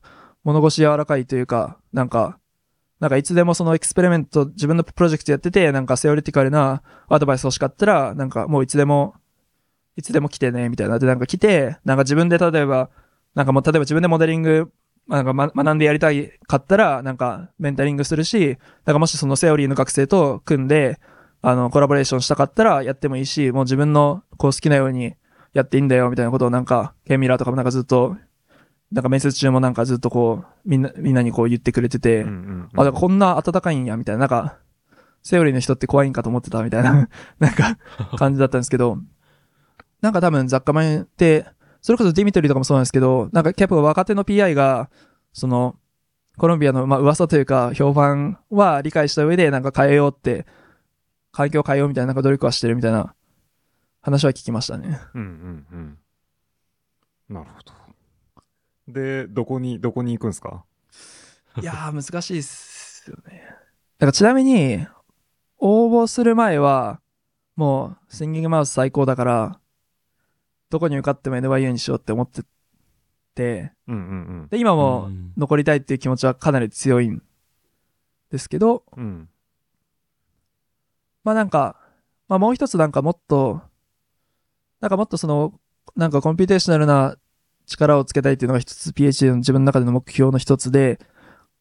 物腰柔らかいというか、なんか、なんかいつでもその experiment、自分のプロジェクトやってて、なんか theoretical なアドバイス欲しかったら、なんかもういつでも、いつでも来てね、みたいな。で、なんか来て、なんか自分で例えば、なんかもう例えば自分でモデリング、なんか、ま、学んでやりたいかったら、なんかメンタリングするし、なんかもしそのセオリーの学生と組んで、あの、コラボレーションしたかったらやってもいいし、もう自分のこう好きなようにやっていいんだよ、みたいなことをなんか、ケンミラーとかもなんかずっと、なんか面接中もなんかずっとこう、みんな、みんなにこう言ってくれてて、うんうんうんあ、だからこんな温かいんや、みたいな、なんか、セオリーの人って怖いんかと思ってた、みたいな、なんか、感じだったんですけど、なんか多分雑貨マンって、それこそディミトリーとかもそうなんですけど、なんか結構若手の PI が、その、コロンビアの、まあ、噂というか、評判は理解した上で、なんか変えようって、環境を変えようみたいな、なんか努力はしてるみたいな話は聞きましたね。うんうんうん。なるほど。で、どこに、どこに行くんですか？いやー、難しいっすよね。だからちなみに、応募する前は、もう、 singing mouse 最高だから、どこに受かっても NYU にしようって思ってて、うんうんで、今も残りたいっていう気持ちはかなり強いんですけど、うん。うん。まあなんか、まあもう一つなんかもっと、なんかもっとその、なんか computational な力をつけたいっていうのが一つ PhD の自分の中での目標の一つで、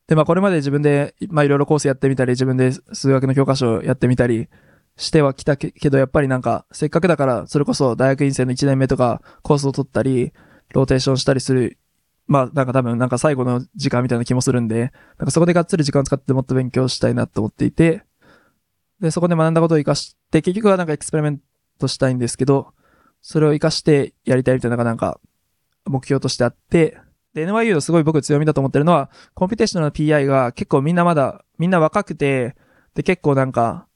で、まあこれまで自分で、まあいろいろコースやってみたり、自分で数学の教科書やってみたりしてはきたけど、やっぱりなんか、せっかくだから、それこそ大学院生の1年目とかコースを取ったり、ローテーションしたりする、まあなんか多分なんか最後の時間みたいな気もするんで、なんかそこでがっつり時間使ってもっと勉強したいなと思っていて、で、そこで学んだことを活かして、結局はなんかエクスペリメントしたいんですけど、それを活かしてやりたいみたいなのがなんか、目標としてあって、で、NYU のすごい僕強みだと思ってるのは、コンピュテーショナルの PI が結構みんなまだ、みんな若くて、で、結構なんか、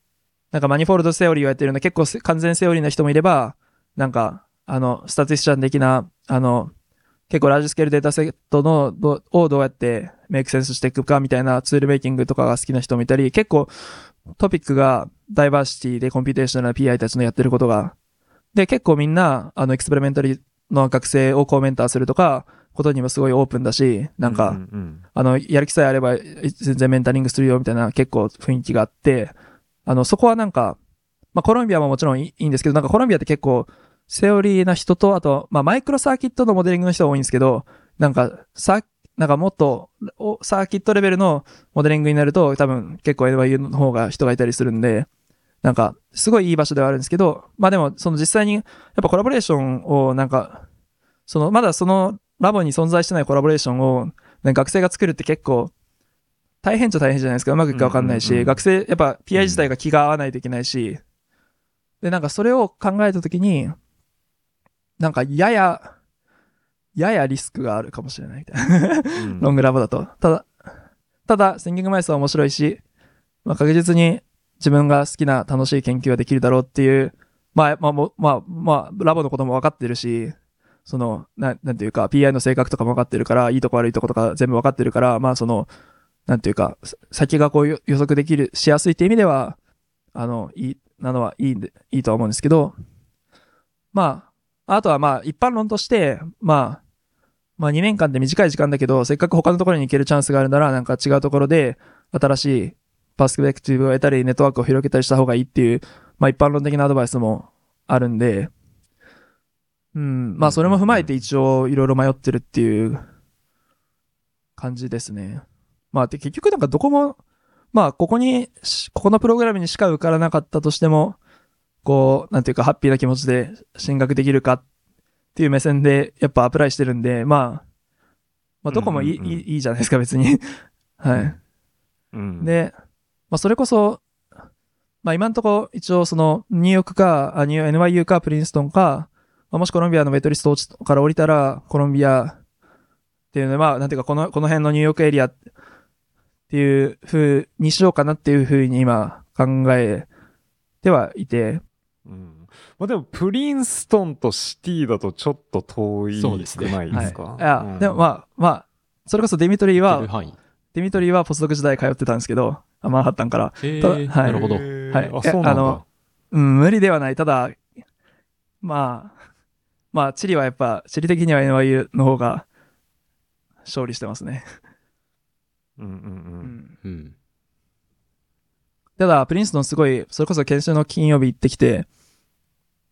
なんかマニフォールドセオリーをやってるような結構せ完全セオリーな人もいれば、なんか、あの、スタティスチャン的な、あの、結構ラージスケールデータセットのど、をどうやってメイクセンスしていくかみたいなツールメイキングとかが好きな人もいたり、結構トピックが diversity で computational な PI たちのやってることが、で、結構みんな、あの、 experimental の学生を co-mentor するとか、ことにもすごいオープンだし、なんか、うんうんあの、やる気さえあれば、い全然メンタリングするよみたいな結構雰囲気があって、あの、そこはなんか、まあ、コロンビアももちろんいいんですけど、なんかコロンビアって結構、セオリーな人と、あと、まあ、 microcircuit のモデリングの人が多いんですけど、なんか、さ、なんかもっと、サーキットレベルのモデリングになると、多分結構 NYU の方が人がいたりするんで、なんか、すごいいい場所ではあるんですけど、まあでも、その実際に、やっぱコラボレーションを、なんか、その、まだそのラボに存在してないコラボレーションを、ね学生が作るって結構、大変っちゃ大変じゃないですか。うまくいくかわかんないし、うんうんうん学生、やっぱ PI 自体が気が合わないといけないし、で、なんかそれを考えたときに、なんかやや、ややリスクがあるかもしれないみたいな。うんロングラボだと。ただ、ただ、シンキングマイスは面白いし、まあ確実に自分が好きな楽しい研究ができるだろうっていう、まあ、まあ、もまあ、まあ、ラボのことも分かってるし、その、ななんていうか、PI の性格とかも分かってるから、いいとこ悪いとことか全部分かってるから、まあその、なんていうか、先がこう予測できる、しやすいって意味では、あの、いい、なのはいいんで、いいとは思うんですけど、まあ、あとはまあ、一般論として、まあ、まあ2年間って短い時間だけど、せっかく他のところに行けるチャンスがあるなら、なんか違うところで、新しいパスペクティブを得たり、ネットワークを広げたりした方がいいっていう、まあ一般論的なアドバイスもあるんで、うん、まあそれも踏まえて一応いろいろ迷ってるっていう感じですね。まあで結局なんかどこも、まあ、ここにし、ここのプログラムにしか受からなかったとしても、こう、なんていうか、ハッピーな気持ちで進学できるかっていう目線で、やっぱアプライしてるんで、まあ、まあ、どこもいい,、うんうんうんいいじゃないですか、別に。はい。うん、で、まあ、それこそ、まあ、今んとこ、一応、その、ニューヨークか、あニュー NYU か、プリンストンか、まあ、もしコロンビアのメトリスト落ちから降りたら、コロンビアっていうので、まあ、なんていうか、この、この辺のニューヨークエリアっていう風にしようかなっていう風に今、考えてはいて、うんまあ、でも、プリンストンとシティだとちょっと遠いそうですねくないはい。ですかいや、うんでもまあ、まあ、それこそデミトリーは。デミトリーはポスドク時代通ってたんですけど、あマンハッタンから。えただはいーなるほど。はいあ、そうなんだ。あのうん、無理ではない。ただ、まあ、まあ、チリはやっぱ、地理的には NYU の方が勝利してますね。うんうんう。うんん。うん。ただ、プリンストンすごい、それこそ研修の金曜日行ってきて、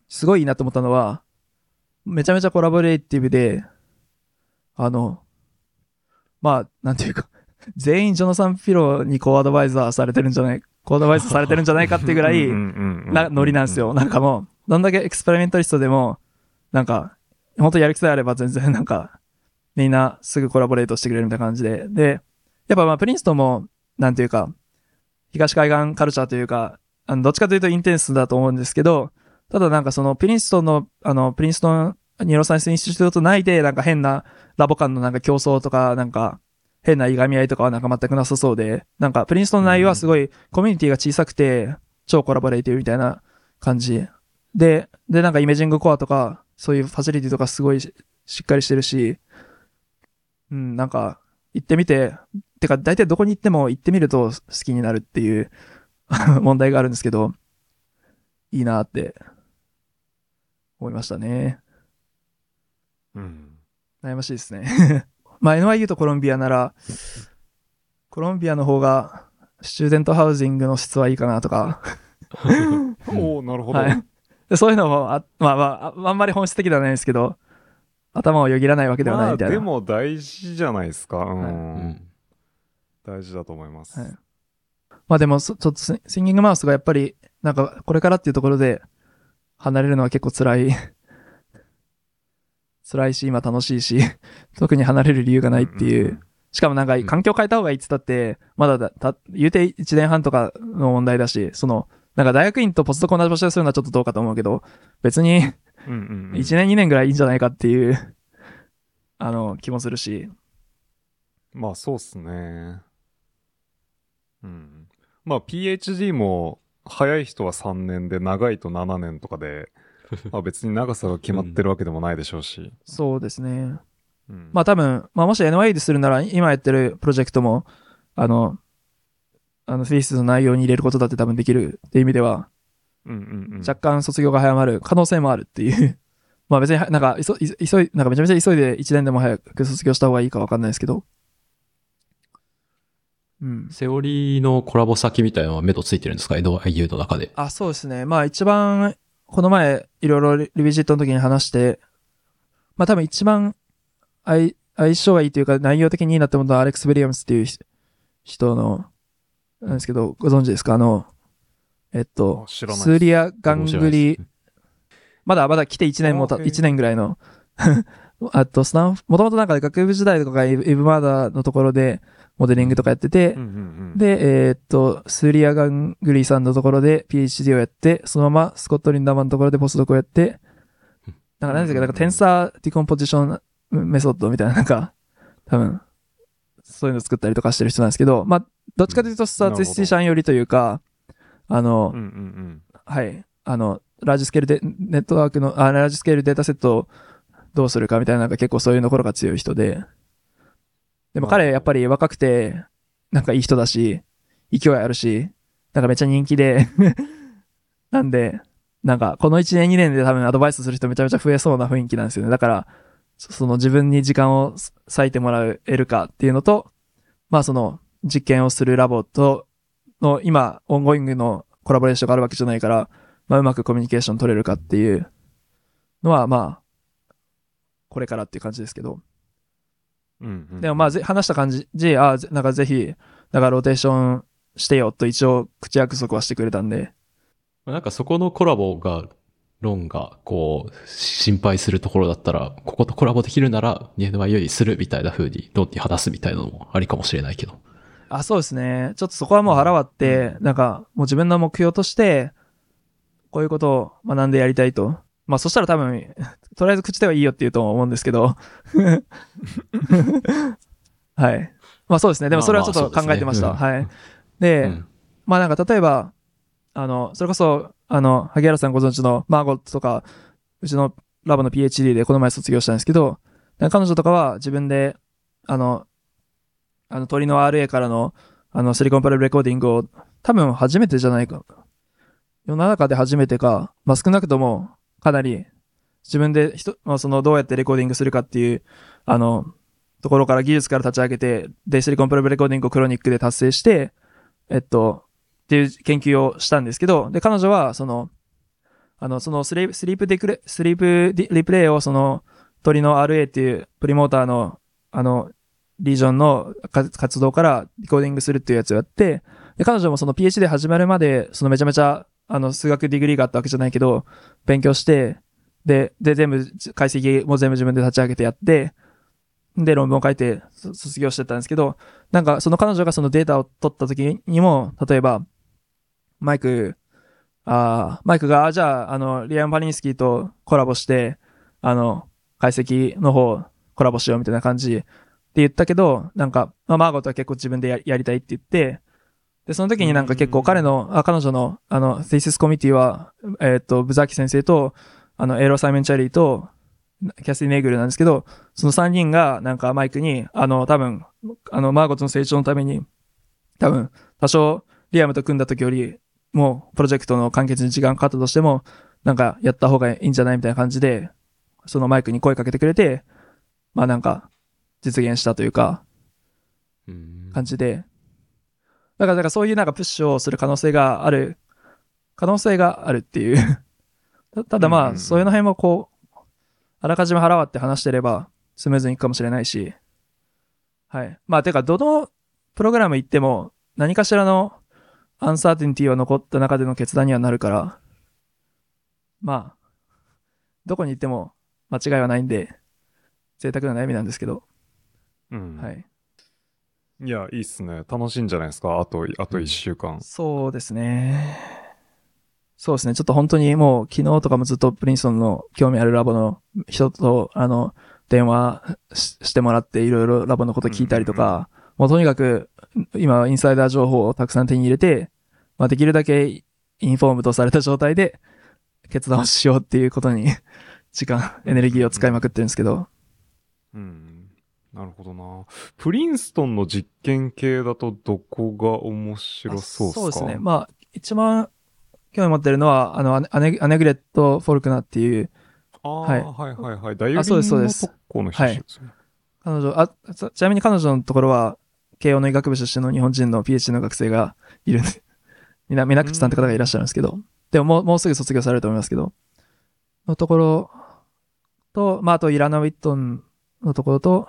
すごいいいなと思ったのは、めちゃめちゃコラボレーティブで、あの、まあ、なんていうか、全員ジョナサン・ピロにこうアドバイザーされてるんじゃない、こうアドバイザーされてるんじゃないかっていうぐらい、な、ノリなんですよ。なんかもう、どんだけエクスペリメンタリストでも、なんか、本当やる気さえあれば全然なんか、みんなすぐ collaborate してくれるみたいな感じで。で、やっぱまあプリンストンも、なんていうか、東海岸カルチャーというか、あの、どっちかというと intense だと思うんですけど、ただなんかそのプリンストンの、あの、 Princeton Neuroscience Institute 内でなんか変なラボ間のなんか競争とか、なんか変ないがみ合いとかはなんか全くなさそうで、なんかプリンストンの内容はすごいコミュニティが小さくて、超 collaborative みたいな感じ。で、で、なんか imaging core とか、そういう facility とかすごいしっかりしてるし、うん、なんか、行ってみて、てか、大体どこに行っても行ってみると好きになるっていう 問題があるんですけど、いいなって思いましたね。うん。悩ましいですね。まあ NYU とコロンビアなら、コロンビアの方が、スチューデントハウジングの質はいいかなとか、おおなるほど。はいでそういうのもあ、まあまあ、ああんまり本質的ではないですけど、頭をよぎらないわけではないまあ、みたいな。でも大事じゃないですか。うん。うん。大事だと思います。はいまあでも、そちょっとスシンギングマウスがやっぱり、なんか、これからっていうところで、離れるのは結構辛い。辛いし、今楽しいし、特に離れる理由がないっていう。しかもなんか、ん環境変えた方がいいって言ったって、まだだ、た、言うて1年半とかの問題だし、その、なんか大学院とポストコ同じ場所でするのはちょっとどうかと思うけど、別にうんうんうん。1年2年ぐらいいいんじゃないかっていう、あの、気もするし。まあそうっすね。うん。まあ PhD も早い人は3年で長いと7年とかで、まあ別に長さが決まってるわけでもないでしょうし。そうですね。うん、まあ多分、まあもし NYU でするなら、今やってるプロジェクトも、あの、あの、フィースの内容に入れることだって多分できるっていう意味では、うんうんうん、若干卒業が早まる可能性もあるっていう。まあ別に、なんか、急い、急い、なんかめちゃめちゃ急いで1年でも早く卒業した方がいいかわかんないですけど。うん。セオリーのコラボ先みたいなのは目処ついてるんですか ?NYU の中で。あ、そうですね。まあ一番、この前、いろいろリリビジットの時に話して、まあ多分一番相相性がいいというか内容的にいいなって思ったのはアレックス・ウィリアムスっていう人人の、なんですけど、ご存知ですか？あの、えっとスーリア・ガングリまだまだ来て1年もた、あへえ1年ぐらいの、あと、スタンフ、もともとなんか学部時代とかがイブマーダーのところでモデリングとかやってて、うんうんうん、で、えーっと、スーリア・ガングリーさんのところで PhD をやって、そのままスコット・リンダーマンのところでポスドクをやって、なんか何ですか、なんか tensor decomposition method みたいな、なんか、多分、そういうの作ったりとかしてる人なんですけど、まあ、どっちかというと statistician 寄りというか、あの、うんうんうん。はい、あの、 large scale で、ネットワークの、あ、 large scale dataset をどうするかみたいな、なんか結構そういうところが強い人で。でも彼、やっぱり若くて、なんかいい人だし、勢いあるし、なんかめっちゃ人気で、なんで、なんかこの1年2年で多分アドバイスする人めちゃめちゃ増えそうな雰囲気なんですよね。だから、そその自分に時間を割いてもらえるかっていうのと、まあその実験をするラボとの今、オンゴイングのコラボレーションがあるわけじゃないから、まあ、うまくコミュニケーション取れるかっていうのは、まあ、これからっていう感じですけど。うんうん、でもまあ、ぜ話した感じ、じ、あぜなんかぜひ、だからローテーションしてよと一応口約束はしてくれたんで。なんかそこのコラボが、論が、こう、心配するところだったら、こことコラボできるなら、NY にするみたいな風に、論に話すみたいなのもありかもしれないけど。あ、そうですね。ちょっとそこはもう腹割って、なんか、もう自分の目標として、こういうことを学んでやりたいと。まあそしたら多分、とりあえず口ではいいよって言うと思うんですけど。はい。まあそうですね。でもそれはちょっと考えてました。まあまあはい。で、うんまあなんか例えば、あの、それこそ、あの、萩原さんご存知のマーゴットとか、うちのラボの PhD でこの前卒業したんですけど、彼女とかは自分で、あの、あの鳥の RA からの、あの、シリコンパレルレコーディングを、多分初めてじゃないか。世の中で初めてか、まあ少なくとも、かなり、自分で人、まあその、どうやってレコーディングするかっていう、あの、ところから技術から立ち上げて、で、 silicon probe recording を chronic で達成して、えっと、っていう研究をしたんですけど、で、彼女は、その、あの、そのスリープ、 sleep ディクレ、 sleep replay を、その、鳥の RA っていう premotor の、あの、 region の活動から decoding するっていうやつをやって、で、彼女もその PhD 始まるまで、そのめちゃめちゃ、あの、数学 degree があったわけじゃないけど、勉強して、で、で、全部、解析も全部自分で立ち上げてやって、で、論文を書いてそ卒業してたんですけど、なんかその彼女がそのデータを取った時にも、例えば、マイク、あーマイクが、あじゃあ、あの、リアン・パリンスキーとコラボして、あの、解析の方コラボしようみたいな感じって言ったけど、なんか、まあ、マーゴットは結構自分でややりたいって言って、で、その時になんか結構彼の、あ彼女の、あの、テイシスコミュニティは、えーっと、ブザキ先生と、あの、エロ・サイメン・チャリーと、キャスティ・ネイグルなんですけど、その3人がなんかマイクに、あの、多分、あの、マーゴットの成長のために、多分、多少、リアムと組んだ時より、もう、プロジェクトの完結に時間かかったとしても、なんか、やった方がいいんじゃないみたいな感じで、そのマイクに声かけてくれて、まあなんか、実現したというか、感じで、だから、だからそういうなんかプッシュをする可能性がある、可能性があるっていう。たただまあ、うんそういうの辺もこう、あらかじめ腹割って話してれば、スムーズにいくかもしれないし、はい。まあ、てか、どのプログラム行っても、何かしらのアンサーティニティは残った中での決断にはなるから、まあ、どこに行っても間違いはないんで、贅沢な悩みなんですけど、うん。はい。いや、いいっすね。楽しいんじゃないですか？あと、あと1週間。そうですね。そうですね。ちょっと本当にもう昨日とかもずっとプリンストンの興味あるラボの人と、あの、電話ししてもらっていろいろラボのこと聞いたりとか、もうとにかく今インサイダー情報をたくさん手に入れて、まあできるだけインフォームとされた状態で決断をしようっていうことに 時間、エネルギーを使いまくってるんですけど、うん。なるほどな。プリンストンの実験系だとどこが面白そうっすか？そうですね。まあ一番興味持ってるのは、あの、アネアネグレット・フォルクナーっていう、ああ、はい。はい、はいはい大学そうですそうです。特攻の人ですよね。彼女、あ、ちちなみに彼女のところは、慶応の医学部出身の日本人の PhD の学生がいるんで、みな、みなくちさんって方がいらっしゃるんですけど、でももう、もうすぐ卒業されると思いますけど、のところと、まあ、あとイラナ・ウィットンのところと、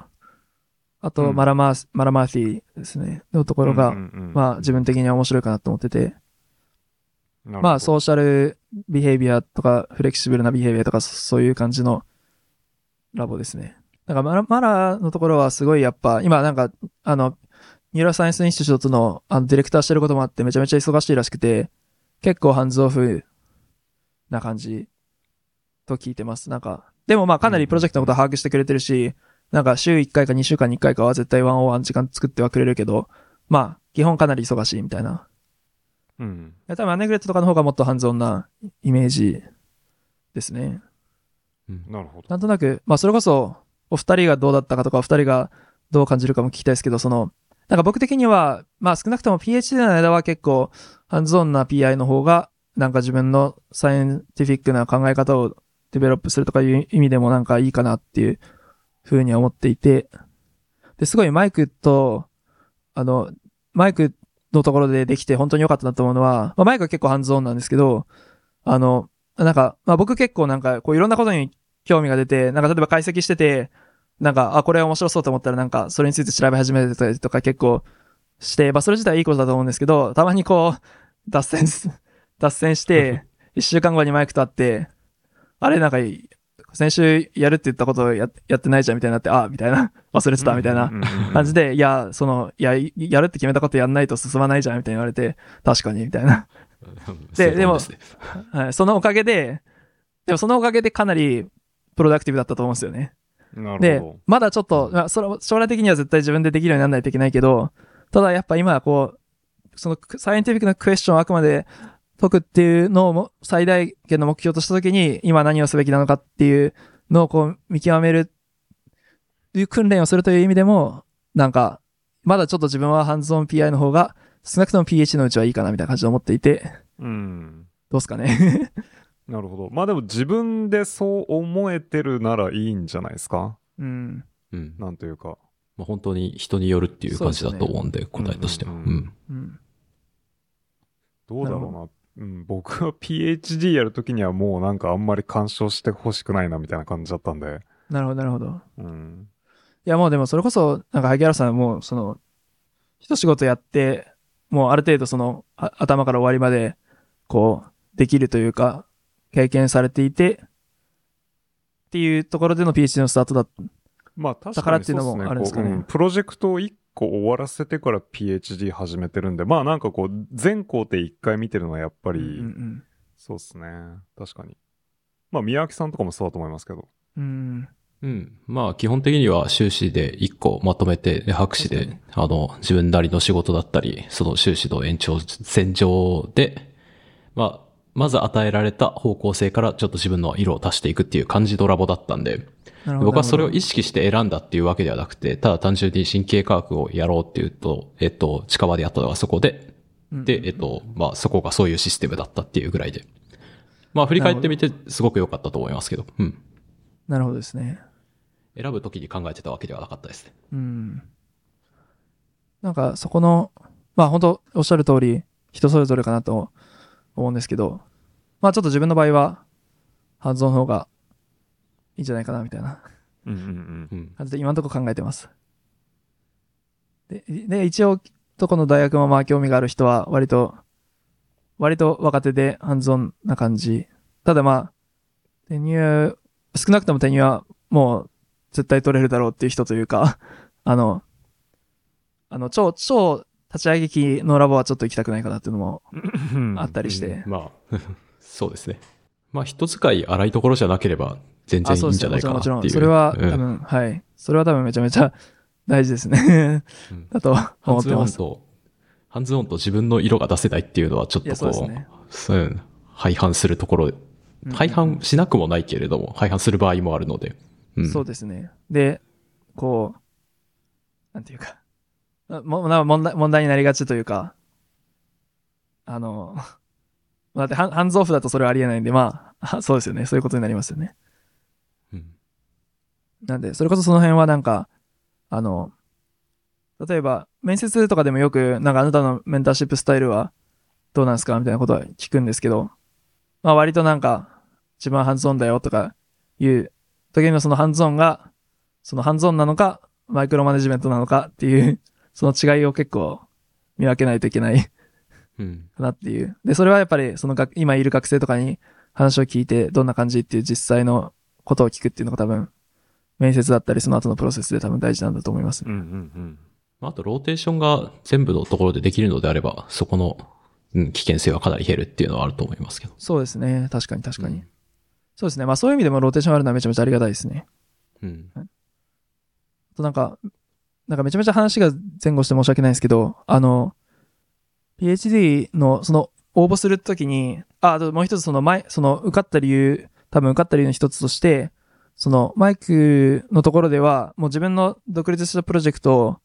あと、うん。マラマース、マラマーティですね、のところが、うんうんうん。まあ、自分的には面白いかなと思ってて、まあ、 social behavior とか、フレキシブルな behavior とか、そういう感じのラボですね。なんかマラ、マラのところはすごいやっぱ、今なんか、あの、 neuroscience institute のあのディレクターしてることもあってめちゃめちゃ忙しいらしくて、結構ハンズオフな感じと聞いてます。なんか、でもまあかなりプロジェクトのことは把握してくれてるし、なんか週1回か2週間に1回かは絶対ワンオワン時間作ってはくれるけど、まあ、基本かなり忙しいみたいな。うん。多分アネグレットとかの方がもっとハンズオンなイメージですね。なるほど。なんとなく、まあそれこそ、お二人がどうだったかとか、お二人がどう感じるかも聞きたいですけど、その、なんか僕的には、まあ少なくとも PhD の間は結構、ハンズオンな PI の方が、なんか自分のサイエンティフィックな考え方をデベロップするとかいう意味でもなんかいいかなっていうふうには思っていて、で、すごいマイクと、あの、マイクのところでできて本当に良かったなと思うのは、まあマイクは結構ハンズオンなんですけど、あの、なんか、まあ僕結構なんか、こういろんなことに興味が出て、なんか例えば解析してて、なんか、あ、これ面白そうと思ったらなんか、それについて調べ始めてたりとか結構して、まあそれ自体はいいことだと思うんですけど、たまにこう、脱線す、脱線して、一週間後にマイクと会って、あれなんか、先週やるって言ったことややってないじゃんみたいになって、あみたいな、忘れてたみたいな感じで、いや、その、いや、やるって決めたことやんないと進まないじゃんみたいに言われて、確かに、みたいな。そうでもはい、そのおかげで、でもそのおかげでかなりプロダクティブだったと思うんですよね。でまだちょっと、まあ、それは将来的には絶対自分でできるようにならないといけないけど、ただやっぱ今はこう、そのサイエンティフィックなクエスチョンをあくまで解くっていうのをも最大限の目標としたときに、今何をすべきなのかっていうのをこう見極める、いう訓練をするという意味でも、なんか、まだちょっと自分はハンズオン PI の方が、少なくとも PH のうちはいいかなみたいな感じで思っていて、うん。どうですかね。なるほど。まあでも自分でそう思えてるならいいんじゃないですか？うん。うん。なんというか。まあ、本当に人によるっていう感じだと思うんで、答えとしては。ううんん。うん。どうだろうな。うん、僕は PhD やるときにはもうなんかあんまり干渉してほしくないなみたいな感じだったんで。なるほど、なるほど。うん。いやもうでもそれこそ、なんか萩原さんもうその、一仕事やって、もうある程度その、あ頭から終わりまで、こう、できるというか、経験されていて、っていうところでの PhD のスタートだった。まあ確だかからにっていうのもあるんですかねプロジェクトを1個終わらせてから PhD 始めてるんで、まあなんかこう、全工程1回見てるのはやっぱり、うんそうっすね。確かに。まあ宮脇さんとかもそうだと思いますけど。うん。うん。うん。まあ、基本的には修士で一個まとめて、で博士で、あの、自分なりの仕事だったり、その修士の延長線上で、まあ、まず与えられた方向性からちょっと自分の色を足していくっていう感じドラボだったんで、なるほど。僕はそれを意識して選んだっていうわけではなくて、ただ単純に神経科学をやろうっていうと、えっと、近場でやったのがそこで、で、えっと、まあそこがそういうシステムだったっていうぐらいで。まあ振り返ってみてすごく良かったと思いますけど、うん。なるほどですね。選ぶ時に考えてたわけではなかったですね。うん。なんかそこの、まあ本当おっしゃる通り、人それぞれかなと思うんですけど、まあちょっと自分の場合は、ハンズオンの方がいいんじゃないかなみたいなうんうんうん。うん。感じで今のところ考えてます。で、で一応、どこの大学もまあ興味がある人は割と、割と若手でハンズオンな感じ。ただまあ、テニュー、少なくともテニューはもう絶対取れるだろうっていう人というか、あの、あの、超、超立ち上げ機のラボはちょっと行きたくないかなっていうのもあったりして。まあ、そうですね。まあ人使い荒いところじゃなければ全然あ、いそうん。じゃないもちろんもちろん。かなっていう。それはうん多分、はい。それは多分めちゃめちゃ大事ですね。うん だと思ってます。オンと、ハンズオンと自分の色が出せないっていうのはちょっとこそうですね。う、そう廃反するところ、うん廃反しなくもないけれども、廃反する場合もあるので。うん。そうですね。で、こう、なんていうか、あもな問題問題になりがちというか、あの、だってハンズオフだとそれはありえないんで、まあ、そうですよね。そういうことになりますよね。うんなんで、それこそその辺はなんか、あの、例えば、面接とかでもよく、なんかあなたのメンターシップスタイルはどうなんですかみたいなことは聞くんですけど、まあ割となんか、自分はハンズオンだよとかいう時にはそのハンズオンが、そのハンズオンなのか、マイクロマネジメントなのかっていう、その違いを結構見分けないといけないうん。かなっていう。で、それはやっぱり、その学今いる学生とかに話を聞いて、どんな感じっていう実際のことを聞くっていうのが多分、面接だったり、その後のプロセスで多分大事なんだと思います。うんうんうん。まああと、ローテーションが全部のところでできるのであれば、そこの、うん、危険性はかなり減るっていうのはあると思いますけど。そうですね。確かに確かに。うんそうですね。まあそういう意味でもローテーションあるのはめちゃめちゃありがたいですね。うん。あとなんか、なんかめちゃめちゃ話が前後して申し訳ないんですけど、あの、PhD のその応募するときに、あ、あともう一つその前、その受かった理由、多分受かった理由の一つとして、そのマイクのところではもう自分の独立したプロジェクトを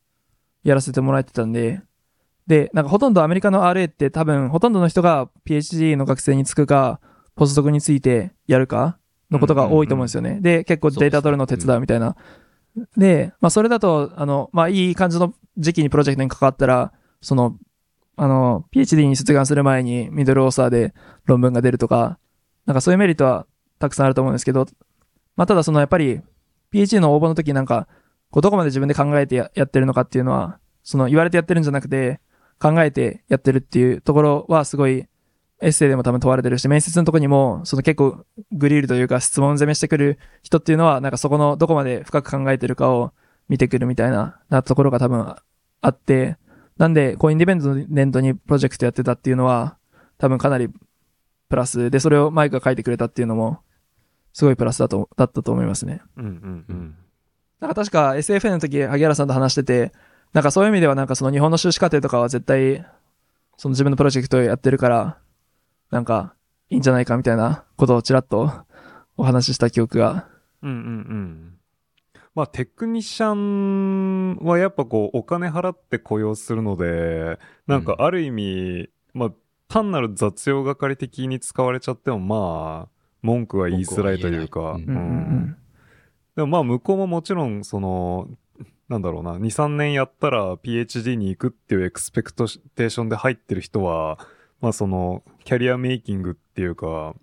やらせてもらえてたんで、で、なんかほとんどアメリカの RA って多分ほとんどの人が PhD の学生につくか、ポスドクについてやるかのことが多いと思うんですよね。で、結構データ取るの手伝うみたいな。で、まあそれだと、あの、まあいい感じの時期にプロジェクトに関わったら、その、あの、PhD に出願する前にミドルオーサーで論文が出るとか、なんかそういうメリットはたくさんあると思うんですけど、まあただそのやっぱり PhD の応募の時なんか、こうどこまで自分で考えてややってるのかっていうのは、その言われてやってるんじゃなくて、考えてやってるっていうところはすごい、エッセイでも多分問われてるし、面接のとこにも、その結構グリルというか質問攻めしてくる人っていうのは、なんかそこのどこまで深く考えてるかを見てくるみたいな、なところが多分あって、なんで、こうインディペンデントにプロジェクトやってたっていうのは、多分かなりプラスで、それをマイクが書いてくれたっていうのも、すごいプラスだと、だったと思いますね。うんうんうん。なんか確か SFN の時、萩原さんと話してて、なんかそういう意味ではなんかその日本の修士課程とかは絶対、その自分のプロジェクトをやってるから、なんかいいんじゃないかみたいなことをちらっとお話しした記憶が。うんうんうん。まあテクニシャンはやっぱこうお金払って雇用するので、なんかある意味、まあ単なる雑用係的に使われちゃってもまあ文句は言いづらいというか、文句は言えないうんうんでもまあ向こうももちろんその、なんだろうな、2、3年やったら PhD に行くっていうエクスペクトテーションで入ってる人は、まあその、キャリアメイキングっていうか、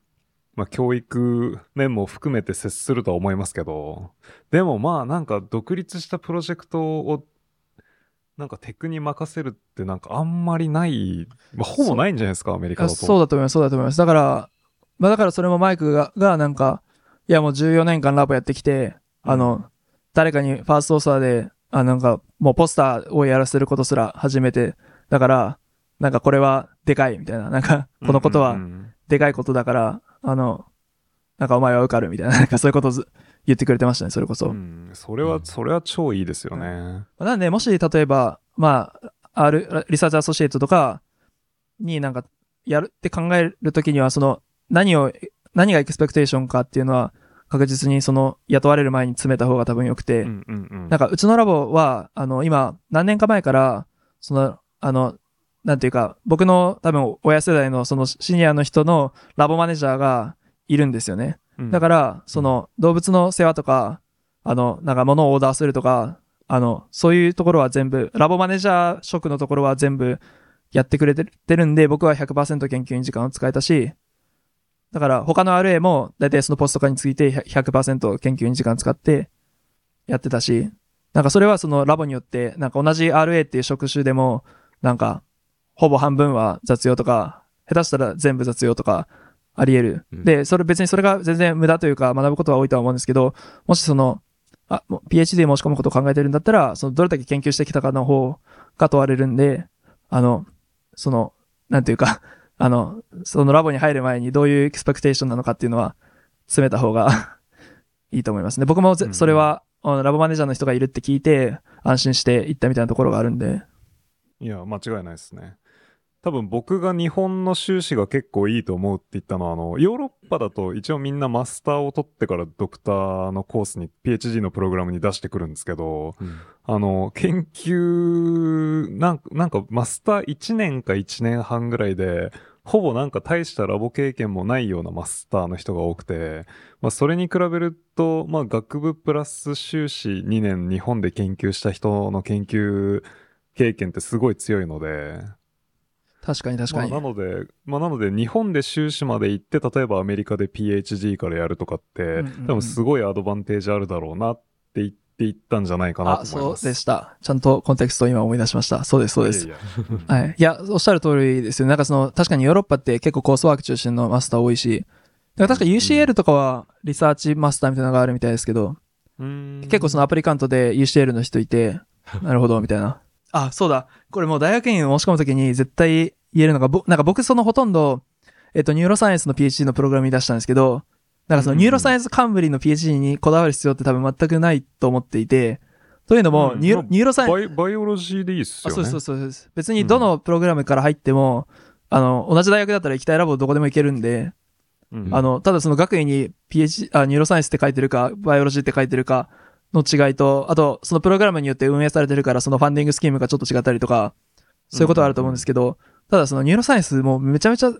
まあ教育面も含めて接するとは思いますけど、でもまあなんか独立したプロジェクトを、なんかテクに任せるってなんかあんまりない、まあほぼないんじゃないですか、アメリカあだと。そうだと思います、そうだと思います。だから、まあだからそれもマイクが、がなんか、いやもう14年間ラボやってきて、あの、誰かにファーストオーサーで、あ、なんか、もうポスターをやらせることすら初めて、だから、なんかこれはでかいみたいな、なんか、このことはうん。うんうんでかいことだから、あの、なんかお前は受かるみたいな、なんかそういうことをず言ってくれてましたね、それこそ。うん、それは、それは超いいですよね。なんで、もし、例えば、まあ、ある、 research associate とかになんか、やるって考えるときには、その、何を、何が expectation かっていうのは、確実にその、雇われる前に詰めた方が多分良くて、うんうんうん。なんか、うちのラボは、あの、今、何年か前から、その、あの、なんていうか、僕の多分、親世代のそのシニアの人のラボマネージャーがいるんですよね。うんだから、その、動物の世話とか、あの、なんか物をオーダーするとか、あの、そういうところは全部、ラボマネージャー職のところは全部やってくれてるんで、僕は100%研究に時間を使えたし、だから他の RA も大体そのポストとかについて100%研究に時間使ってやってたし、なんかそれはそのラボによって、なんか同じ RA っていう職種でも、なんか、ほぼ半分は雑用とか、下手したら全部雑用とかあり得る。うんで、それ別にそれが全然無駄というか学ぶことは多いとは思うんですけど、もしその、あ、もう PhD 申し込むことを考えてるんだったら、そのどれだけ研究してきたかの方が問われるんで、あの、その、なんていうか、あの、そのラボに入る前にどういうエクスペクテーションなのかっていうのは詰めた方が いいと思いますね。僕もぜうんそれは、ラボマネージャーの人がいるって聞いて、安心して行ったみたいなところがあるんで。いや、間違いないですね。多分僕が日本の修士が結構いいと思うって言ったのは、あの、ヨーロッパだと一応みんなマスターを取ってからドクターのコースに、PhD のプログラムに出してくるんですけど、うん。あの、研究、なんか、なんかマスター1年か1年半ぐらいで、ほぼなんか大したラボ経験もないようなマスターの人が多くて、まあそれに比べると、まあ学部プラス修士2年日本で研究した人の研究経験ってすごい強いので、確かに確かに。まあなので、まあなので日本で修士まで行って、例えばアメリカで PhD からやるとかって、うんうんうん多分すごいアドバンテージあるだろうなって言っていったんじゃないかなあ、と思いそうます。でした。ちゃんとコンテクストを今思い出しました。そうです、そうです。いやいやはい。いや、おっしゃる通りですよ。なんかその、確かにヨーロッパって結構 coursework 中心のマスター多いし、だから確か UCL とかは research master みたいなのがあるみたいですけど、結構その applicant で UCL の人いて、なるほど、みたいな。あ、そうだ。これもう大学院申し込むときに絶対言えるのが、ぼなんか僕そのほとんど、えっと、 neuroscience の PhD のプログラムに出したんですけど、なんかその neuroscience カンブリの PhD にこだわる必要って多分全くないと思っていて、というのも、うん neuro まあ neuroscience バイ biology でいいっすあよね。そうそうそうです。別にどのプログラムから入っても、あの、同じ大学だったら行きたいラボどこでも行けるんで、うんあの、ただその学位に PH、あ、 neuroscience って書いてるか、 biology って書いてるかの違いと、あと、そのプログラムによって運営されてるから、その funding scheme がちょっと違ったりとか、そういうことはあると思うんですけど、ただその neuroscience もめちゃめちゃ、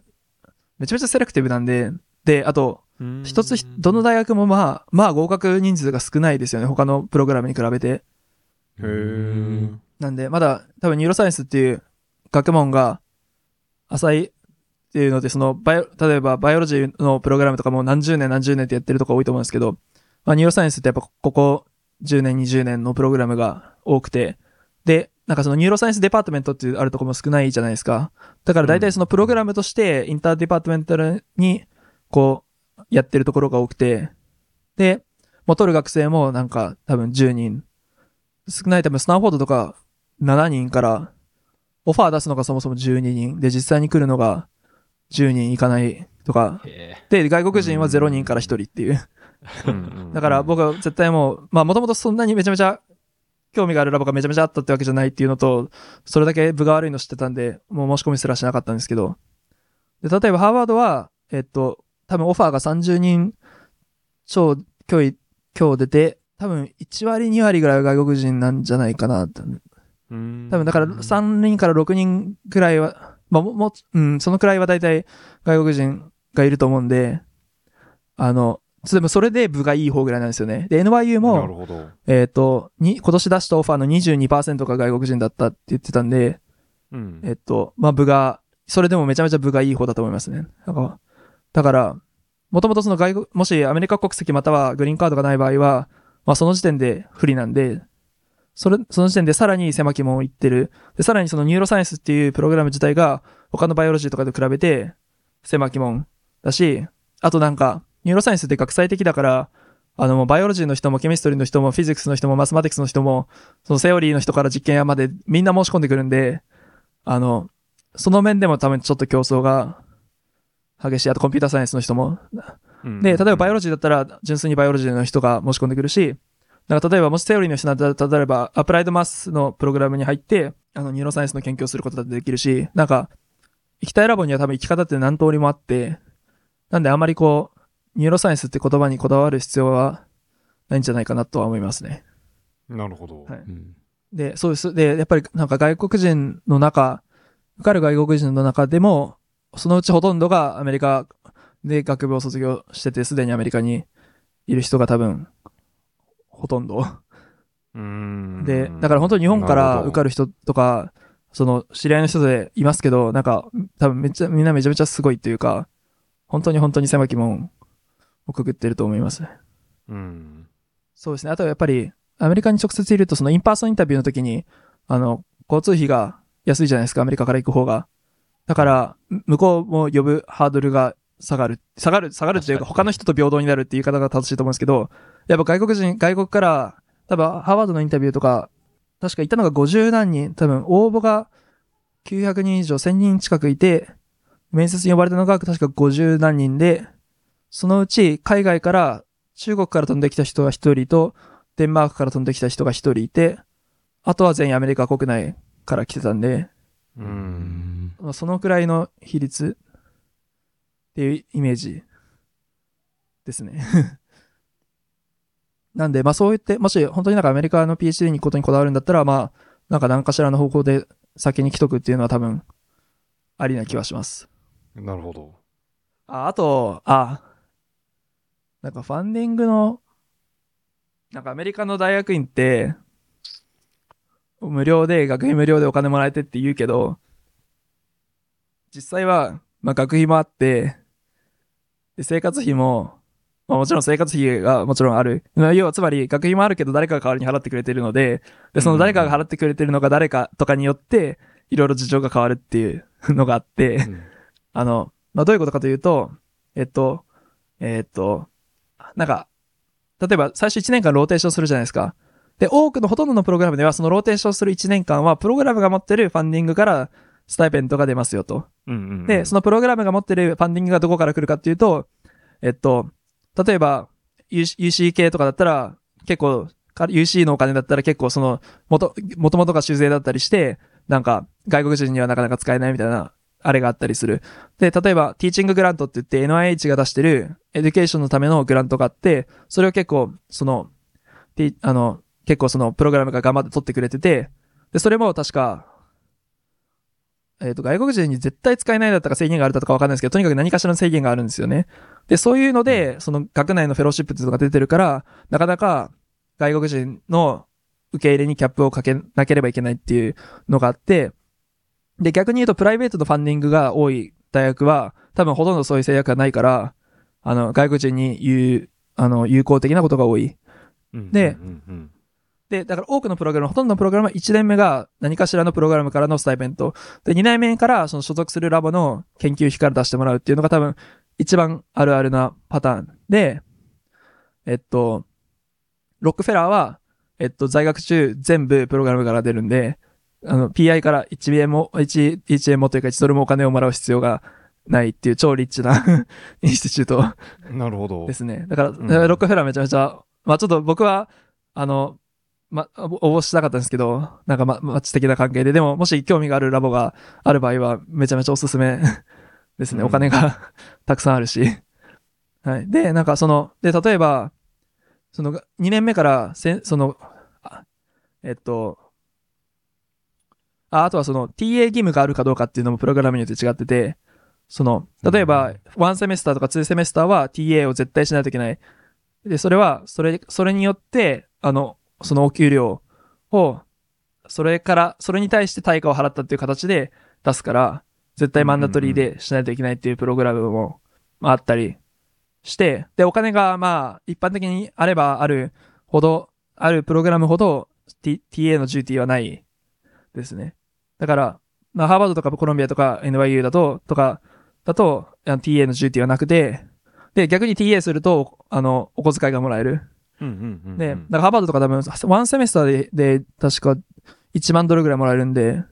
めちゃめちゃ selective なんで、で、あと、うん一つひ、どの大学もまあ、まあ合格人数が少ないですよね、他のプログラムに比べて。へー。なんで、まだ多分 neuroscience っていう学問が浅いっていうので、そのバイオ、例えば biology のプログラムとかも何十年何十年ってやってるとか多いと思うんですけど、まあ neuroscience ってやっぱここ10年20年のプログラムが多くて、で、なんかその neuroscience department っていうあるところも少ないじゃないですか。だから大体そのプログラムとして interdepartmental にこうやってるところが多くて、で、もう取る学生もなんか多分10人。少ない多分スタンフォードとか7人からオファー出すのがそもそも12人。で、実際に来るのが10人いかないとか。へで、外国人は0人から1人っていう。だから僕は絶対もう、まあもともとそんなにめちゃめちゃ興味があるラボがめちゃめちゃあったってわけじゃないっていうのと、それだけ部が悪いの知ってたんで、もう申し込みすらしなかったんですけど。で、例えばハーバードは、えっと、多分オファーが30人超今日、今日出て、多分1割2割ぐらいは外国人なんじゃないかな。多多分だから3人から6人くらいは、まあも、も、うん、そのくらいは大体外国人がいると思うんで、あの、でもそれで部がいい方ぐらいなんですよね。で、NYU なるも、ほど。えっ、と、に、今年出したオファーの22%が外国人だったって言ってたんで、うんえっと、まあ、分が、それでもめちゃめちゃ分がいい方だと思いますね。だから、だからもともとその外国、もしアメリカ国籍またはグリーンカードがない場合は、まあ、その時点で不利なんで、それ、その時点でさらに狭き門を行ってる。で、さらにその neuroscience っていうプログラム自体が他の biology とかと比べて狭き門だし、あとなんか、 neuroscience って学際的だから、あの、 biology の人も chemistry の人も physics の人も mathematics の人も、そのセオリーの人から実験屋までみんな申し込んでくるんで、あの、その面でも多分ちょっと競争が激しい。あと computer science の人も。うんで、例えば biology だったら純粋に biology の人が申し込んでくるし、だから例えばもしセオリーの人だったら、例えば applied math のプログラムに入って、あの、 neuroscience の研究をすることだってできるし、なんか、行きたいラボには多分行き方って何通りもあって、なんであんまりこう、 neuroscience って言葉にこだわる必要はないんじゃないかなとは思いますね。なるほど。はいうんで、そうです。で、やっぱりなんか外国人の中、受かる外国人の中でも、そのうちほとんどがアメリカで学部を卒業してて、すでにアメリカにいる人が多分、ほとんど。うんで、だから本当に日本から受かるる人とか、その知り合いの人でいますけど、なんか多分めっちゃ、みんなめちゃめちゃすごいっていうか、本当に本当に狭き門をくぐってると思います。うん。そうですね。あとはやっぱり、アメリカに直接いると、そのインパーソンインタビューの時に、あの、交通費が安いじゃないですか、アメリカから行く方が。だから、む向こうも呼ぶハードルが下がる。下がる、下がるっていうか、他の人と平等になるっていう言い方が正しいと思うんですけど、やっぱ外国人、外国から、多分、ハーバードのインタビューとか、確か行ったのが50何人、多分、応募が900人以上、1000人近くいて、面接に呼ばれたのが確か50何人で、そのうち海外から、中国から飛んできた人が1人と、デンマークから飛んできた人が1人いて、あとは全員アメリカ国内から来てたんで、う。うんそのくらいの比率っていうイメージですね。なんで、まあそう言って、もし本当になんかアメリカの PhD にことにこだわるんだったら、まあ、なんか何かしらの方向で先に来とくっていうのは多分、ありな気はします。なるほど。あ、あと、あ、なんかファンディングの、なんかアメリカの大学院って、無料で、学費無料でお金もらえてって言うけど、実際は、まあ学費もあって、で、生活費も、まあもちろん生活費がもちろんある。まあ要はつまり学費もあるけど誰かが代わりに払ってくれてるので、で、その誰かが払ってくれてるのが誰かとかによって、いろいろ事情が変わるっていうのがあって、うんあの、まあ、どういうことかというと、えっと、えっと、なんか、例えば最初1年間ローテーションするじゃないですか。で、多くのほとんどのプログラムでは、そのローテーションする1年間は、プログラムが持ってる funding から stipend が出ますよと。うんうんうんで、そのプログラムが持ってる funding がどこから来るかっていうと、えっと、例えば、UC 系とかだったら、結構、か UC のお金だったら結構その、もと、もともとが州税だったりして、なんか、外国人にはなかなか使えないみたいな、あれがあったりする。で、例えば、 teaching grant って言って NIH が出してる、 education のための grant があって、それを結構、その、ティあの、結構その、プログラムが頑張って取ってくれてて、で、それも確か、えっ、と、外国人に絶対使えないだったか制限があるだとかわかんないですけど、とにかく何かしらの制限があるんですよね。で、そういうので、その学内のフェローシップっていうのが出てるから、なかなか外国人の受け入れにキャップをかけなければいけないっていうのがあって、で、逆に言うとプライベートのファンディングが多い大学は、多分ほとんどそういう制約がないから、あの、外国人に言う、あの、有効的なことが多い。うんでうんうんで、だから多くのプログラム、ほとんどのプログラムは1年目が何かしらのプログラムからのスタイベント。で、2年目からその所属するラボの研究費から出してもらうっていうのが多分一番あるあるなパターンで、えっと、ロックフェラーは、えっと、在学中全部プログラムから出るんで、あの、PI から1円も、1、1円もというか1ドルもお金をもらう必要がないっていう超リッチな インスティチュートなるほどで。すね。だから、んロックフェラーめちゃめちゃ、まあちょっと僕は、あの、ま、応募したかったんですけど、なんかま、マッチ的な関係で、でももし興味があるラボがある場合は、めちゃめちゃおすすめ ですね。うんお金が たくさんあるし。はい。で、なんかその、で、例えば、その、2年目からせ、その、あえっと、ああとはその TA 義務があるかどうかっていうのもプログラムによって違ってて、その、例えば、1セメスターとか2セメスターは TA を絶対しないといけない。で、それは、それ、それによって、あの、そのお給料を、それから、それに対して対価を払ったっていう形で出すから、絶対マンダトリーでしないといけないっていうプログラムもまああったりして、で、お金がまあ、一般的にあればあるほど、あるプログラムほど、T、TA のデューティーはないですね。だから、まあ、ハーバードとかコロンビアとか NYU だと、とか、だと、TA のデューティーはなくて、で、逆に TA すると、あの、お小遣いがもらえる。うんうんうんうんで、だからハーバードとか多分、ワンセメスターで、で、確か1万ドルぐらいもらえるんで、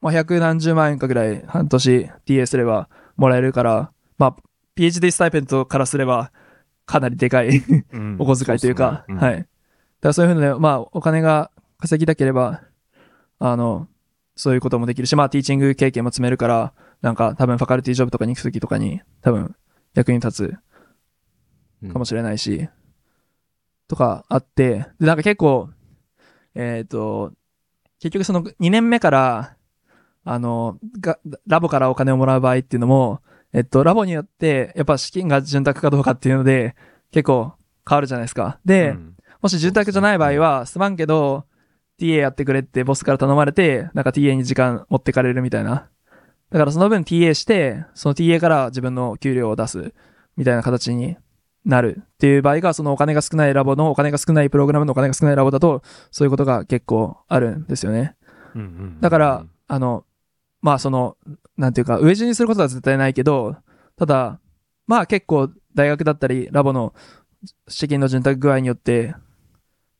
まあ、百何十万円かぐらい半年 TA すればもらえるから、まあ、PhD スタイペントからすれば、かなりでかいうん お小遣いというか、そっすねはい。だからそういうふうにね、まあ、お金が稼ぎたければ、あの、そういうこともできるし、まあ、ティーチング経験も積めるから、なんか、多分、ファカルティジョブとかに行くときとかに、多分、役に立つかもしれないし、とかあって、で、なんか結構、えっ、と、結局その2年目から、あの、が、ラボからお金をもらう場合っていうのも、えっと、ラボによって、やっぱ資金が潤沢かどうかっていうので、結構変わるじゃないですか。で、うんもし潤沢じゃない場合は、すまんけど、TA やってくれってボスから頼まれて、なんか TA に時間持ってかれるみたいな。だからその分 TA して、その TA から自分の給料を出す、みたいな形になるっていう場合が、そのお金が少ないラボのお金が少ないプログラムのお金が少ないラボだと、そういうことが結構あるんですよね。うんうんうんだから、あの、まあその、なんていうか、上地にすることは絶対ないけど、ただ、まあ結構大学だったり、ラボの資金の潤沢具合によって、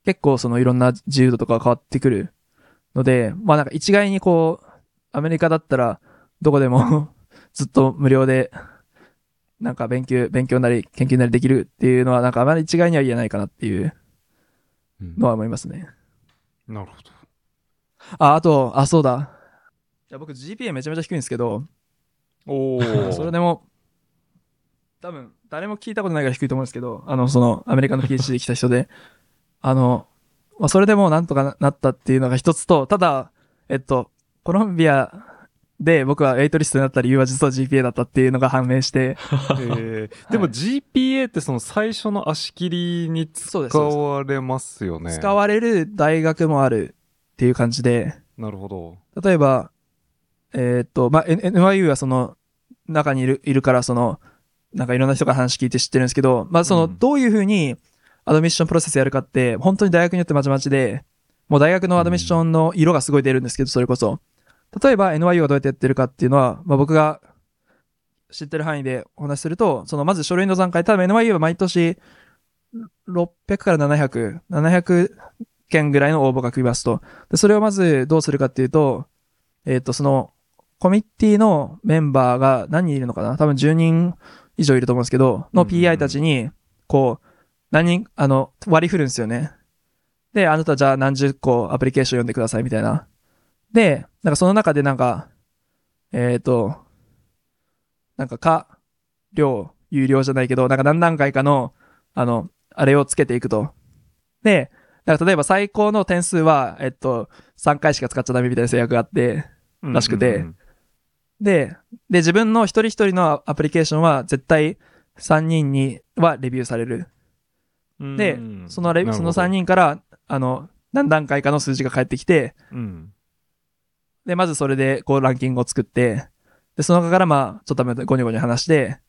結構そのいろんな自由度とか変わってくるので、まあなんか一概にこう、アメリカだったら、どこでも ずっと無料で、なんか勉強、勉強なり研究なりできるっていうのは、なんかあまり一概には言えないかなっていううんのは思いますね。なるほど。あ、あと、あ、そうだ。いや僕 GPA めちゃめちゃ低いんですけど、おお。それでも、多分、誰も聞いたことないから低いと思うんですけど、あの、その、アメリカの PhD で来た人で、あの、まあ、それでもうなんとかななったっていうのが一つと、ただ、えっと、コロンビアで僕はエイトリストになった理由は実は GPA だったっていうのが判明して、えーでも GPA ってその最初の足切りに使われますよね。使われる大学もあるっていう感じで、なるほど。例えば、えーっと、まあ、N- NYU はその、中にいる、いるから、その、なんかいろんな人から話聞いて知ってるんですけど、まあ、その、うんどういうふうにアドミッションプロセスやるかって、本当に大学によってまちまちで、もう大学のアドミッションの色がすごい出るんですけど、それこそ。例えば NYU がどうやってやってるかっていうのは、まあ、僕が知ってる範囲でお話しすると、そのまず書類の段階、多分 NYU は毎年600から700、700件ぐらいの応募が来ますと。で、それをまずどうするかっていうと、えっ、と、その、コミッティのメンバーが何人いるのかな？多分10人以上いると思うんですけど、の PI たちに、こう、何人、あの、割り振るんですよね。で、あなたじゃあ何十個アプリケーション読んでくださいみたいな。で、なんかその中でなんか、えっ、と、なんか、か、量、有料じゃないけど、なんか何段階かの、あの、あれをつけていくと。で、だから例えば最高の点数は、えっと、3回しか使っちゃダメみたいな制約があって、らしくてうんで、で、自分の一人一人のアプリケーションは絶対3人にはレビューされる。うんでうんそのレビそのなるほど3人から、あの、何段階かの数字が返ってきて、うん。で、まずそれで、こう、ランキングを作って、で、その中から、まあ、ちょっとゴニョゴニョ話して、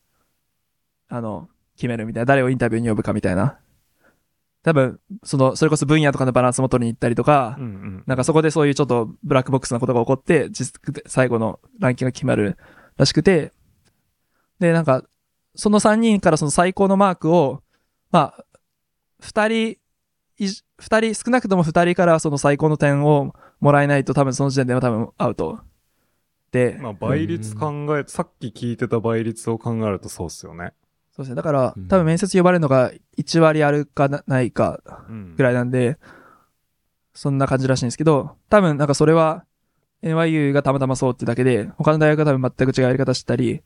あの、決めるみたいな、誰をインタビューに呼ぶかみたいな。多分、その、それこそ分野とかのバランスも取りに行ったりとか、うんうん。なんかそこでそういうちょっとブラックボックスなことが起こって、実最後のランキングが決まるらしくて、で、なんか、その3人からその最高のマークを、まあ、2人いじ、二人、少なくとも2人からその最高の点をもらえないと多分その時点では多分アウト。で、まあ、倍率考え、さっき聞いてた倍率を考えるとそうっすよね。そうですね。だからうん、多分面接呼ばれるのが1割あるかなないかうんぐらいなんで、そんな感じらしいんですけど、多分なんかそれは NYU がたまたまそうってだけで、他の大学が多分全く違うやり方してたり、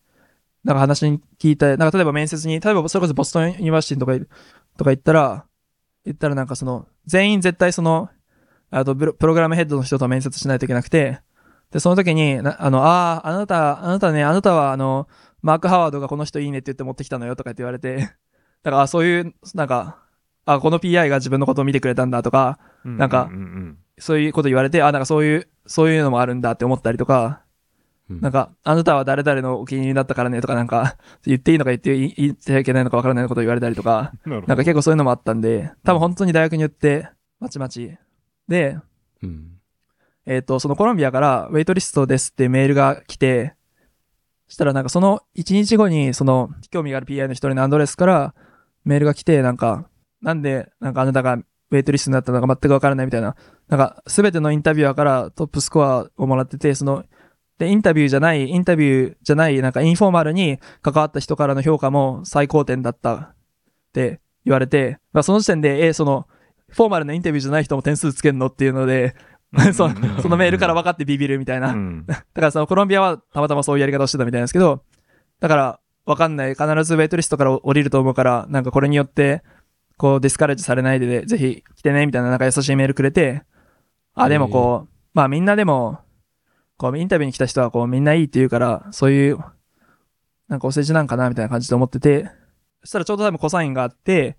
なんか話に聞いた、なんか例えば面接に、例えばそれこそボストンユニバーシティとかいるとか言ったら、言ったらなんかその、全員絶対その、あとプログラムヘッドの人と面接しないといけなくて、で、その時に、なあの、ああ、あなた、あなたね、あなたはあの、マーク・ハワードがこの人いいねって言って持ってきたのよとかって言われて、だからあそういう、なんか、あ、この PI が自分のことを見てくれたんだとか、なんかそういうこと言われて、あ、なんかそういう、そういうのもあるんだって思ったりとか、うんなんか、あなたは誰々のお気に入りだったからねとかなんか、言っていいのか言ってい言ってはいけないのかわからないことを言われたりとか、うんなんか結構そういうのもあったんで、多分本当に大学によって、まちまち。で、うん。えっ、と、そのコロンビアから、ウェイトリストですってメールが来て、そしたらなんかその1日後に、その、興味がある PI の一人のアンドレスから、メールが来て、なんか、なんで、なんかあなたがウェイトリストになったのか全くわからないみたいな、なんか、すべてのインタビュアーからトップスコアをもらってて、その、で、インタビューじゃない、インタビューじゃない、なんかインフォーマルに関わった人からの評価も最高点だったって言われて、まあその時点で、え、その、フォーマルなインタビューじゃない人も点数つけんのっていうので、そそのメールから分かってビビるみたいな。うんだからそのコロンビアはたまたまそういうやり方をしてたみたいなんですけど、だから分かんない。必ずウェイトリストから降りると思うから、なんかこれによって、こうディスカレッジされないで、ぜひ来てね、みたいななんか優しいメールくれて、あ、でもこう、まあみんなでも、こうインタビューに来た人はこうみんないいって言うから、そういう、なんかお世辞なんかな、みたいな感じで思ってて、そしたらちょうど多分コサインがあって、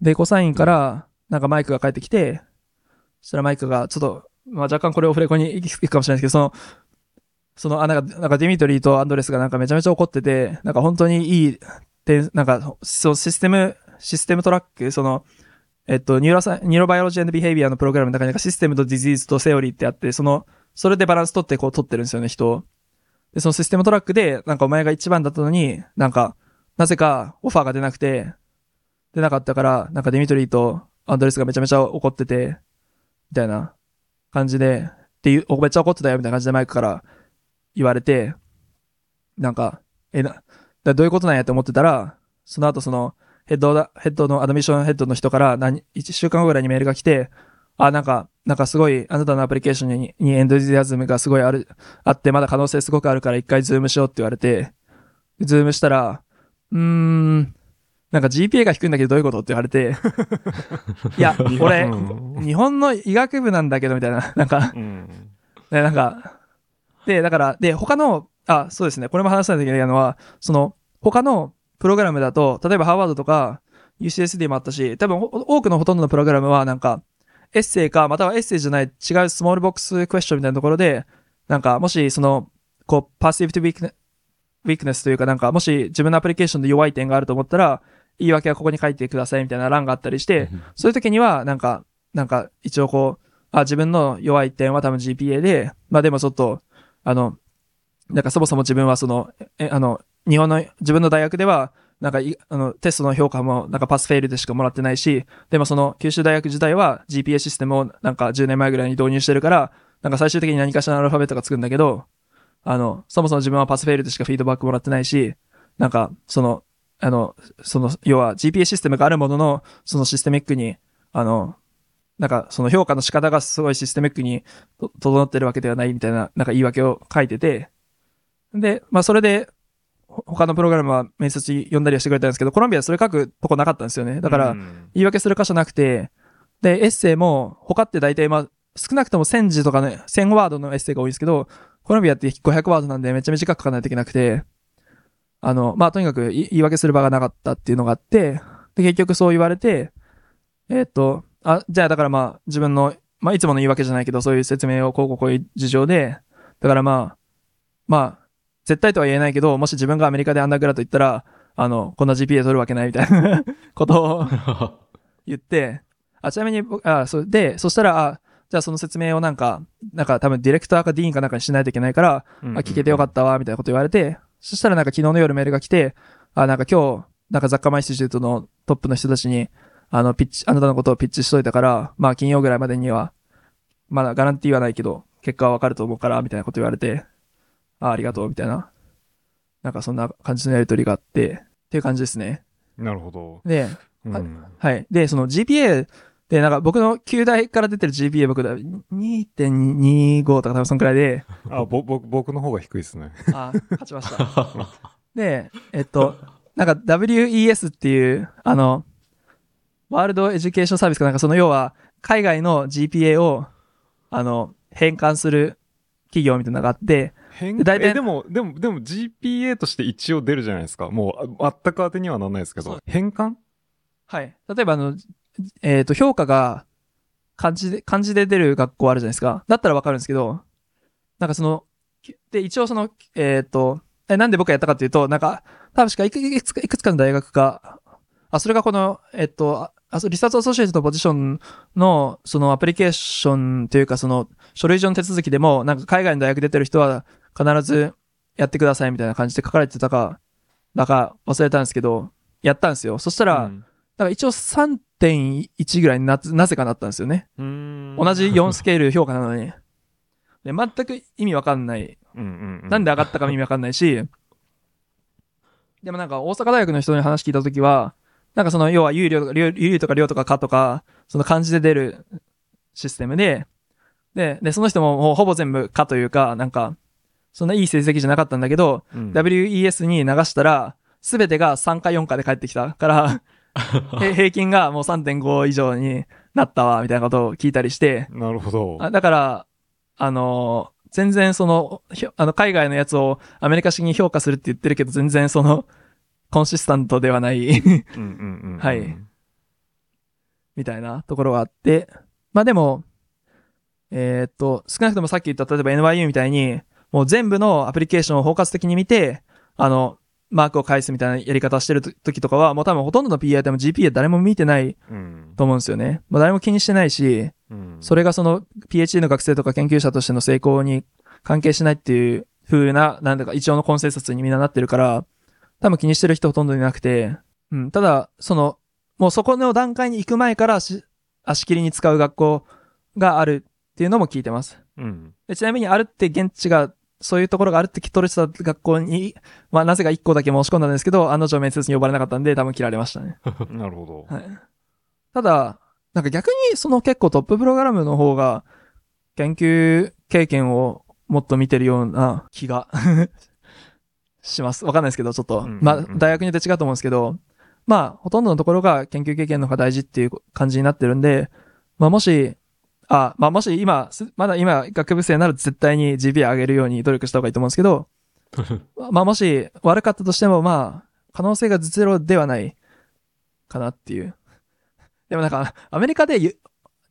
で、 Cosyne から、なんかマイクが返ってきて、そしたらマイクがちょっと、まあ若干これオフレコに 行くかもしれないですけど、その、その、あ、なんか、なんかディミトリーとアンドレスがなんかめちゃめちゃ怒ってて、なんか本当にいい、なんか、そう、システム、 system track、その、えっと、ニューロサ neurobiology behavior のプログラムの中に system と disease とセオリーってあって、その、それでバランス取ってこう取ってるんですよね、人。で、その system track で、なんかお前が一番だったのに、なんか、なぜかオファーが出なくて、出なかったから、なんかデミトリーとアンドレスがめちゃめちゃ怒ってて、みたいな感じで、っていう、めっちゃ怒ってたよ、みたいな感じでマイクから言われて、なんか、え、な、だどういうことなんやって思ってたら、その後その、ヘッドだ、ヘッドの、アドミッションヘッドの人から何、1週間後ぐらいにメールが来て、あ、なんか、なんかすごい、あなたのアプリケーションににエンドジアズムがすごいある、あって、まだ可能性すごくあるから一回ズームしようって言われて、ズームしたら、うーん、なんか GPA が低いんだけどどういうことって言われて、いや、俺、うん日本の医学部なんだけどみたいな、なんか、うん。ね、なんか、で、だから、で、他の、あ、そうですね、これも話さないといけないのは、その、他のプログラムだと、例えばハーバードとか UCSD もあったし、多分お多くのほとんどのプログラムはなんか、エッセイか、またはエッセイじゃない違うスモールボックスクエスチョンみたいなところで、なんか、もしその、こう、パッシブトゥウィークネウィークネスというか、なんか、もし自分のアプリケーションで弱い点があると思ったら、言い訳はここに書いてくださいみたいな欄があったりして、そういう時には、なんか、なんか、一応こう、あ、自分の弱い点は多分 GPA で、まあでもちょっと、あの、なんかそもそも自分はその、え、あの、日本の、自分の大学では、なんか、あの、テストの評価も、なんかパスフェイルでしかもらってないし、でもその、九州大学時代は GPA システムをなんか10年前ぐらいに導入してるから、なんか最終的に何かしらのアルファベットがつくんだけど、あの、そもそも自分はパスフェイルでしかフィードバックもらってないし、なんか、その、あの、その、要は GPA システムがあるものの、そのシステミックに、あの、なんか、その評価の仕方がすごいシステミックに整ってるわけではないみたいな、なんか言い訳を書いてて、で、まあそれで、他のプログラムは面接呼んだりはしてくれたんですけど、コロンビアはそれ書くとこなかったんですよね。だからう、ん言い訳する箇所なくて、で、エッセイも、他って大体まあ、少なくとも1000字とかね、1000ワードのエッセイが多いんですけど、コロンビアって500ワードなんでめっちゃ短く書かないといけなくて、あの、まあ、とにかくい言い訳する場がなかったっていうのがあって、で、結局そう言われて、えーっと、あ、じゃあだからまあ、自分の、まあ、いつもの言い訳じゃないけど、そういう説明をこうこうこういう事情で、だからまあ、まあ、絶対とは言えないけど、もし自分がアメリカでアンダーグラド行ったら、あの、こんな GPA 取るわけないみたいな ことを言って、あ、ちなみに僕、あ、そう、で、そしたら、あ、じゃあその説明をなんか、なんか多分ディレクターかディーンかなんかにしないといけないから、うんあ、聞けてよかったわ、みたいなこと言われて、そしたらなんか昨日の夜メールが来て、あ、なんか今日、なんかザッカーマインスティチュートのトップの人たちに、あの、ピッチ、あなたのことをピッチしといたから、まあ金曜ぐらいまでには、まだガランティーはないけど、結果はわかると思うから、みたいなこと言われて、あ、ありがとう、みたいな。なんかそんな感じのやりとりがあって、っていう感じですね。なるほど。で、うんはいはい。で、その GPA で、なんか僕の9台から出てる GPA 僕だ、2.25とか多分そんくらいで、あ、ぼ、ぼ、僕の方が低いですね。あ、勝ちました。で、えっと、なんか WES っていう、あの、ワールドエデュケーションサービスかなんかその要は、海外の GPA を、あの、変換する企業みたいなのがあって、変で大体えでも、でも、でも GPA として一応出るじゃないですか。もう、あ全く当てにはなんないですけど。変換？はい。例えばあの、えっ、と、評価が漢字で、漢字で出る学校あるじゃないですか。だったらわかるんですけど、なんかその、で、一応その、えっ、と、え、なんで僕がやったかっていうと、なんか、確かいくつかいくつかの大学が、あ、それがこの、えっ、と、ああそうリサーチアソシエイトのポジションの、そのアプリケーションというか、その、書類上の手続きでも、なんか海外の大学出てる人は必ずやってくださいみたいな感じで書かれてたか、だか忘れたんですけど、やったんですよ。そしたら、うんだから一応3.1ぐらいにな、なぜかなったんですよね。同じ4スケール評価なのに。で、全く意味わかんない。うんうんうんなんで上がったかも意味わかんないし、でもなんか大阪大学の人に話聞いたときは、なんかその要は有料とか、有有とか量とかかとか、その漢字で出るシステムで、で、で、その人ももうほぼ全部かというか、なんか、そんないい成績じゃなかったんだけど、うん。WES に流したら、すべてが3か4かで返ってきたから、へ平均がもう3.5以上になったわ、みたいなことを聞いたりして、なるほど。あだから、あのー全然その、あの、海外のやつをアメリカ式に評価するって言ってるけど、全然その、コンシスタントではない、うんうんうんうん。はい。みたいなところがあって、まあでも、えーっと、少なくともさっき言った、例えば NYU みたいに、もう全部のアプリケーションを包括的に見て、あの、マークを返すみたいなやり方してる時とかは、もう多分ほとんどの PI でも GPA 誰も見てないうん。と思うんですよね。まあ誰も気にしてないし、うん。それがその PhD の学生とか研究者としての成功に関係しないっていう風な、なんだか一応のコンセンサスにみんななってるから、多分気にしてる人ほとんどいなくて、うん、ただ、その、もうそこの段階に行く前からし足切りに使う学校があるっていうのも聞いてます。うん。でちなみにあるって現地が、そういうところがあるって聞き取れてた学校に、まあなぜか1校だけ申し込んだんですけど、案の定面接に呼ばれなかったんで多分切られましたね。なるほど。はい。ただ、なんか逆にその結構トッププログラムの方が研究経験をもっと見てるような気が します。わかんないですけど、ちょっと。まあ、大学によって違うと思うんですけど、まあ、ほとんどのところが研究経験の方が大事っていう感じになってるんで、まあもし、あ、まあもし今、すまだ今学部生なら絶対に GPA 上げるように努力した方がいいと思うんですけど、まあもし悪かったとしても、まあ、可能性がゼロではないかなっていう。でもなんか、アメリカでゆ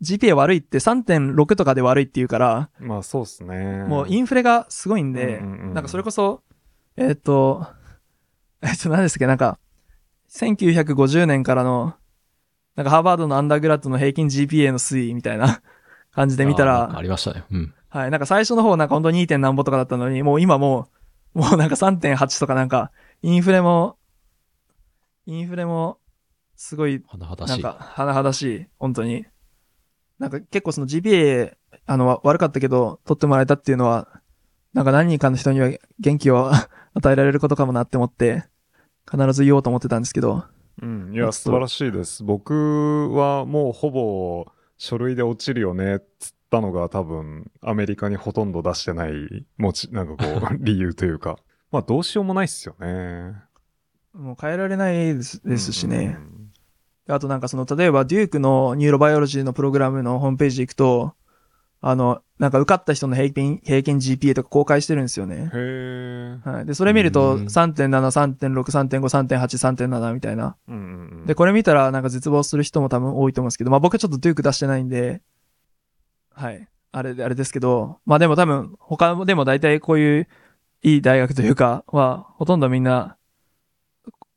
GPA 悪いって3.6とかで悪いって言うから、まあそうっすね。もうインフレがすごいんで、うんうんうんなんかそれこそ、えっ、と、えっと何ですっけ、なんか、1950年からの、なんかハーバードのアンダーグラッドの平均 GPA の推移みたいな感じで見たらあ、りましたね。うん。はい、なんか最初の方なんかほんと 2. 点何歩とかだったのに、もう今もう、もうなんか3.8とかなんか、インフレも、インフレも、すごい。なんか、甚だしい、本当に。なんか結構その GPA、あの、わ悪かったけど、取ってもらえたっていうのは、なんか何人かの人には元気を 与えられることかもなって思って、必ず言おうと思ってたんですけど、うん、いや、素晴らしいです。僕はもうほぼ書類で落ちるよねっつったのが多分アメリカにほとんど出してない、もち、なんかこう、理由というか。まあどうしようもないっすよね。もう変えられないですしね。うんあとなんかその、例えばデュークの neurobiology のプログラムのホームページ行くと、あの、なんか受かった人の平均、平均 GPA とか公開してるんですよね。へえ。はい。で、それ見ると、うん3.7、3.6、3.5、3.8、3.7みたいな。うんうんうんで、これ見たらなんか絶望する人も多分多いと思うんですけど、まあ僕はちょっとデューク出してないんで、はい。あれで、あれですけど、まあでも多分他でも大体こういういい大学というかは、ほとんどみんな、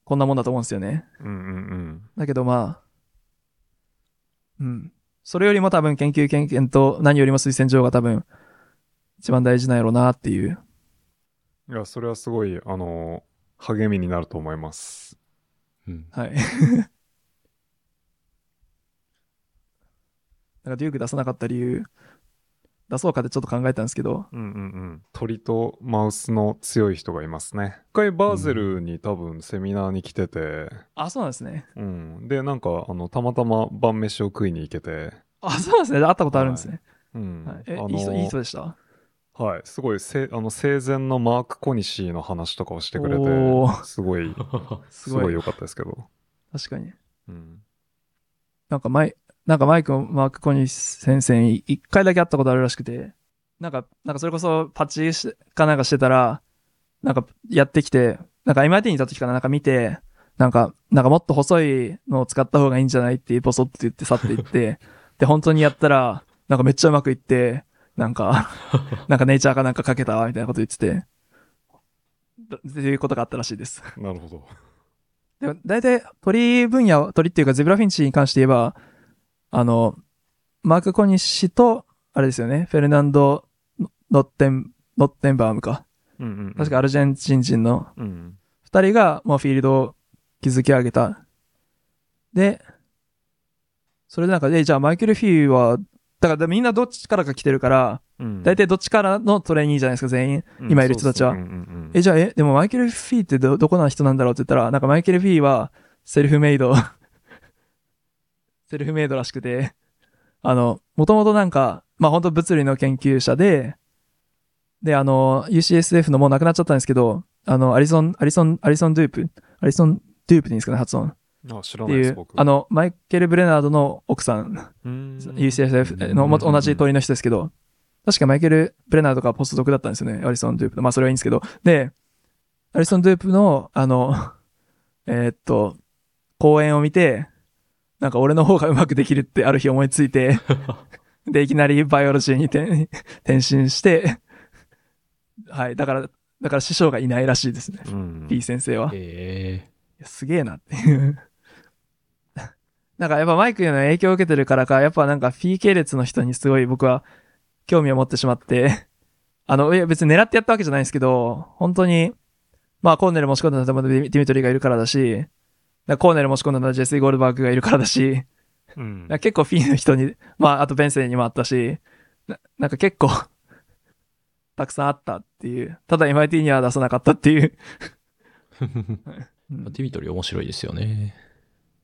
こんなもんだと思うんですよね。うんうんうん。だけどまあ、うん。それよりも多分研究経験と何よりも推薦状が多分一番大事なんやろうなっていう。いや、それはすごい、あの、励みになると思います。うん。はい。なんかデューク出さなかった理由、出そうかってちょっと考えたんですけど、うんうんうん。鳥とマウスの強い人がいますね。一回バーゼルに多分セミナーに来てて、あ、そうなんですね。うん。で、なんか、あの、たまたま晩飯を食いに行けて、あ、そうなんですね。会ったことあるんですね。うん。はい、えいい人、いい人でした？はい。すごい、せあの、生前のマーク・コニシーの話とかをしてくれてすごい、すごい。良かったですけど。確かに。うん。なんかマイ、なんかマイクもマーク・コニー先生に一回だけ会ったことあるらしくて、なんか、なんかそれこそパッチしかなんかしてたら、なんかやってきて、なんか MIT にいた時からなんか見て、なんか、なんかもっと細いのを使った方がいいんじゃないってボソッと言って去っていって、で、本当にやったら、なんかめっちゃうまくいって、なんか、なんかネイチャーかなんかかけたわ、みたいなこと言ってて、だっていうことがあったらしいです。なるほど。でも、大体鳥分野、鳥っていうかゼブラフィンチに関して言えば、あの、マーク・コニッシと、あれですよね、フェルナンド・ノッテン、ノッテンバームか。うんうん、うん。確かアルゼンチン人のうん。二人がもうフィールドを築き上げた。で、それでなんか、え、じゃあマイケル・フィーは、だからみんなどっちからか来てるから、うん。大体どっちからのトレーニーじゃないですか、全員。うん今いる人たちはそうそううんうんうんえ、じゃあ、え、でもマイケル・フィーってど、どこの人なんだろうって言ったら、なんかマイケル・フィーはセルフメイド、セルフメイドらしくて、あの、もともとなんか、まあ本当物理の研究者で、で、あの、UCSF のもう亡くなっちゃったんですけど、あの、アリソン、アリソン、アリソン・ドゥープアリソン・ドゥープでいいんですかね、発音。あ、知らってないです、僕。、あ、の、マイケル・ブレナードの奥さん、UCSF のも同じ通りの人ですけど、確かマイケル・ブレナードがポストドクだったんですよね。アリソン・ドゥープの。まあそれはいいんですけど。で、アリソン・ドゥープの、あの、えーっと、講演を見て、なんか俺の方がうまくできるってある日思いついて、で、いきなりバイオロジーに転転身して、はい。だから、だから師匠がいないらしいですね。うん。P 先生は。いえやすげえなっていう。なんかやっぱマイクへの影響を受けてるからか、やっぱなんか P 系列の人にすごい僕は興味を持ってしまって、あの、いや別に狙ってやったわけじゃないんですけど、本当に、まあコーネル持ち込んだのはディミトリーがいるからだし、なんかコーネル持ち込んだのはジェスイ・ゴールバーグがいるからだし、うんなんか結構フィーの人に、まああとベンセイにもあったし、ななんか結構、たくさんあったっていう。ただ MIT には出さなかったっていう。ーうんディミトリ面白いですよね。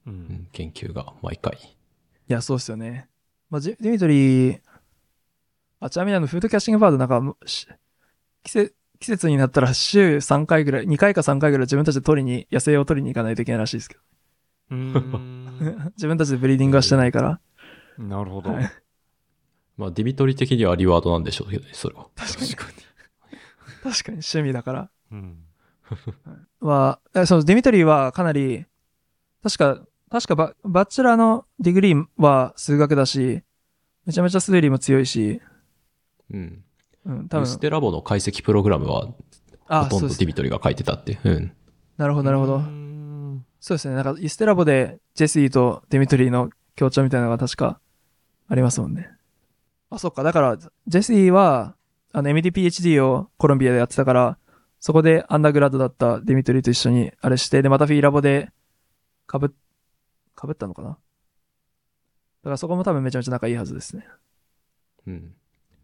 ううんん、研究が毎回。いや、そうっすよね。まあ、ディミトリー、あ、ちなみにあの、フードキャッシングバードなんか、し季節、季節になったら週3回ぐらい、2回か3回ぐらい自分たちで取りに、野生を取りに行かないといけないらしいですけうーんど。自分たちで breeding はしてないから。なるほど。はいまあ、ディミトリ的には reward なんでしょうけどね、それは。確かに。確かに趣味だから。うん。は、えそのディミトリーはかなり、確か、確かバ bachelor の degree は数学だし、めちゃめちゃ数理も強いし、うん。うん、多ウス分、テラボの解析プログラムは、あ、ほとんどディミトリが書いてたって。うん。なるほど、なるほどう。んそうですね。なんか、イステラボでジェシーとデミトリーの協調みたいなのが確かありますもんね。あ、そっか。だから、ジェシーは、あの、MD-PhD をコロンビアでやってたから、そこでアンダーグラッドだったデミトリーと一緒にあれして、で、またフィーラボで、かぶ、かぶったのかな？だからそこも多分めちゃめちゃ仲いいはずですね。うん。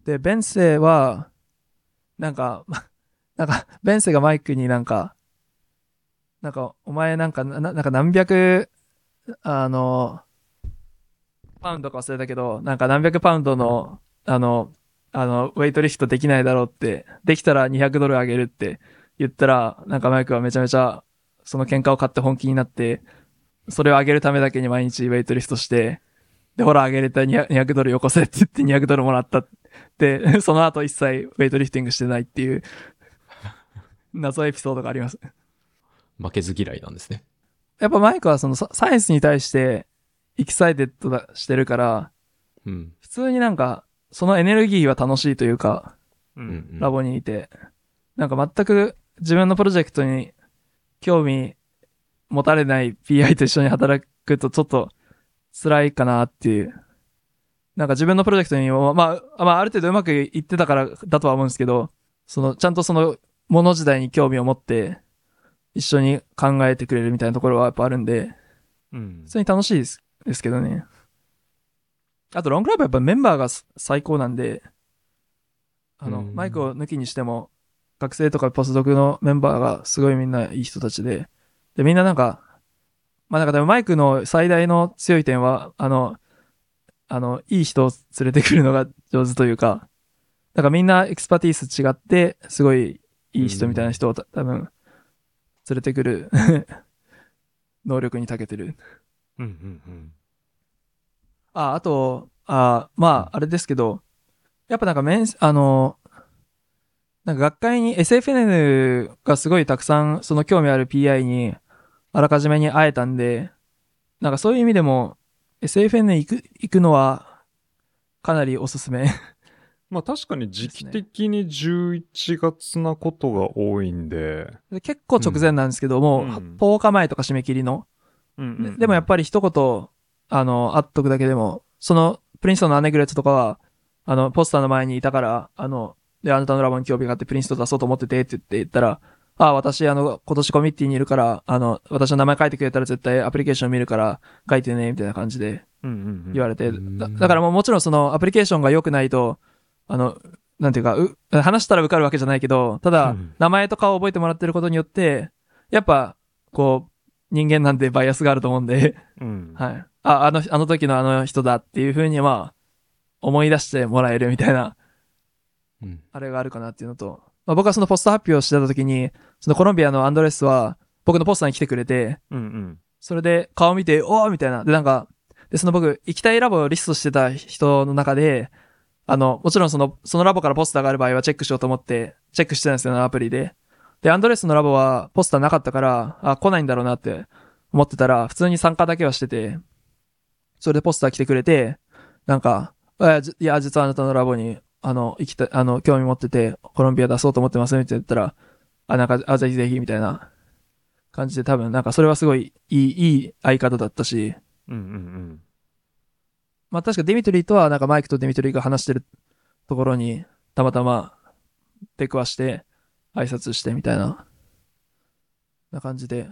で、ベンセは、なんか、なんか、ベンセがマイクになんか、なんか、お前なんか、ななんか何百、あの、パウンドか忘れたけど、なんか何百パウンドの、あの、あの、ウェイトリフトできないだろうって、できたら200ドルあげるって言ったら、なんかマイクはめちゃめちゃ、その喧嘩を買って本気になって、それを上げるためだけに毎日 weight lift して、で、ほら、上げれた200 200ドルよこせって言って200ドルもらった。で、その後一切ウェイトリフティングしてないっていう、謎エピソードがあります。負けず嫌いなんですね。やっぱマイクはそのサ science に対して excited だしてるから、うん。普通になんか、そのエネルギーは楽しいというか、ううんん。ラボにいて、なんか全く自分のプロジェクトに興味持たれない PI と一緒に働くとちょっと辛いかなっていう。なんか自分のプロジェクトにも、まあ、まあ、ある程度うまくいってたからだとは思うんですけど、その、ちゃんとその、もの自体に興味を持って、一緒に考えてくれるみたいなところはやっぱあるんで、うん普通に楽しいですですけどね。あと、ロングライブはやっぱメンバーがす最高なんで、あの、うんマイクを抜きにしても、学生とかポスドクのメンバーがすごいみんないい人たちで、で、みんななんか、まあなんかでもマイクの最大の強い点は、あの、あの、いい人を連れてくるのが上手というか、なんかみんなエクスパティース違って、すごいいい人みたいな人をた多分、連れてくる能力に長けてる。うんうんあ、あと、あまあ、あれですけど、やっぱなんかメン、あの、なんか学会に SFN がすごいたくさんその興味ある PI にあらかじめに会えたんで、なんかそういう意味でも SFN 行く、行くのはかなりおすすめ。まあ確かに時期的に11月なことが多いんで、で結構直前なんですけど、もううん。10日前とか締め切りの。ででもやっぱり一言、あの、会っとくだけでも、その、プリンストンのアネグレットとかは、あの、ポスターの前にいたから、あの、で、あなたのラボに興味があってプリンストン出そうと思っててって言って言ったら、あ、私、あの、今年コミッティにいるから、あの、私の名前書いてくれたら絶対アプリケーション見るから書いてね、みたいな感じで言われて、うん。だだからもうもちろんそのアプリケーションが良くないと、あの、なんていうか、う、話したら受かるわけじゃないけど、ただうん、名前とかを覚えてもらってることによって、やっぱ、こう、人間なんでバイアスがあると思うんで、うん。はい。あ、あの、あの時のあの人だっていうふうに、まあ、思い出してもらえるみたいな、うん。あれがあるかなっていうのと、まあ、僕はそのポスト発表をしてた時に、そのコロンビアのアンドレスは、僕のポスターに来てくれて、うんうんそれで顔見て、おーみたいな。で、なんか、で、その僕、行きたいラボをリストしてた人の中で、あの、もちろんその、そのラボからポスターがある場合はチェックしようと思って、チェックしてたんですよ、アプリで。で、アンドレスのラボはポスターなかったから、あ、来ないんだろうなって思ってたら、普通に参加だけはしてて、それでポスター来てくれて、なんか、いや、実はあなたのラボに、あの、行きたい、あの、興味持ってて、コロンビア出そうと思ってますって言ったら、あ、なんか、あ、ぜひぜひ、みたいな感じで多分、なんかそれはすごいいい、いい相方だったし、うんうんまあ確かデミトリーとはなんかマイクとデミトリーが話してるところにたまたま出くわして挨拶してみたいな、な感じで。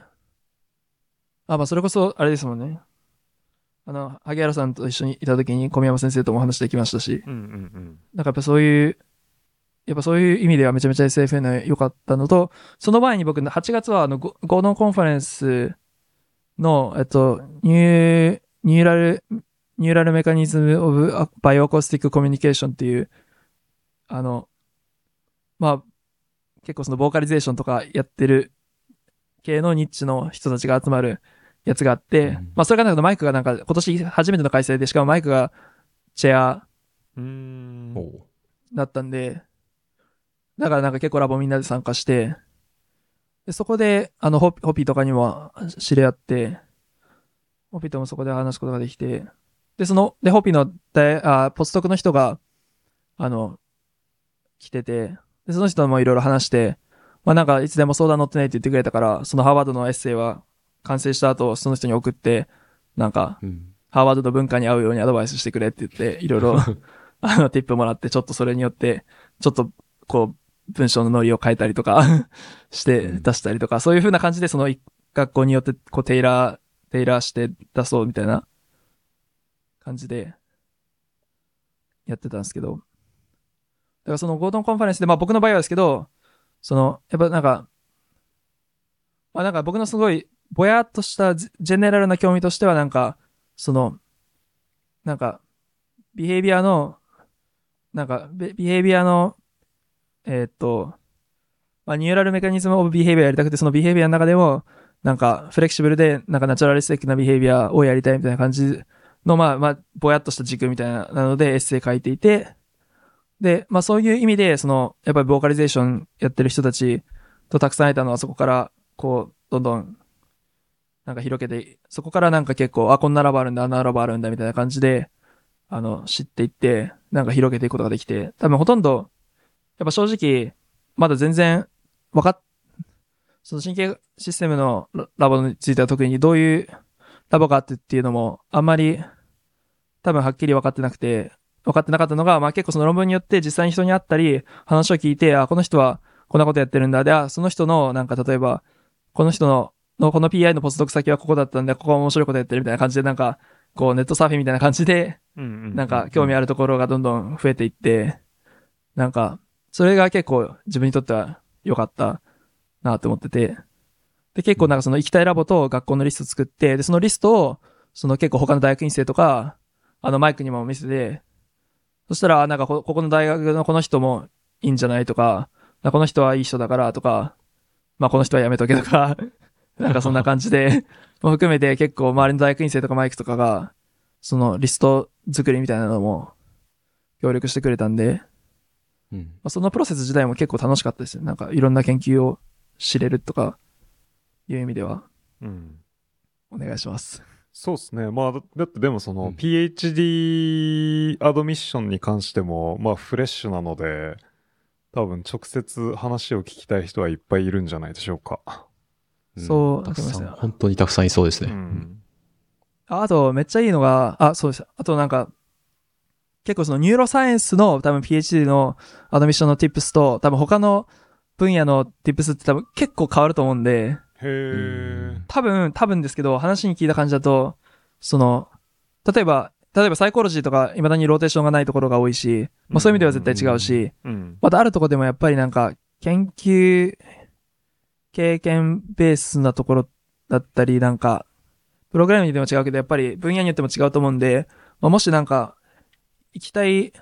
あ、まあそれこそあれですもんね。あの、萩原さんと一緒にいた時に小宮山先生とも話できましたし、うんうんうん。なんかやっぱそういう、やっぱそういう意味ではめちゃめちゃ SFN 良かったのと、その前に僕、8月はあの、ゴゴードンコンファレンスの、えっと、ニュー、ニューラル、ニューラルメカニズムオブバイオアコースティックコミュニケーションっていう、あの、まあ、結構そのボーカリゼーションとかやってる系のニッチの人たちが集まるやつがあって、うん。まあそれがなんかマイクがなんか今年初めての開催で、しかもマイクがチェアだったんで、だからなんか結構ラボみんなで参加して、でそこで、あの、ホピホピとかにも知り合って、ホピともそこで話すことができて、で、その、で、ホピの大、あ、ポストクの人が、あの、来てて、で、その人もいろいろ話して、まあなんかいつでも相談乗ってないって言ってくれたから、そのハーバードのエッセイは完成した後、その人に送って、なんか、うんハーバードの文化に合うようにアドバイスしてくれって言って、いろいろ、あの、ティップもらって、ちょっとそれによって、ちょっと、こう、文章のノリを変えたりとか してうん出したりとか、そういう風な感じで、その一学校によって、こう、テイラー、テイラーして出そうみたいな感じで、やってたんですけど。だからそのゴードンコンファレンスで、まあ僕の場合はですけど、その、やっぱなんか、まあなんか僕のすごい、ぼやっとしたジェネラルな興味としてはなんか、その、なんか、ビヘイビアの、なんか、ビヘイビアの、えーっと、まあ、ニューラルメカニズムオブビヘイビアやりたくて、そのビヘイビアの中でも、なんか、フレキシブルで、なんかナチュラリスティックなビヘイビアをやりたいみたいな感じの、まあ、まあ、ぼやっとした軸みたいな、なので、エッセイ書いていて、で、まあ、そういう意味で、その、やっぱりボーカリゼーションやってる人たちとたくさん会えたのは、そこから、こう、どんどん、なんか広げて、そこからなんか結構、あ、こんなラボあるんだ、あんなラボあるんだ、みたいな感じで、あの、知っていって、なんか広げていくことができて、多分ほとんど、やっぱ正直、まだ全然、わかっ、その神経システムのラボについては特にどういうラボがあってっていうのも、あんまり、多分はっきり分かってなくて、分かってなかったのが、まあ結構その論文によって実際に人に会ったり、話を聞いて、あ、この人はこんなことやってるんだ。で、あ、その人の、なんか例えば、この人の、の、この PI のポスドク先はここだったんで、ここは面白いことやってるみたいな感じで、なんか、こうネットサーフィンみたいな感じで、なんか興味あるところがどんどん増えていって、なんか、それが結構自分にとっては良かったなと思ってて、で、結構なんかその行きたいラボと学校のリスト作って、で、そのリストを、その結構他の大学院生とか、あのマイクにも見せて、そしたら、なんかこここの大学のこの人もいいんじゃないとか、この人はいい人だからとか、まあこの人はやめとけとか、なんかそんな感じで、も含めて結構周りの大学院生とかマイクとかが、そのリスト作りみたいなのも協力してくれたんで、うん。まあ、そのプロセス自体も結構楽しかったですよ。なんかいろんな研究を知れるとかいう意味ではうんお願いします。そうですね。まあ、だだってでもその、うん PhD アドミッションに関しても、まあ、フレッシュなので、多分直接話を聞きたい人はいっぱいいるんじゃないでしょうか。そうたくさん、本当にたくさんいそうですうね。ん。ああと、めっちゃいいのが、あ、そうです。あとなんか、結構そのニューロサイエンスの多分 PhD のアドミッションの tips と多分他の分野の tips って多分結構変わると思うんで、へえ。多分、多分ですけど、話に聞いた感じだと、その、例えば、例えばサイコロジーとか未だにローテーションがないところが多いし、まあそういう意味では絶対違うし、うん。またあるところでもやっぱりなんか、研究経験ベースなところだったり、なんか、プログラムにでも違うけど、やっぱり分野によっても違うと思うんで、まあ、もしなんか、行きたい、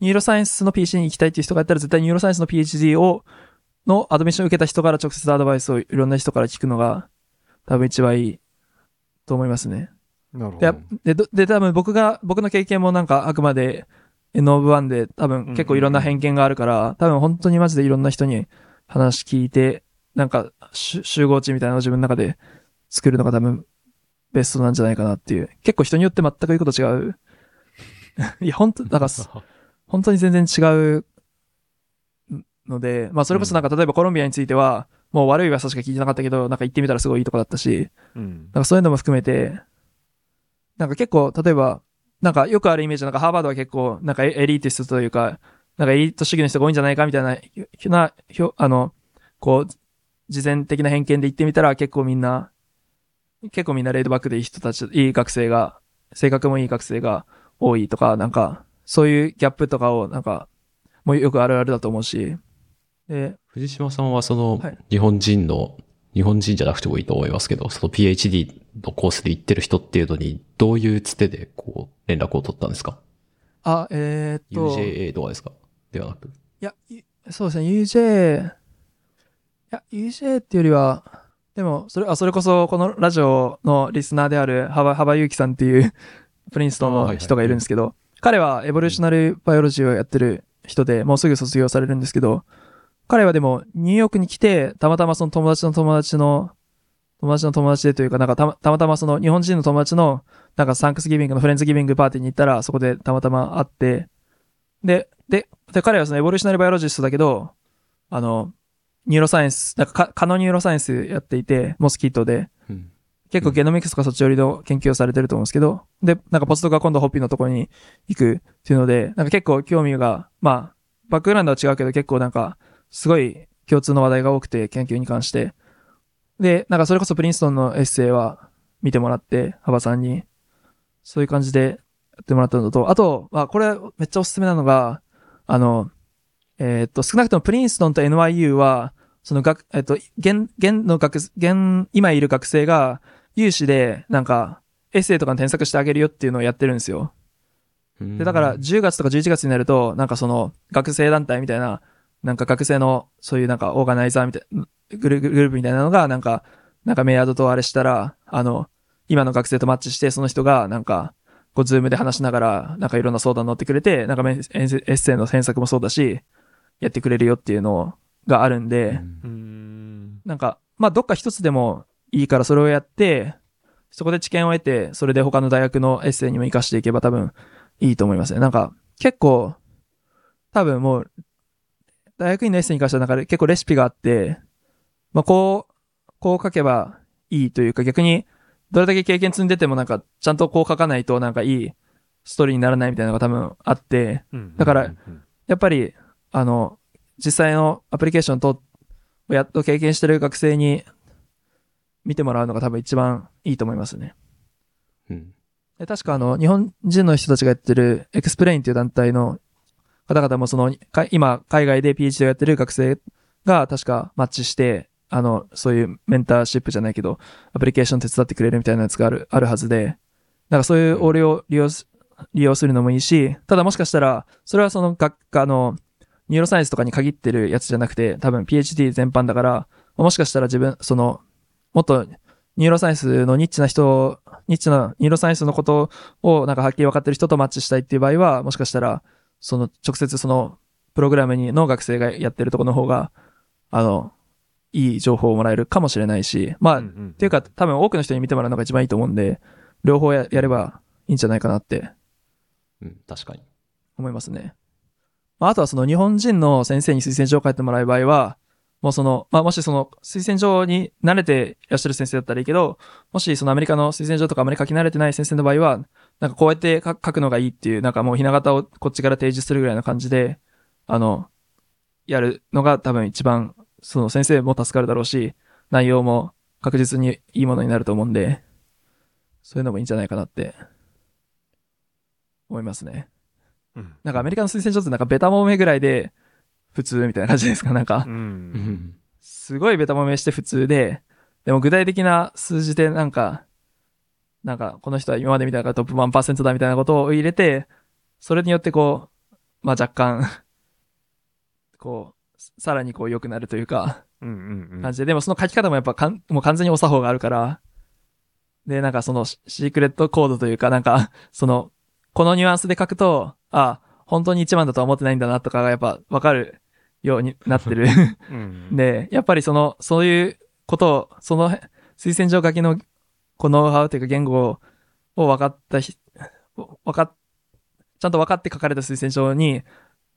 ニューロサイエンスの PhD に行きたいっていう人がいたら、絶対ニューロサイエンスの PhD を、のアドミッションを受けた人から直接アドバイスをいろんな人から聞くのが、多分一番いいと思いますね。でなるほど。、で、どで、多分僕が、僕の経験もなんかあくまで N オブ1で多分結構いろんな偏見があるから、多分本当にマジでいろんな人に話聞いて、なんかし集合値みたいなのを自分の中で作るのが多分ベストなんじゃないかなっていう。結構人によって全く言うこと違う。いや、本当だから す、本当に全然違うので、まあそれこそなんか例えばコロンビアについては、もう悪い噂しか聞いてなかったけど、なんか行ってみたらすごいいいとこだったし、うん。なんかそういうのも含めて、なんか結構、例えば、なんかよくあるイメージ、なんかハーバードは結構、なんかエエリーティストというか、なんかエリート主義の人が多いんじゃないかみたいな、ひな、ひょあの、こう、事前的な偏見で言ってみたら結構みんな、結構みんなレイドバックでいい人たち、いい学生が、性格もいい学生が多いとか、なんか、そういうギャップとかを、なんか、もうよくあるあるだと思うし、で、藤島さんはそのはい、日本人の、日本人じゃなくてもいいと思いますけど、その PhD のコースで行ってる人っていうのに、どういうつてで、こう、連絡を取ったんですか？あ、えー、っと、?UJA とかですか？ではなく。いや、いそうですね、UJ、いや、UJ っていうよりは、でも、それ、あ、それこそ、このラジオのリスナーである、幅、幅ゆうきさんっていう、プリンストンの人がいるんですけど、彼はエボリューショナルバイオロジーをやってる人で、もうすぐ卒業されるんですけど、彼はでも、ニューヨークに来て、たまたまその友達の友達の、友達の友達でというか、なんかたまたまたまその日本人の友達の、なんか Thanksgiving の Friendsgiving party に行ったら、そこでたまたま会って、で、で、で、彼はその evolutional biologist だけど、あの、 neuroscience、なんかか、蚊の neuroscience やっていて、 mosquito で、うん。結構 genomics とかそっち寄りの研究をされてると思うんですけど、で、なんかポスドクが今度 Hopi のところに行くっていうので、なんか結構興味が、まあ、バックグラウンドは違うけど結構なんか、すごい共通の話題が多くて、研究に関して。で、なんかそれこそプリンストンのエッセイは見てもらって、幅さんに。そういう感じでやってもらったのと、あと、まあ、これめっちゃおすすめなのが、あの、えーっと、少なくともプリンストンと NYU は、その学、えっと、現、現の学、現、今いる学生が、有志で、なんか、エッセイとかに添削してあげるよっていうのをやってるんですよ。で、だから、10月とか11月になると、なんかその、学生団体みたいな、なんか学生の、そういうなんか、オーガナイザーみたいな、グループみたいなのが、なんか、なんかメアドとあれしたら、あの、今の学生とマッチして、その人が、なんか、こう、ズームで話しながら、なんかいろんな相談乗ってくれて、なんかメエッセイの添削もそうだし、やってくれるよっていうのがあるんで、うーん。なんか、まあ、どっか一つでもいいからそれをやって、そこで知見を得て、それで他の大学のエッセイにも活かしていけば多分いいと思いますね。なんか、結構、多分もう、大学院のエッセイに関してはなんか結構レシピがあって、まあ、こう、こう書けばいいというか逆にどれだけ経験積んでてもなんか、ちゃんとこう書かないとなんかいいストーリーにならないみたいなのが多分あって、だからやっぱり、あの、実際のアプリケーションと、やっと経験してる学生に見てもらうのが多分一番いいと思いますね。うん。で確かあの、日本人の人たちがやってる XPLANE っていう団体の方々もその、か今、海外で PhD をやってる学生が確かマッチして、あの、そういう mentorship じゃないけど、アプリケーション手伝ってくれるみたいなやつがある、あるはずで、なんかそういう応用を利用す、利用するのもいいし、ただもしかしたら、それはその学科の、neuroscience とかに限ってるやつじゃなくて、多分 PhD 全般だから、もしかしたら自分、その、もっと neuroscience のニッチな人、ニッチな neuroscience のことをなんかはっきり分かってる人とマッチしたいっていう場合は、もしかしたら、その直接そのプログラムにの学生がやってるところの方が、あの、いい情報をもらえるかもしれないし、まあ、っうんうんていうか多分多くの人に見てもらうのが一番いいと思うんで、両方ややればいいんじゃないかなってうん、確かに。思いますね。まあ、あとはその日本人の先生に推薦状を書いてもらう場合は、もうその、まあ、もしその推薦状に慣れていらっしゃる先生だったらいいけど、もしそのアメリカの推薦状とかあまり書き慣れてない先生の場合は、なんかこうやって書くのがいいっていう、なんかもうひな形をこっちから提示するぐらいな感じで、あの、やるのが多分一番、その先生も助かるだろうし、内容も確実にいいものになると思うんで、そういうのもいいんじゃないかなって、思いますね。うん。なんかアメリカの推薦状ってなんかベタもめぐらいで普通みたいな感じですか？なんか。う、うん。ん。すごいベタもめして普通で、でも具体的な数字でなんか、なんかこの人は今まで見た中でトップ1%だみたいなことを入れて、それによってこう、まあ若干、こう、さらにこう良くなるというか、感じで、でもその書き方もやっぱかん、もう完全にお作法があるから、で、なんかそのシシークレットコードというか、なんか、その、このニュアンスで書くと、あ、本当に一番だとは思ってないんだなとかがやっぱわかるようになってる。うん で、やっぱりその、そういうことを、その推薦状書きの、このノウハウというか言語を分かったひ、分かっ、ちゃんと分かって書かれた推薦状に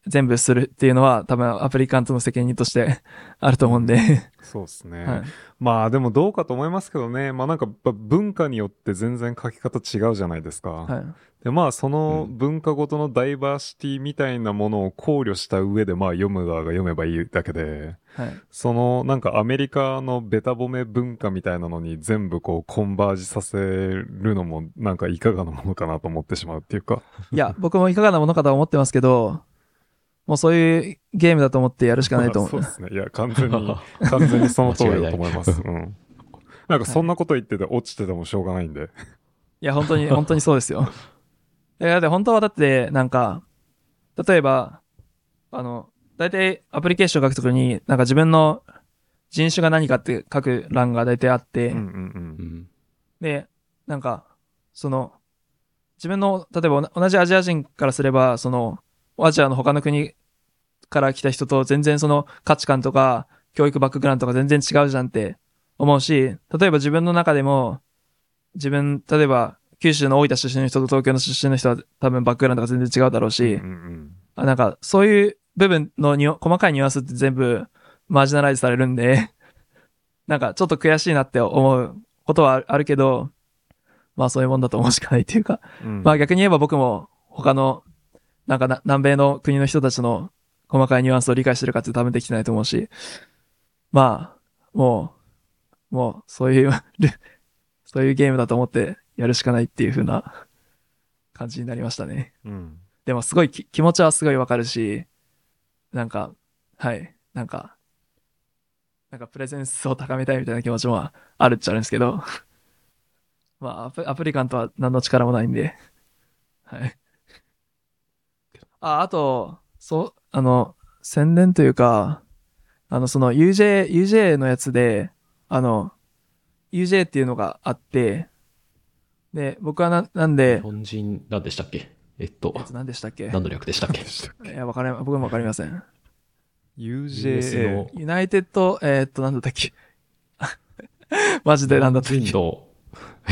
全部するっていうのは多分アプリカントの責任として あると思うんで、そうですね、はい。まあでもどうかと思いますけどねまあなんか文化によって全然書き方違うじゃないですか、はい。でまあそのうん文化ごとのダイバーシティみたいなものを考慮した上でまあ読む側が読めばいいだけではい。そのなんかアメリカのベタ褒め文化みたいなのに全部こうコンバージさせるのもなんかいかがなものかなと思ってしまうっていうかいや、僕もいかがなものかとは思ってますけど、もうそういうゲームだと思ってやるしかないと思う。ま あそうですね。いや完全に 完全にその通りだと思います。うん。なんかそんなこと言ってて落ちててもしょうがないんで、いや、本当に、本当にそうですよ。いや、だって本当はだって、なんか、例えば、あの、大体アプリケーション書くときに、なんか自分の人種が何かって書く欄が大体あって、うんうんうん。で、なんか、その、自分の、例えば同じアジア人からすれば、その、アジアの他の国から来た人と全然その価値観とか教育バックグラウンドとか全然違うじゃんって思うし、例えば自分の中でも、自分、例えば九州の大分出身の人と東京の出身の人は多分バックグラウンドが全然違うだろうし、うんうんあなんか、そういう部分のニュ細かいニュアンスって全部マージナライズされるんで、なんかちょっと悔しいなって思うことはあるけど、まあそういうもんだと思うしかないっていうか、うん。まあ逆に言えば僕も他の、なんかな南米の国の人たちの細かいニュアンスを理解してるかって多分できてないと思うし、まあ、もう、もうそういう、そういうゲームだと思ってやるしかないっていう風な感じになりましたね。うん。でもすごいき気持ちはすごいわかるし、なんか、はい、なんか、なんかプレゼンスを高めたいみたいな気持ちもあるっちゃあるんですけど、まあアプアプリカントは何の力もないんで、はい。あ、あと、そう、あの、宣伝というか、あの、その UJ、UJ のやつで、あの、UJ っていうのがあって、で、僕はな、なん日で、本人、何でしたっけ？えっとえっ、と、何でしたっけ？何の略でしたっけ？いや、わかりま、僕もわかりません。UJA のユナイテッド、えーっと、なんだったっけ？マジでなんだったっけ？い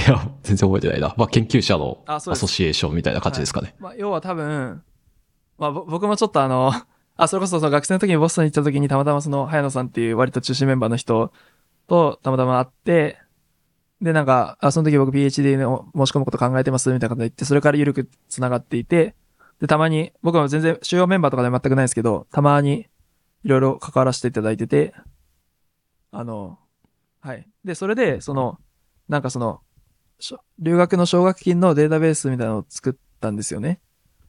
や、全然覚えてないな。まあ、研究者のアソシエーションみたいな感じですかね。まあ、要は多分、まあ、僕もちょっとあの、あ、それこそその学生の時にボストンに行った時にたまたまその、早野さんっていう割と中心メンバーの人とたまたま会って、で、なんか、あ、その時僕 PhD の申し込むこと考えてますみたいなこと言って、それから緩く繋がっていて、で、たまに、僕は全然主要メンバーとかでは全くないですけど、たまにいろいろ関わらせていただいてて、あの、はい。で、それで、その、なんかその、留学の奨学金のデータベースみたいなのを作ったんですよね。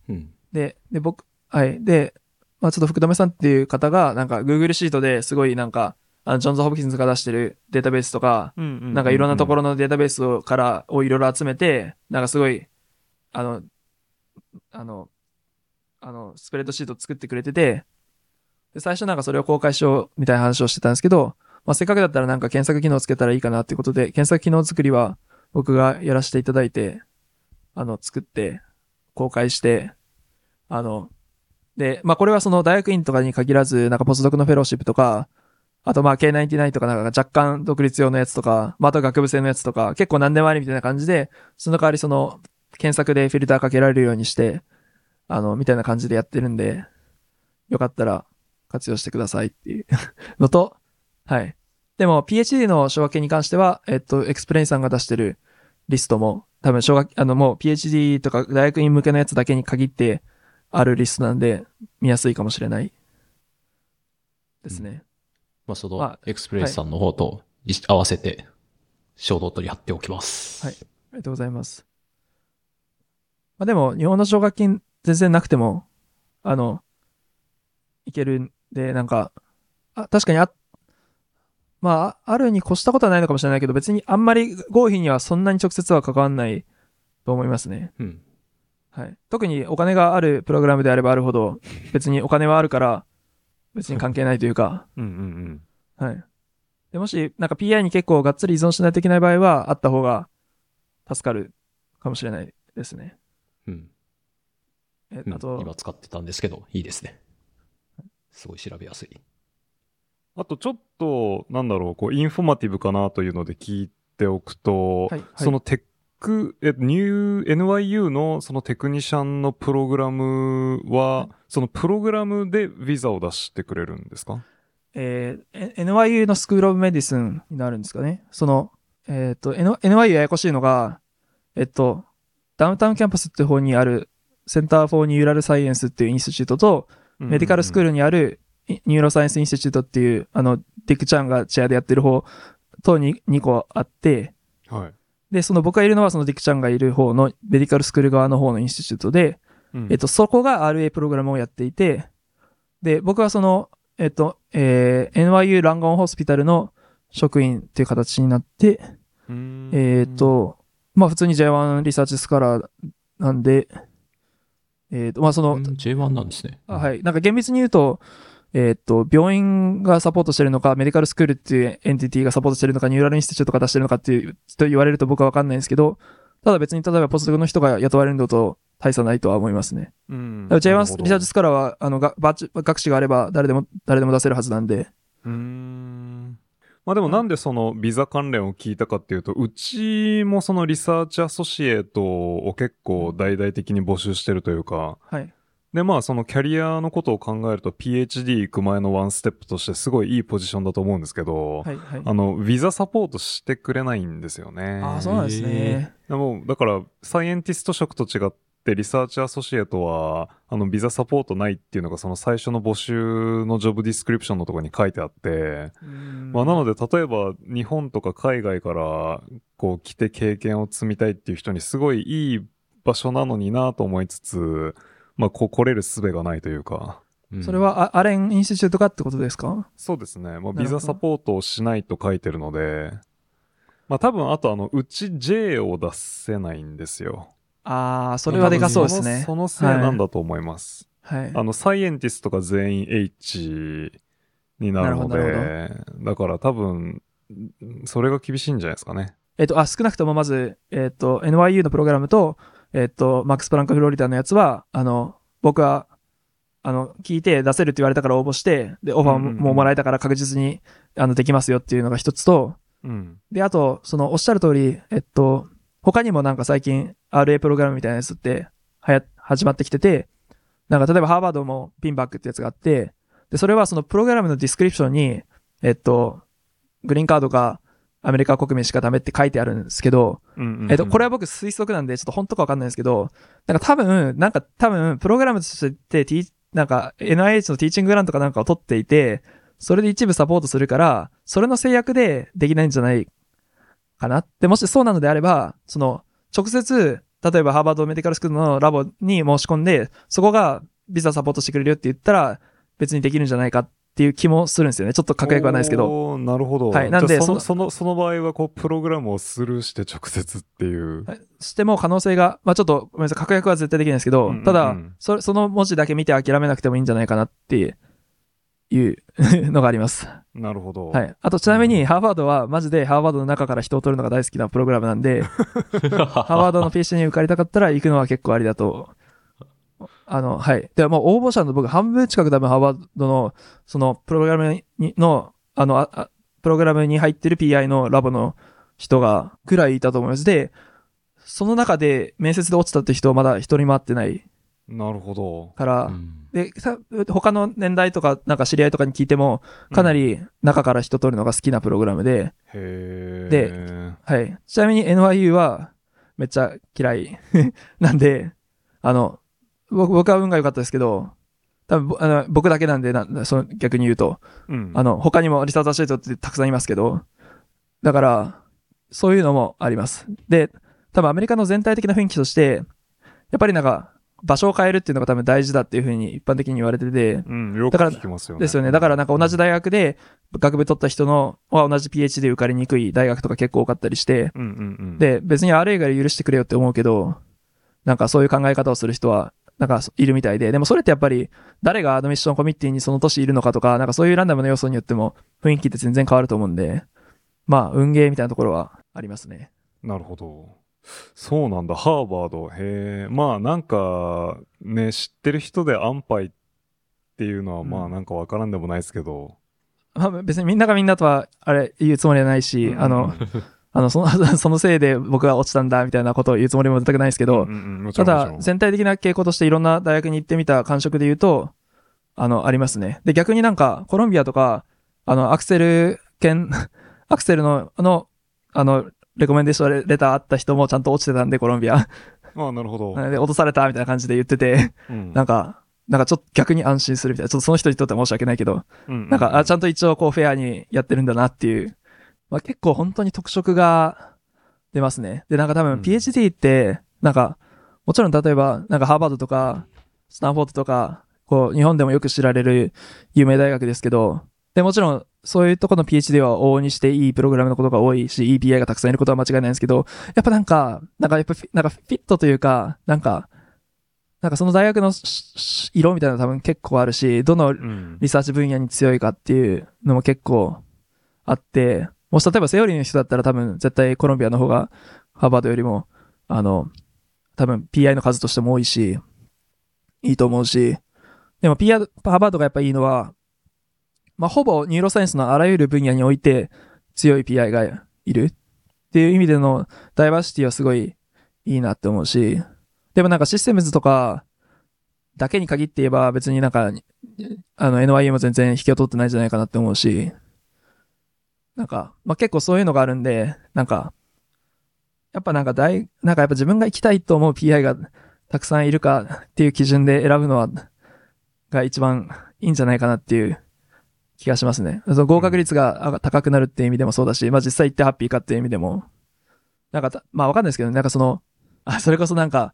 うん。で、で、僕、はい。で、まあちょっと福留さんっていう方が、なんか Google シートですごいなんか、あの、ジョンズ・ホプキンズが出してるデータベースとか、なんかいろんなところのデータベースをから、をいろいろ集めて、なんかすごい、あの、あの、あの、スプレッドシート作ってくれてて、で最初なんかそれを公開しようみたいな話をしてたんですけど、まあ、せっかくだったらなんか検索機能つけたらいいかなっていうことで、検索機能作りは僕がやらせていただいて、あの、作って、公開して、あの、で、まあ、これはその大学院とかに限らず、なんかポスドクのフェローシップとか、あとまあ K99 とかなんか若干独立用のやつとか、まあ、あと学部生のやつとか、結構何でもありみたいな感じで、その代わりその検索でフィルターかけられるようにして、あの、みたいな感じでやってるんで、よかったら活用してくださいっていう のと、はい。でも PhD の奨学金に関しては、えっと、 XPLANEさんが出してるリストも、多分奨学、あのもう PhD とか大学院向けのやつだけに限ってあるリストなんで、見やすいかもしれない。ですね。まあ、そまあの、 XPLANEさんの方と合わせて、小ノートに貼っておきます。はいありがとうございます。まあでも、日本の奨学金全然なくても、あの、いけるんで、なんか、あ、確かにあ、まあ、あるに越したことはないのかもしれないけど、別にあんまり合否にはそんなに直接は関わんないと思いますね。うん。はい。特にお金があるプログラムであればあるほど、別にお金はあるから、別に関係ないというか、うんうんうん。はい。でもし、なんか PI に結構がっつり依存しないといけない場合は、あった方が助かるかもしれないですね。うん。えうんあと、今使ってたんですけど、いいですね。すごい調べやすい。あとちょっと、なんだろう、こう、インフォマティブかなというので聞いておくと、はいはいそのテック、え、ニュー、NYU のそのテクニシャンのプログラムは、そのプログラムでビザを出してくれるんですか？えー、NYU の School of Medicine になるんですかね？その、えっ、と、N- NYU ややこしいのが、えっと、ダウンタウンキャンパスって方にある、 Center for Neural Science っていう institute と、 medical school にある Neuroscience Institute っていう、あの、ディック・チェンが chair でやってる方と 2, 2個あって、はい。で、その僕がいるのはそのディック・チェンがいる方の medical school 側の方の institute で、うんえっと、そこが RA プログラムをやっていて、で、僕はその、えっと、えー NYU Langone Hospital の職員っていう形になって、うんえっ、と、まあ普通に J1 リサーチスカラーなんで、えっ、と、まあその、うん J1 なんですね。あはい。なんか厳密に言うと、えーっと、病院がサポートしてるのか、 medical school っていう entity がサポートしてるのか、 Neuro Institute が出してるのかっていう、と言われると僕はわかんないんですけど、ただ別に例えばポスドクの人が雇われるのと大差ないとは思いますね。うん。だから J1 なるほど research scholar は、あの、がバッチ、学士があれば誰でも、誰でも出せるはずなんで、うーん。まあでもなんでそのビザ関連を聞いたかっていうと、うちもその research associate を結構大々的に募集してるというか、はい。でまあそのキャリアのことを考えると PhD 行く前のワンステップとしてすごいいいポジションだと思うんですけど、はい、はい。あの、ビザサポートしてくれないんですよね。ああ、そうなんですね。でも、だから、サイエンティスト職と違って、 research associate は、あの、ビザサポートないっていうのが、その最初の募集の job description のところに書いてあって、まあ、なので、例えば、日本とか海外から、こう、来て経験を積みたいっていう人に、すごいいい場所なのになと思いつつ、まあ、こう、来れる術がないというか、うんそれはあアレンインスチュートかってことですか？そうですね。まあ、ビザサポートをしないと書いてるので、まあ、多分、あと、あの、うち J を出せないんですよ。ああ、それはでかそうですね。そのそのせいなんだと思います。はい。あの、サイエンティストが全員 H になるので、だから多分、それが厳しいんじゃないですかね。えっと、あ、少なくともまず、えっと、NYU のプログラムと、えっと、マックス・プランク・フロリダのやつは、あの、僕は、あの、聞いて出せるって言われたから応募して、で、オファーももらえたから確実に、あの、できますよっていうのが一つと、うん。で、あと、その、おっしゃる通り、えっと、他にもなんか最近、RA プログラムみたいなやつって、はや、始まってきてて、なんか例えばハーバードも PiNBAC ってやつがあって、で、それはそのプログラムの description に、えっと、グリーンカードが、アメリカ国民しかダメって書いてあるんですけど、えっと、これは僕推測なんで、ちょっと本当かわかんないですけど、なんか多分、なんか多分、プログラムとして、T、なんか NIH の training grant かなんかを取っていて、それで一部サポートするから、それの制約でできないんじゃないかなって、もしそうなのであれば、その、直接、例えばハーバードメディカルスクールのラボに申し込んで、そこがビザサポートしてくれるよって言ったら、別にできるんじゃないかっていう気もするんですよね。ちょっと確約はないですけど。なるほど。はいなんでその、その、その場合は、こう、プログラムをスルーして直接っていう。しても可能性が、まあちょっとごめんなさい、確約は絶対できないですけど、うんうんうんただ、そその文字だけ見て諦めなくてもいいんじゃないかなっていうのがあります。なるほど。はい。あとちなみに、ハーバードはマジでハーバードの中から人を取るのが大好きなプログラムなんで、ハーバードの PC に受かりたかったら行くのは結構ありだと。あの、はい。で、もう応募者の僕半分近く多分ハーバードの、そのプログラムにの、あの、ああプログラムに入ってる PI のラボの人がくらいいたと思います。で、その中で面接で落ちたって人はまだ一人も会ってないなるほど。から、うんで、さ他の年代とか、なんか知り合いとかに聞いても、かなり中から人取るのが好きなプログラムで、へでえ。はい。ちなみに NYU はめっちゃ嫌い なんで、あの、僕僕は運が良かったですけど、多分ぼあの僕だけなんでな、その逆に言うと、うん。あの、他にも research associate ってたくさんいますけど、だから、そういうのもあります。で、多分アメリカの全体的な雰囲気として、やっぱりなんか、場所を変えるっていうのが多分大事だっていうふうに一般的に言われてて、うん、よくだから聞きますよね。ですよね。だからなんか同じ大学で学部取った人のは同じ PH で受かりにくい大学とか結構多かったりして、うんうんうん。、で、別に RA が許してくれよって思うけど、なんかそういう考え方をする人は、なんかいるみたいで、でもそれってやっぱり誰がアドミッションコミッティにその年いるのかとか、なんかそういうランダムな要素によっても雰囲気って全然変わると思うんで、まあ運ゲーみたいなところはありますね。なるほど。そうなんだ、ハーバード。へえ。まあなんか、ね、知ってる人で安牌っていうのは、うんまあなんかわからんでもないですけど。まあ別にみんながみんなとは、あれ、言うつもりはないし、あの、あの、その、そのせいで僕が落ちたんだみたいなことを言うつもりも全くないですけど、ただ全体的な傾向としていろんな大学に行ってみた感触で言うと、あの、ありますね。で、逆になんか、コロンビアとか、あの、アクセル兼、アクセルの、の、あの、レコメンデーションレターあった人もちゃんと落ちてたんで、コロンビア。あ あ、なるほど。で、落とされたみたいな感じで言ってて、うんなんか、なんかちょっと逆に安心するみたいな。ちょっとその人にとっては申し訳ないけど、うんなんか、あ、ちゃんんと一応こうフェアにやってるんだなっていう。まあ結構本当に特色が出ますね。で、なんか多分うん PhD って、なんか、もちろん例えば、なんかハーバードとか、スタンフォードとか、こう、日本でもよく知られる有名大学ですけど、で、もちろん、そういうとこの PhD は往々にしていいプログラムのことが多いし、いい PI がたくさんいることは間違いないんですけど、やっぱなんか、なんかやっぱなんかフィットというか、なんか、なんかその大学の色みたいなの多分結構あるし、どのうんリサーチ分野に強いかっていうのも結構あって、もし例えばセオリーの人だったら多分絶対コロンビアの方がハーバードよりも、あの、多分 PI の数としても多いし、いいと思うし、でも PI、ハーバードがやっぱいいのは、まあ、ほぼニューロサイエンスのあらゆる分野において強い PI がいる。っていう意味での diversity はすごいいいなって思うし、でもなんか systems とかだけに限って言えば別になんかあの NYU も全然引きを取ってないんじゃないかなって思うし、なんか、まあ、結構そういうのがあるんで、なんか、やっぱなんか大、なんかやっぱ自分が行きたいと思う PI がたくさんいるかっていう基準で選ぶのは、が一番いいんじゃないかなっていう気がしますね。その合格率が高くなるっていう意味でもそうだし、まあ実際行ってハッピーかっていう意味でも、なんか、まあわかんないですけど、ねなんかその、あ、それこそなんか、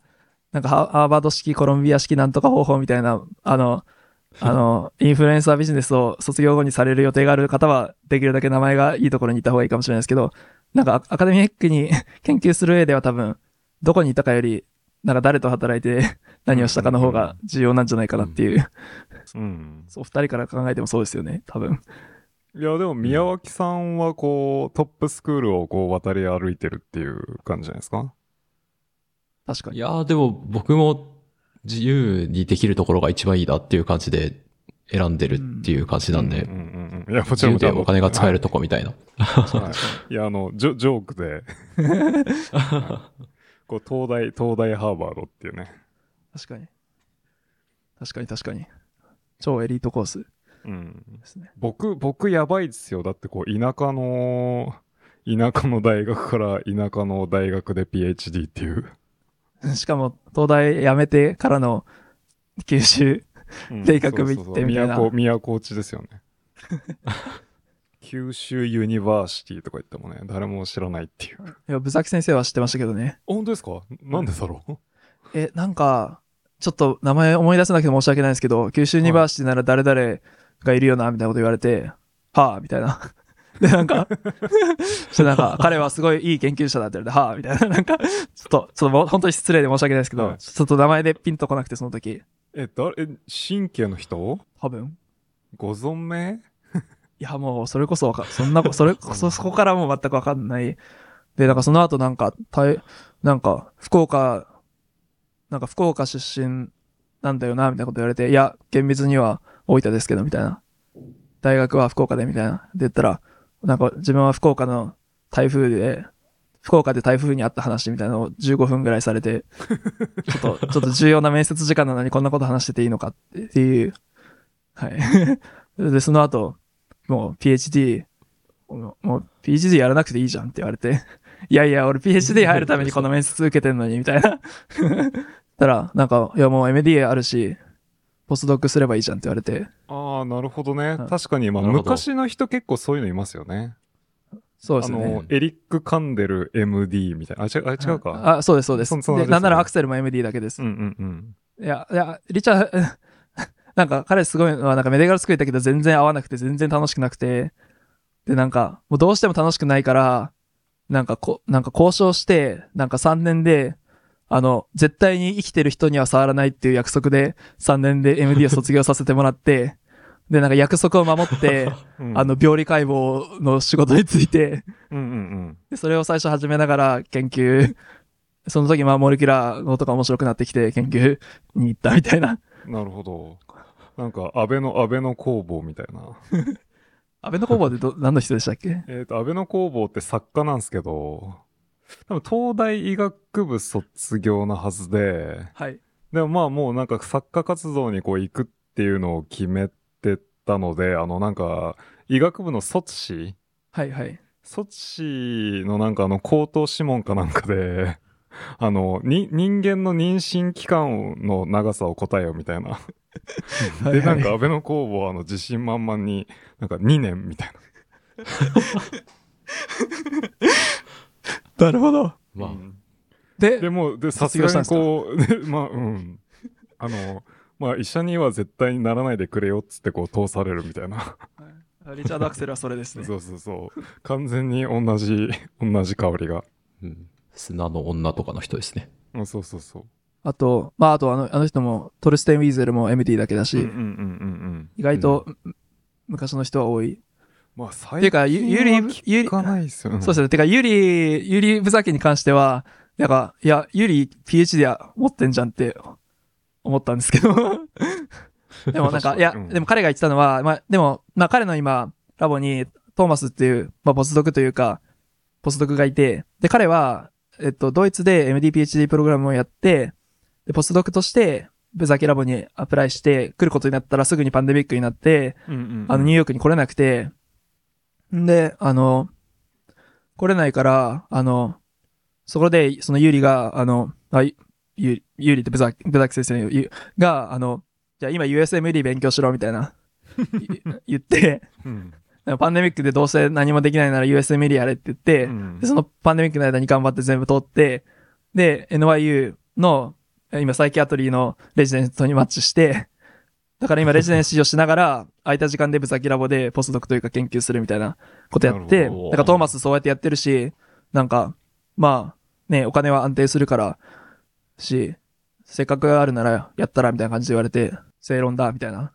なんかハーバード式、コロンビア式なんとか方法みたいな、あの、あの、インフルエンサービジネスを卒業後にされる予定がある方は、できるだけ名前がいいところにいた方がいいかもしれないですけど、なんかアアカデミックに 研究する上では多分、どこにいたかより、なんか誰と働いて 何をしたかの方が重要なんじゃないかなっていう、うん。そう、二人から考えてもそうですよね、多分。いや、でも宮脇さんはこう、トップスクールをこう渡り歩いてるっていう感じじゃないですか？確かに。いやーでも僕も自由にできるところが一番いいなっていう感じで選んでるっていう感じなんで、うんうんうんうん。いや、もち自由ろんお金が使えるととこみたいな。はい。いや、あの、ジョジョークで、は いこう、東大、東大ハーバードっていうね。確かに。確かに確かに。超エリートコースうん。ですね。僕、僕やばいですよ。だってこう、田舎の、田舎の大学から田舎の大学で PhD っていう。しかも、東大辞めてからの九州大学部行ってみたいなそうそうそう都、都落ちですよね。九州 University とか言ってもね、誰も知らないっていう。あいや、武崎先生は知ってましたけどね。本当ですかなんでだろうえ、なんか、ちょっと名前思い出せなくて申し訳ないんですけど、九州 University なら誰々がいるよな、みたいなこと言われて、はぁ、みたいな。で、なんか、そなんか、彼はすごいいい研究者だって言われて、はぁ、みたいな。なんか、ちょっと、ちょっともう本当に失礼で申し訳ないですけど、はいちょっと名前でピンとこなくて、その時。え、誰、え、神経の人？多分。ご存命？いや、もう、それこそわか、そんなこ、それこ そ、そこからもう全くわかんない。で、なんかその後なんか、たい、なんか、福岡、なんか福岡出身なんだよな、みたいなこと言われて、いや、厳密には大分ですけど、みたいな。大学は福岡で、みたいな。で言ったら、なんか自分は福岡の台風で、福岡で台風にあった話みたいなのを15分ぐらいされて、ちょっと、ちょっと重要な面接時間なのにこんなこと話してていいのかっていう。はい。で、その後、もう PhD、もう PhD やらなくていいじゃんって言われて、いやいや、俺 PhD 入るためにこの面接受けてんのに、みたいな。たら、なんか、いやもう MD あるし、ポスドックすればいいじゃんって言われて、ああ、なるほどね。うん確かに、まあ、なるほど昔の人結構そういうのいますよね。そうですねあの。、エリック・カンデル MD みたいな。あ、違う、あ違うか。あ、そうです、そうです。で、そそんなでねなんならアクセルも MD だけです。うんうんうん。いや、いや、リチャー、なんか彼すごいのは、なんかメデガル作りたけど全然合わなくて全然楽しくなくて、で、なんか、もうどうしても楽しくないから、なんかこ、なんか交渉して、なんか3年で、あの、絶対に生きてる人には触らないっていう約束で、3年で MD を卒業させてもらって、で、なんか約束を守って、うんあの、、病理解剖の仕事について、うんうんうん。で、それを最初始めながら研究、その時まあモレキュラーのとか面白くなってきて研究に行ったみたいな。なるほど。なんか、安倍の、安倍の工房みたいな。安倍の工房でど、何の人でしたっけ？えっと、安倍の工房って作家なんですけど、多分東大医学部卒業なはずで、はい。でもまあもうなんか作家活動にこう行くっていうのを決めてたので、あのなんか医学部の卒史はいはい。卒史のなんかあの口頭諮問かなんかで、あの、に、人間の妊娠期間の長さを答えよみたいな。はいはいで、なんか安倍の工房はあの自信満々に、なんか2年みたいな。なるほど。まあ、うんで、でも、で、さすがにこう、で まあ、うん。あの、まあ、医者には絶対にならないでくれよっつってこう通されるみたいな。リチャード・アクセルはそれですね。そうそうそう。完全に同じ、同じ香りが。うん。砂の女とかの人ですね。うん、そうそうそう。あと、まああとあの、あの人も、トルステン・ウィーゼルも MD だけだし、うんうんうんうんうん。意外と、昔の人は多い。まあ、最うかゆゆり近は聞かないですよ。そうですね。てか、ユリ、ユリ・ブザキに関しては、なんか、いや、ユリ PhD は持ってんじゃんって思ったんですけど。でもなんか、いや、うんでも彼が言ってたのは、まあ、でも、まあ彼の今、ラボにトーマスっていう、まあポスドクというか、ポスドクがいて、で、彼は、えっと、ドイツで MD PhD プログラムをやって、で、ポスドクとして、ブザキラボにアプライして来ることになったらすぐにパンデミックになって、うんうんうん。あの、ニューヨークに来れなくて、んで、あの、来れないから、あの、そこで、そのユーリが、あの、あユユーリってブザブザキ先生のユが、あの、じゃあ今 USMD 勉強しろみたいな、い 言って、うん。パンデミックでどうせ何もできないなら USMD やれって言って、うんでそのパンデミックの間に頑張って全部通って、で、NYU の、え今サイキアトリーのレジデントにマッチして、だから今レジデンシーをしながら、空いた時間でブザキラボでポスドクというか研究するみたいなことやって、なんかトーマスそうやってやってるし、なんか、まあ、ね、お金は安定するから、し、せっかくあるならやったらみたいな感じで言われて、正論だ、みたいな。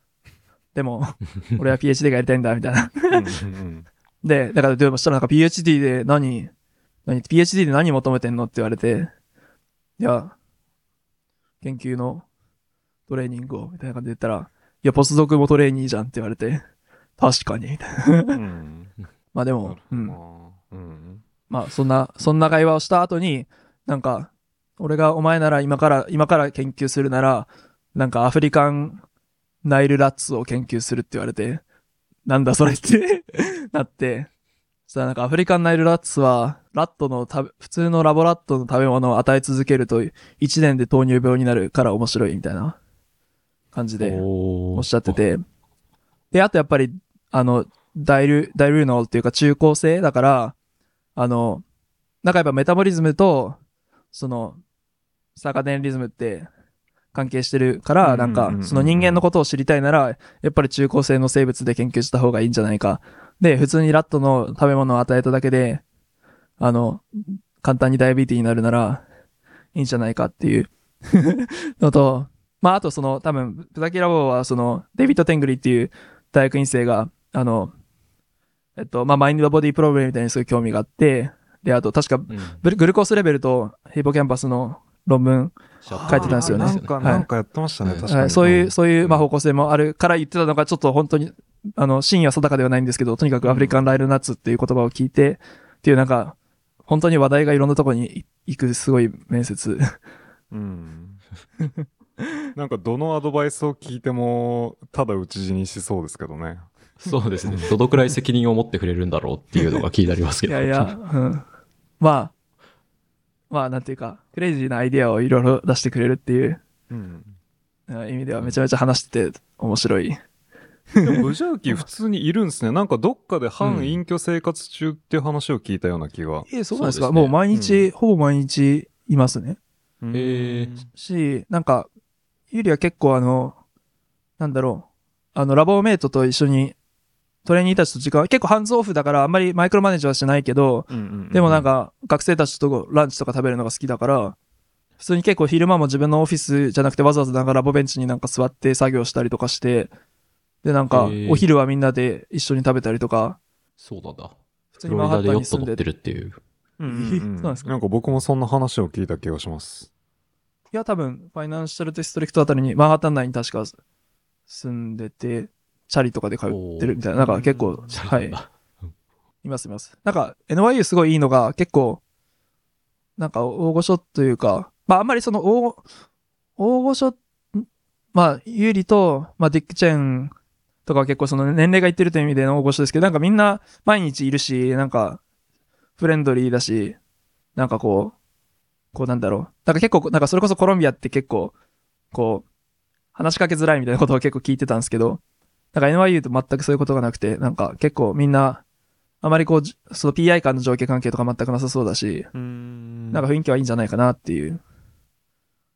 でも、俺は PhD がやりたいんだ、みたいな。で、だから、でもしたらなんか PhD で何、何、PhD で何求めてんのって言われて、いや、研究のトレーニングを、みたいな感じで言ったら、いや、ポスドクもトレーニーじゃんって言われて、確かに。まあでもうん。どうん。まあ、そんな、そんな会話をした後に、なんか、俺がお前なら今から、今から研究するなら、なんかアフリカンナイルラッツを研究するって言われて、なんだそれって なって、そしたらなんかアフリカンナイルラッツは、ラットの食べ、普通のラボラットの食べ物を与え続けると、1年で糖尿病になるから面白いみたいな感じでおおっしゃって。て。で、あとやっぱり、あの、ダイル、ダイルノールっていうか中高生だから、あの、なんかやっぱメタボリズムと、その、サーカデンリズムって関係してるから、なんかその人間のことを知りたいなら、やっぱり中高生の生物で研究した方がいいんじゃないか。で、普通にラットの食べ物を与えただけで、あの、簡単にダイアビティになるなら、いいんじゃないかっていう のと、まあ、あとその、多分、プザキラボは、その、デイビッド・テングリっていう大学院生が、あの、えっと、まあ、マインドボディプログラムみたいにすごい興味があって、で、あと、確か、うんブルグルコースレベルとヒポキャンパスの論文、書いてたんですよねなんか、はいなんかやってましたね、はい確かに。はいそういう、んそういう、まあ、方向性もあるから言ってたのが、ちょっと本当に、あの、真意は定かではないんですけど、とにかくアフリカンライルナッツっていう言葉を聞いて、っていうなんか、本当に話題がいろんなところに行くすごい面接。うん。なんか、どのアドバイスを聞いても、ただ討ち死にしそうですけどね。そうですね。どのくらい責任を持ってくれるんだろうっていうのが気になりますけど。いやいや、うん。まあ、まあ、なんていうか、クレイジーなアイデアをいろいろ出してくれるっていううん。うん意味ではめちゃめちゃ話してて面白い。でも、ブジャーキー普通にいるんですね。なんか、どっかで半隠居生活中っていう話を聞いたような気が。え、そうなんですか？そうですねもう毎日、ほぼ毎日いますね。うんへーし、なんか、ゆりは結構あの、なんだろう、あの、ラボメイトと一緒に、トレーニーたちと時間、結構ハンズオフだからあんまりマイクロマネージはしてないけど、うんうんうんでもなん、か、学生たちとランチとか食べるのが好きだから、普通に結構昼間も自分のオフィスじゃなくてわざわざなんかラボベンチになんか座って作業したりとかして、でなんかお昼はみんなで一緒に食べたりとか、そうな。んだ。普通にマンハッタンに住んでット乗ってるっていう。うんうんうん。そうなんですか？なんか僕もそんな話を聞いた気がします。いや多分ファイナンシャルディストリクトあたりにマンハッタン内に確か住んでて、チャリとかで通ってるみたいな、なんか結構、はい。いますいます。なんか NYU すごいいいのが結構、なんか大御所というか、まああんまりその大、大御所、んまあ有利と、まあディック・チェーンとかは結構その年齢がいってるという意味での大御所ですけど、なんかみんな毎日いるし、なんかフレンドリーだし、なんかこう、こうなんだろう。なんか結構、なんかそれこそコロンビアって結構、こう、話しかけづらいみたいなことを結構聞いてたんですけど、なんか NYU と全くそういうことがなくて、なんか結構みんな、あまりこうじ、その PI 間の上下関係とか全くなさそうだし、うんなんか雰囲気はいいんじゃないかなっていう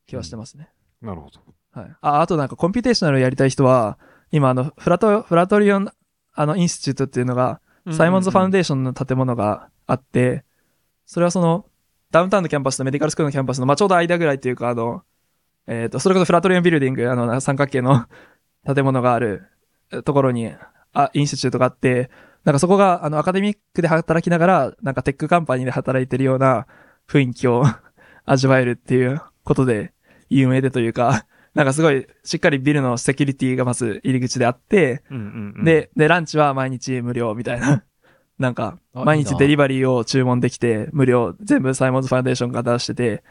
気はしてますね。なるほど。はい。あ、あとなんか computational やりたい人は、今あの、 Flat、Flatiron、あの、 Institute っていうのが、 Simons Foundation の建物があって、それはその、ダウンタウンのキャンパスと medical school のキャンパスの、まあ、ちょうど間ぐらいっていうか、あの、えっ、と、それこそ Flatiron Building、あの、三角形の 建物があるえところに、あ、 institute があって、なんかそこが、あの、 academic で働きながら、なんか tech company で働いてるような雰囲気を 味わえるっていうことで、有名でというか、なんかすごい、しっかりビルのセキュリティがまず入り口であって、うんうんうん、で、で、ランチは毎日無料みたいな。なんか、あ毎日デリバリーを注文できて、無料、全部 Simons Foundation が出してて、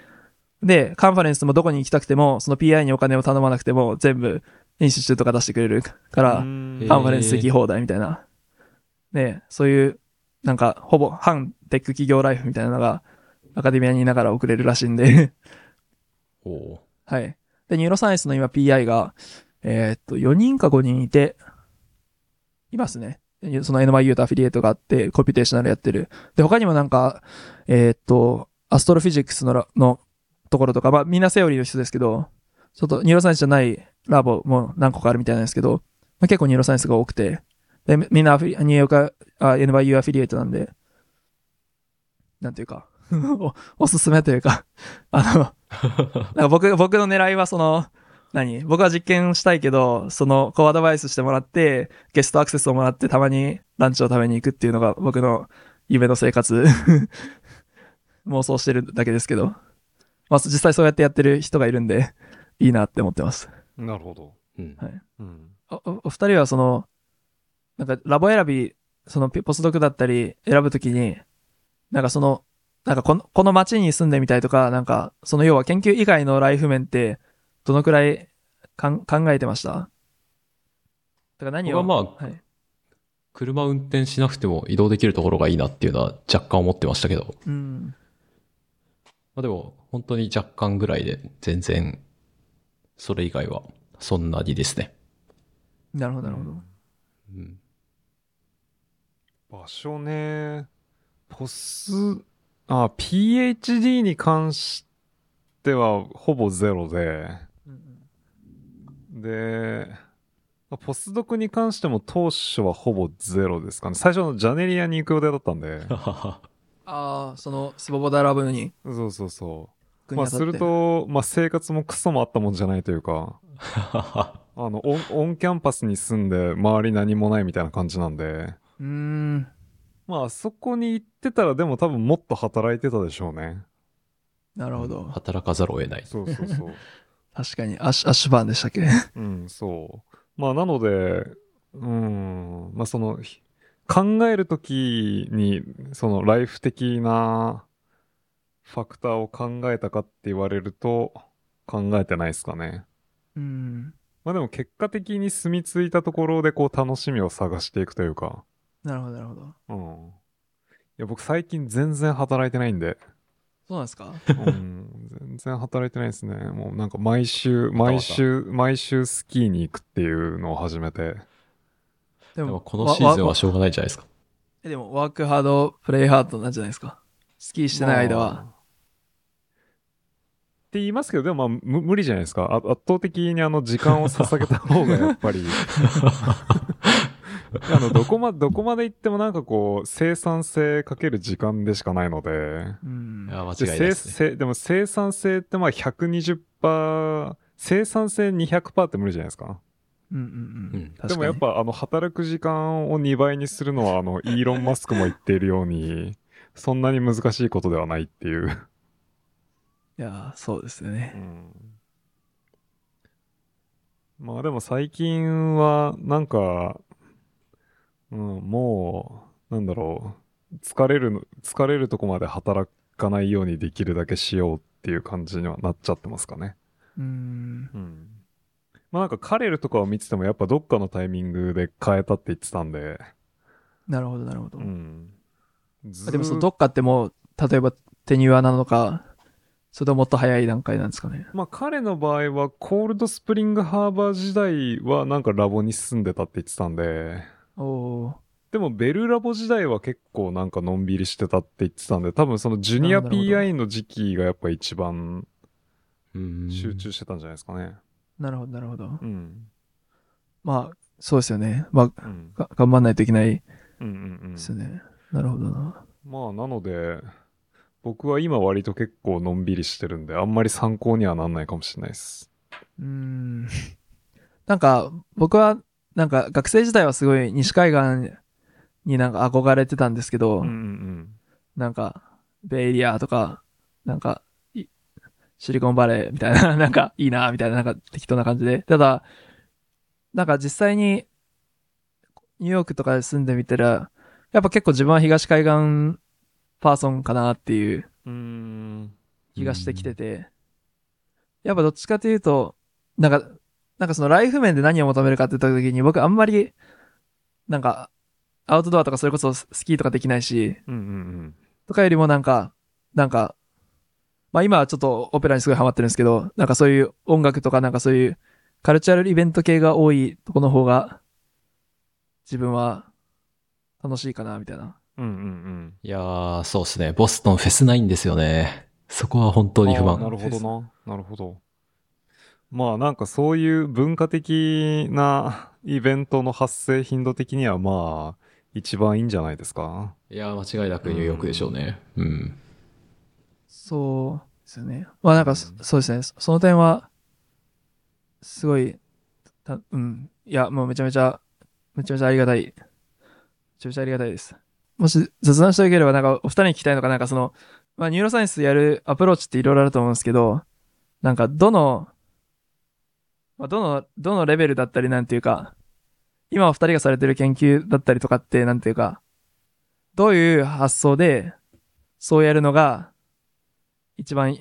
で、カンファレンスもどこに行きたくても、その PI にお金を頼まなくても、全部、institute が出してくれるから、カンファレンス行き放題みたいな。で、そういう、なんか、ほぼ、半テック企業ライフみたいなのが、アカデミアにいながら送れるらしいんで、おーはい。で、ニューロサイエンスの今 PI が、えーっと、4人か5人いて、いますね。その NYU と affiliate があって、 computational やってる。で、他にもなんか、えーっと、 astrophysics ののところとか、まあみんなセオリーの人ですけど、ちょっとニューロサイエンスじゃないラボも何個かあるみたいなんですけど、まあ、結構ニューロサイエンスが多くて、で、みんなアフィニューヨークあ NYU アフィリエイトなんで、なんていうか、おすすめというか、あの、僕、僕の狙いはその、何？僕は実験したいけど、その、こうアドバイスしてもらって、 guest access をもらって、たまにランチを食べに行くっていうのが僕の夢の生活。妄想してるだけですけど。まあ、実際そうやってやってる人がいるんで、いいなって思ってます。なるほど。うんはいうん。お、おお二人はその、なんかラボ選び、そのポスドクだったり選ぶときに、なんかその、なんかこの、この街に住んでみたいとか、なんか、その要は研究以外のライフ面って、どのくらいかん考えてました？だから何を、僕はまあはい。車運転しなくても移動できるところがいいなっていうのは若干思ってましたけど。うん。まあでも、本当に若干ぐらいで全然、それ以外はそんなにですね。なるほど、なるほど。うん。場所ね。ポス、あ、PhD に関してはほぼゼロで、で、まあポスドクに関しても当初はほぼゼロですかね。最初のジャネリアに行く予定だったんで。ああ、その、 Svoboda Lab に？そうそうそう。まあする、と、まあ生活もクソもあったもんじゃないというか、あの、オン on campus に住んで周り何もないみたいな感じなんで、うーん。まああそこに行ってたらでも多分もっと働いてたでしょうね。なるほど。働かざるを得ない。そうそうそう。確かに、アッシュ、アッシュバーンでしたっけ？うん、そう。まあなので、うん、まあその、ひ考えるときに、そのライフ的なファクターを考えたかって言われると、考えてないですかね。うん。まあでも結果的に住み着いたところでこう楽しみを探していくというか。なるほど、なるほど。うん。いや僕最近全然働いてないんで。そうなんですか？うん。全然働いてないですね。もうなんか毎週、毎週、毎週スキーに行くっていうのを始めて。ででもこのシーズンはしょうがないじゃないですか。えでも、ワークハード、プレイハードなんじゃないですか？スキーしてない間まあは。って言いますけど、でもまあむ無理じゃないですか？あ圧倒的にあの時間を捧げた方がやっぱり。あの、どこま、どこまで行ってもなんかこう、生産性かける時間でしかないので。うんい。や、間違でいないですね。でも生産性ってまあ120%、生産性200%って無理じゃないですか。うんうんううんでもやっ、ぱあの働く時間を2倍にするのはあの イーロン・マスクも言っているように、そんなに難しいことではないっていう。いやー、そうですよね。まあでも最近はなんか、うん、もう、なんだろう、疲れるの、疲れるとこまで働かないようにできるだけしようっていう感じにはなっちゃってますかね。うん。うん。まあなんかカレルとかを見ててもやっぱどっかのタイミングで変えたって言ってたんで、なるほど、なるほど。うん。ずでも、そのどっかってもう、例えば、テニュアなのか、それとももっと早い段階なんですかね。まあ彼の場合はコールドスプリングハーバー時代はなんかラボに住んでたって言ってたんで、おー。でもベルラボ時代は結構なんかのんびりしてたって言ってたんで、多分そのジュニア PI の時期がやっぱ一番うん集中してたんじゃないですかね。なるほど、なるほど。うん。まあ、そうですよね。まあ、うん。が頑張んないといけないうんうんうんですよね。なるほどな。まあなので、僕は今割と結構のんびりしてるんで、あんまり参考にはなんないかもしれないです。うーん。なんか、僕は、なんか、学生時代はすごい西海岸になんか憧れてたんですけど、うんうんなんか、ベイエリアとか、なんか、いシリコンバレーみたいな、なんか、いいな、みたいな、なんか適当な感じで。ただ、なんか実際に、ニューヨークとかで住んでみたら、やっぱ結構自分は東海岸パーソンかなっていう。気がしてきてて、やっぱどっちかというと、なんか、なんかそのライフ面で何を求めるかって言った時に僕あんまり、なんか、アウトドアとかそれこそスキーとかできないし、うんうんとかよりもなんか、なんか、まあ今はちょっとオペラにすごいハマってるんですけど、なんかそういう音楽とかなんかそういうカルチャルイベント系が多いとこの方が、自分は楽しいかな、みたいな。うん。うんうんうん。いやー、そうですね。ボストンフェスないんですよね。そこは本当に不あーな満。るほどな。なるほど。まあなんかそういう文化的な イベントの発生頻度的にはまあ一番いいんじゃないですか？いやー、間違いなくニューヨークでしょうね。うん。そうですよね。まあなんかそ、そうですね。そその点は、すごい、たうん。いや、もうめちゃめちゃ、めちゃめちゃありがたい。めちゃめちゃありがたいです。もし雑談しておければ、なんかお二人に聞きたいのが、なんかその、まあニューロサイエンスやるアプローチっていろいろあると思うんですけど、なんかどの、まあ、どの、どのレベルだったりなんていうか、今お二人がされてる研究だったりとかって、なんていうか、どういう発想で、そうやるのが、一番、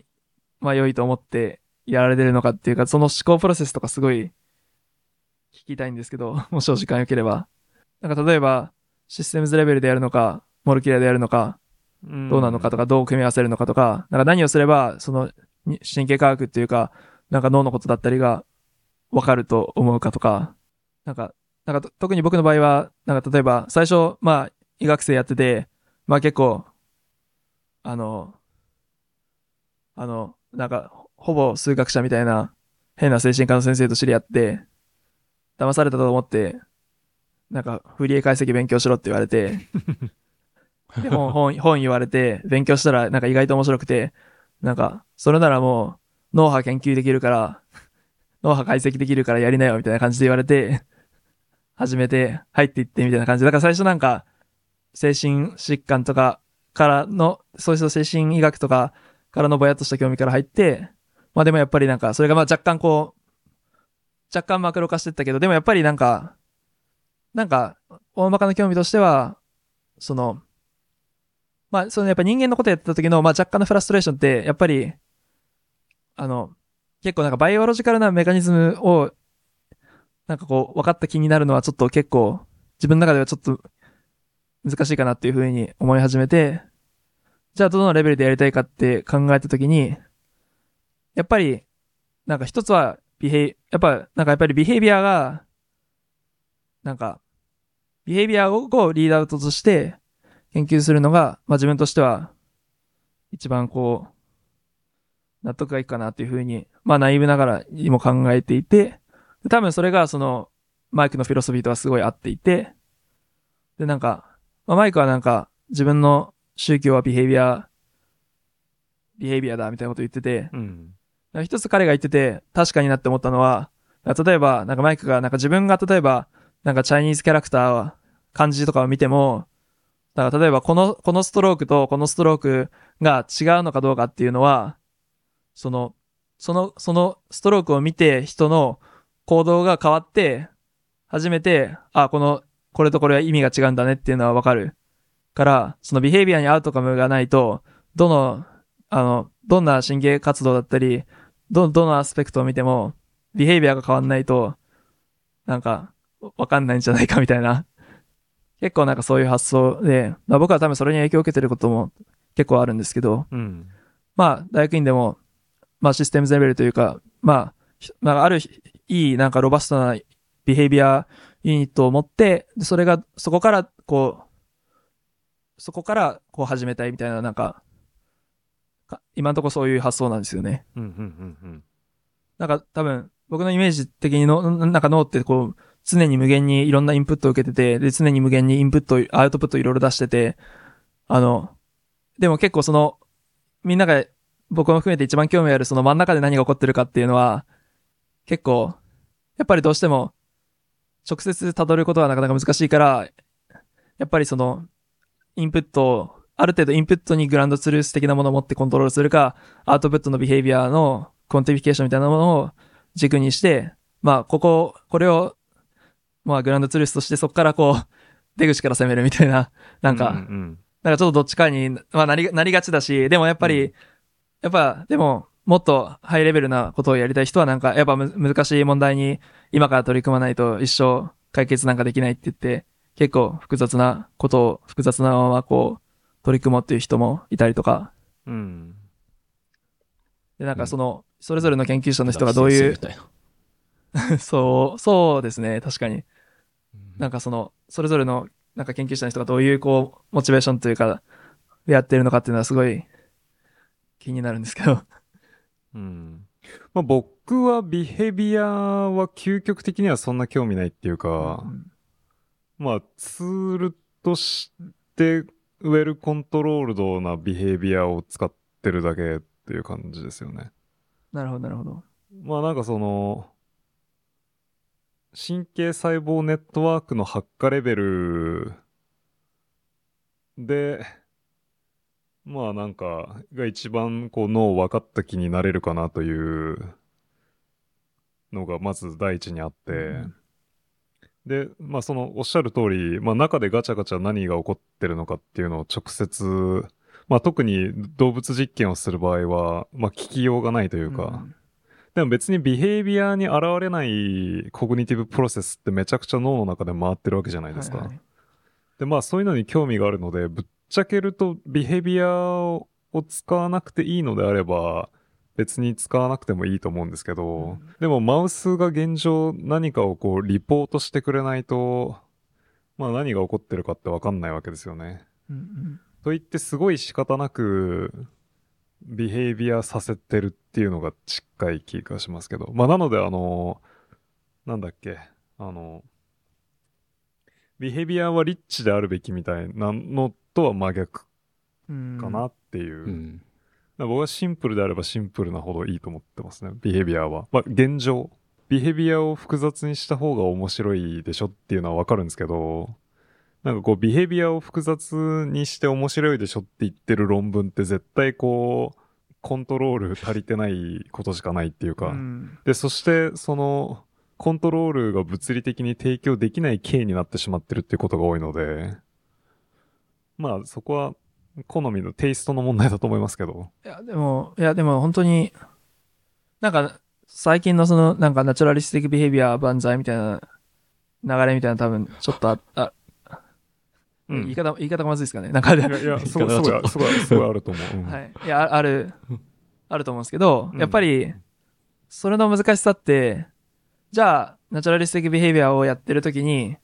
まあ良いと思ってやられてるのかっていうか、その思考プロセスとかすごい聞きたいんですけど、もしお時間良ければ。なんか例えば、システムズレベルでやるのか、モルキュラーでやるのか、どうなのかとか、どう組み合わせるのかとか、なんか何をすれば、その、に神経科学っていうか、なんか脳のことだったりがわかると思うかとか、なんか、なんかと特に僕の場合は、なんか例えば最初、まあ、医学生やってて、まあ結構、あの、あの、なんか、ほぼ数学者みたいな変な精神科の先生と知り合って、騙されたと思って、なんか、フリエ解析勉強しろって言われて、で、本、本、本言われて、勉強したら、なんか意外と面白くて、なんか、それならもう、脳波研究できるから、脳波解析できるからやりなよ、みたいな感じで言われて、始めて、入っていって、みたいな感じ。だから最初なんか、精神疾患とかからの、そういう精神医学とかからのぼやっとした興味から入って、まあでもやっぱりなんか、それがまあ若干こう、若干マクロ化してったけど、でもやっぱりなんか、なんか、大まかな興味としては、その、まあ、そのやっぱ人間のことやってた時の、まあ若干のフラストレーションって、やっぱり、あの、結構なんかバイオロジカルなメカニズムを、なんかこう、分かった気になるのはちょっと結構、自分の中ではちょっと難しいかなっていうふうに思い始めて、じゃあどのレベルでやりたいかって考えた時に、やっぱり、なんか一つは、ビヘイ、やっぱ、なんかやっぱりビヘイビアが、なんか、ビヘイビアをリードアウトとして研究するのが、まあ自分としては、一番こう、納得がいくかなっていうふうに、まあナイーブながらにも考えていて、で多分それがその、マイクのフィロソフィーとはすごい合っていて、でなんか、まあ、マイクはなんか、自分の宗教はビヘイビア、ビヘイビアだみたいなこと言ってて、うん。一つ彼が言ってて、確かになって思ったのは、例えば、なんかマイクが、なんか自分が例えば、なんかチャイニーズキャラクターは、漢字とかを見ても、なんか例えばこの、このストロークとこのストロークが違うのかどうかっていうのは、その、その、そのストロークを見て人の行動が変わって、初めて、あ、この、これとこれは意味が違うんだねっていうのはわかる。から、そのビヘイビアにアウトカムがないと、どの、あの、どんな神経活動だったり、ど、どのアスペクトを見ても、ビヘイビアが変わんないと、なんか、わかんないんじゃないかみたいな。結構なんかそういう発想で、まあ僕は多分それに影響を受けてることも結構あるんですけど、うん。まあ大学院でも、まあシステムズレベルというか、まあ、ひまああるいいなんかロバストなビヘイビアユニットを持って、でそれが、そこからこう、そこからこう始めたいみたいななんか、か今のところそういう発想なんですよね。うん、うん、うん、うん。なんか多分、僕のイメージ的にの、なんか脳ってこう、常に無限にいろんなインプットを受けてて、で、常に無限にインプット、アウトプットいろいろ出してて、あの、でも結構その、みんなが僕も含めて一番興味あるその真ん中で何が起こってるかっていうのは、結構、やっぱりどうしても、直接辿ることはなかなか難しいから、やっぱりその、インプットを、ある程度インプットに ground truth 的なものを持ってコントロールするか、アウトプットの behavior の quantification みたいなものを軸にして、まあ、ここ、これを、まあ、 ground truth としてそこからこう、出口から攻めるみたいな、なんか、うんうんなんかちょっとどっちかに、まあなり、なりがちだし、でもやっぱり、うやっぱ、でも、もっとハイレベルなことをやりたい人はなんか、やっぱむ難しい問題に今から取り組まないと一生解決なんかできないって言って、結構複雑なことを、複雑なままこう、取り組もうっていう人もいたりとか、うん。で、なんかその、それぞれの研究者の人がどういう。そう、そうですね、確かに。なんかその、それぞれの、なんか研究者の人がどういう、こう、モチベーションというか、でやってるのかっていうのはすごい気になるんですけど。うん。まあ僕はビヘビアは究極的にはそんな興味ないっていうか、まあツールとしてウェルコントロールドなビヘビアを使ってるだけっていう感じですよね。なるほど、なるほど。まあなんかその、神経細胞ネットワークの発火レベルで、まあなんか、が一番こう脳を分かった気になれるかなというのがまず第一にあって、で、まあそのおっしゃる通り、まあ中でガチャガチャ何が起こってるのかっていうのを直接、まあ特に動物実験をする場合は、まあ聞きようがないというか、ん。でも別にビヘイビアに現れないコグニティブプロセスってめちゃくちゃ脳の中で回ってるわけじゃないですか。はいはい。で、まあそういうのに興味があるので、ぶっちゃけるとビヘビアを使わなくていいのであれば、別に使わなくてもいいと思うんですけど、でもマウスが現状何かをこうリポートしてくれないと、まあ何が起こってるかってわかんないわけですよね。うんうんと言ってすごい仕方なく、ビヘイビアさせてるっていうのが近い気がしますけど。まあなのであの、なんだっけ、あの、ビヘイビアはリッチであるべきみたいなのとは真逆うんかなっていう。うん。僕はシンプルであればシンプルなほどいいと思ってますね。ビヘビアは。まあ現状。ビヘビアを複雑にした方が面白いでしょっていうのはわかるんですけど、なんかこうビヘビアを複雑にして面白いでしょって言ってる論文って絶対こう、コントロール足りてないことしかないっていうか。うんで、そしてその、コントロールが物理的に提供できない形になってしまってるっていうことが多いので、まあそこは好みのテイストの問題だと思いますけど。いや、でも、いや、でも本当に、なんか、最近のその、なんかナチュラリスティックビヘビア万歳みたいな流れみたいな多分、ちょっとあ、あうん言い方、言い方がまずいですかね。なんか、いや、いや、すごい、すごい、すごい、すごいあると思う。うんはい。いや、あある、あると思うんですけど、うんやっぱり、それの難しさって、じゃあ、ナチュラリスティックビヘイビアをやってるときに、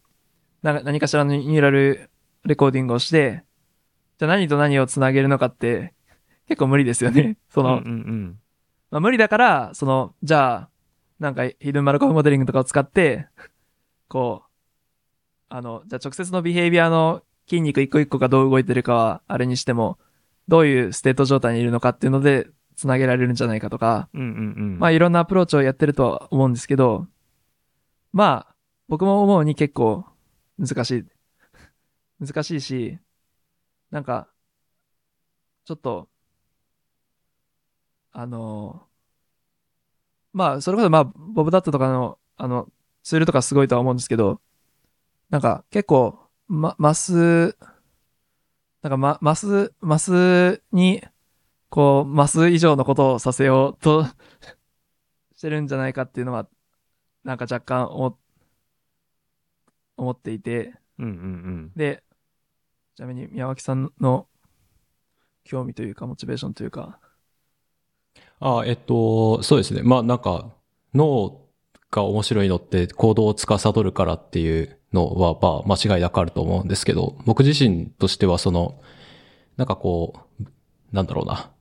なんか何かしらのニューラルレコーディングをして、じゃあ何と何をつなげるのかって、結構無理ですよね。その、うんうんまあ、無理だから、その、じゃあ、なんか、ヒドゥンマルコフモデリングとかを使って、こう、あの、じゃあ直接のビヘイビアの筋肉一個一個がどう動いてるかは、あれにしても、どういう state 状態にいるのかっていうので、つなげられるんじゃないかとか、うん。うんうんうん。まあいろんなアプローチをやってるとは思うんですけど、まあ、僕も思うに結構難しい。難しいし、なんか、ちょっと、あの、まあ、それこそまあ、 Bob Datta とかの、あの、ツールとかすごいとは思うんですけど、なんか結構、ま、マス、なんかま、マス、マスに、こう、マス以上のことをさせようと してるんじゃないかっていうのは、なんか若干思思っていて、うんうんうん。で、ちなみに宮脇さんの興味というか、モチベーションというか、ああ、えっと、そうですね。まあなんか、脳が面白いのって行動を司るからっていうのは、まあ間違いなくあると思うんですけど、僕自身としてはその、なんかこう、なんだろうな。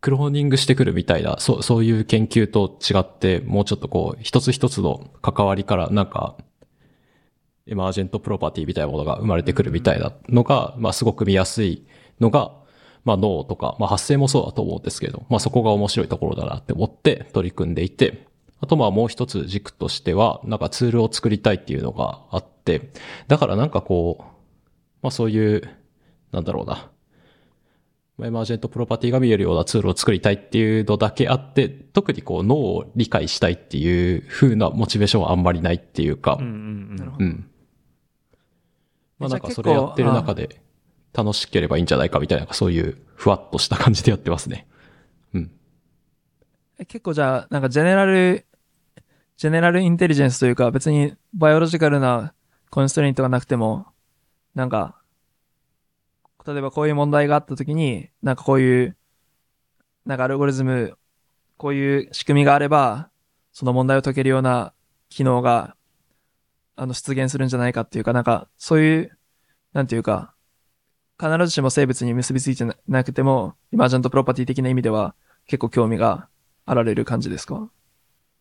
クローニングしてくるみたいな、そう、そういう研究と違って、もうちょっとこう、一つ一つの関わりから、なんか、エマージェントプロパティみたいなものが生まれてくるみたいなのが、まあすごく見やすいのが、まあ脳とか、まあ発生もそうだと思うんですけど、まあそこが面白いところだなって思って取り組んでいて、あとまあもう一つ軸としては、なんかツールを作りたいっていうのがあって、だからなんかこう、まあそういう、なんだろうな、まあエマージェントプロパティが見えるようなツールを作りたいっていうのだけあって、特にこう脳を理解したいっていう風なモチベーションはあんまりないっていうか、うんうんうん。まあなんかそれやってる中で楽しければいいんじゃないかみたいな、そういうふわっとした感じでやってますね。うん。え結構じゃあ、なんかジェネラル、ジェネラルインテリジェンスというか、別にバイオロジカルなコンストレイントがなくても、なんか、例えばこういう問題があったときに、なんかこういう、なんかアルゴリズム、こういう仕組みがあれば、その問題を解けるような機能が、あの、出現するんじゃないかっていうか、なんか、そういう、なんていうか、必ずしも生物に結びついてななくても、イマージェントプロパティ的な意味では、結構興味があられる感じですか？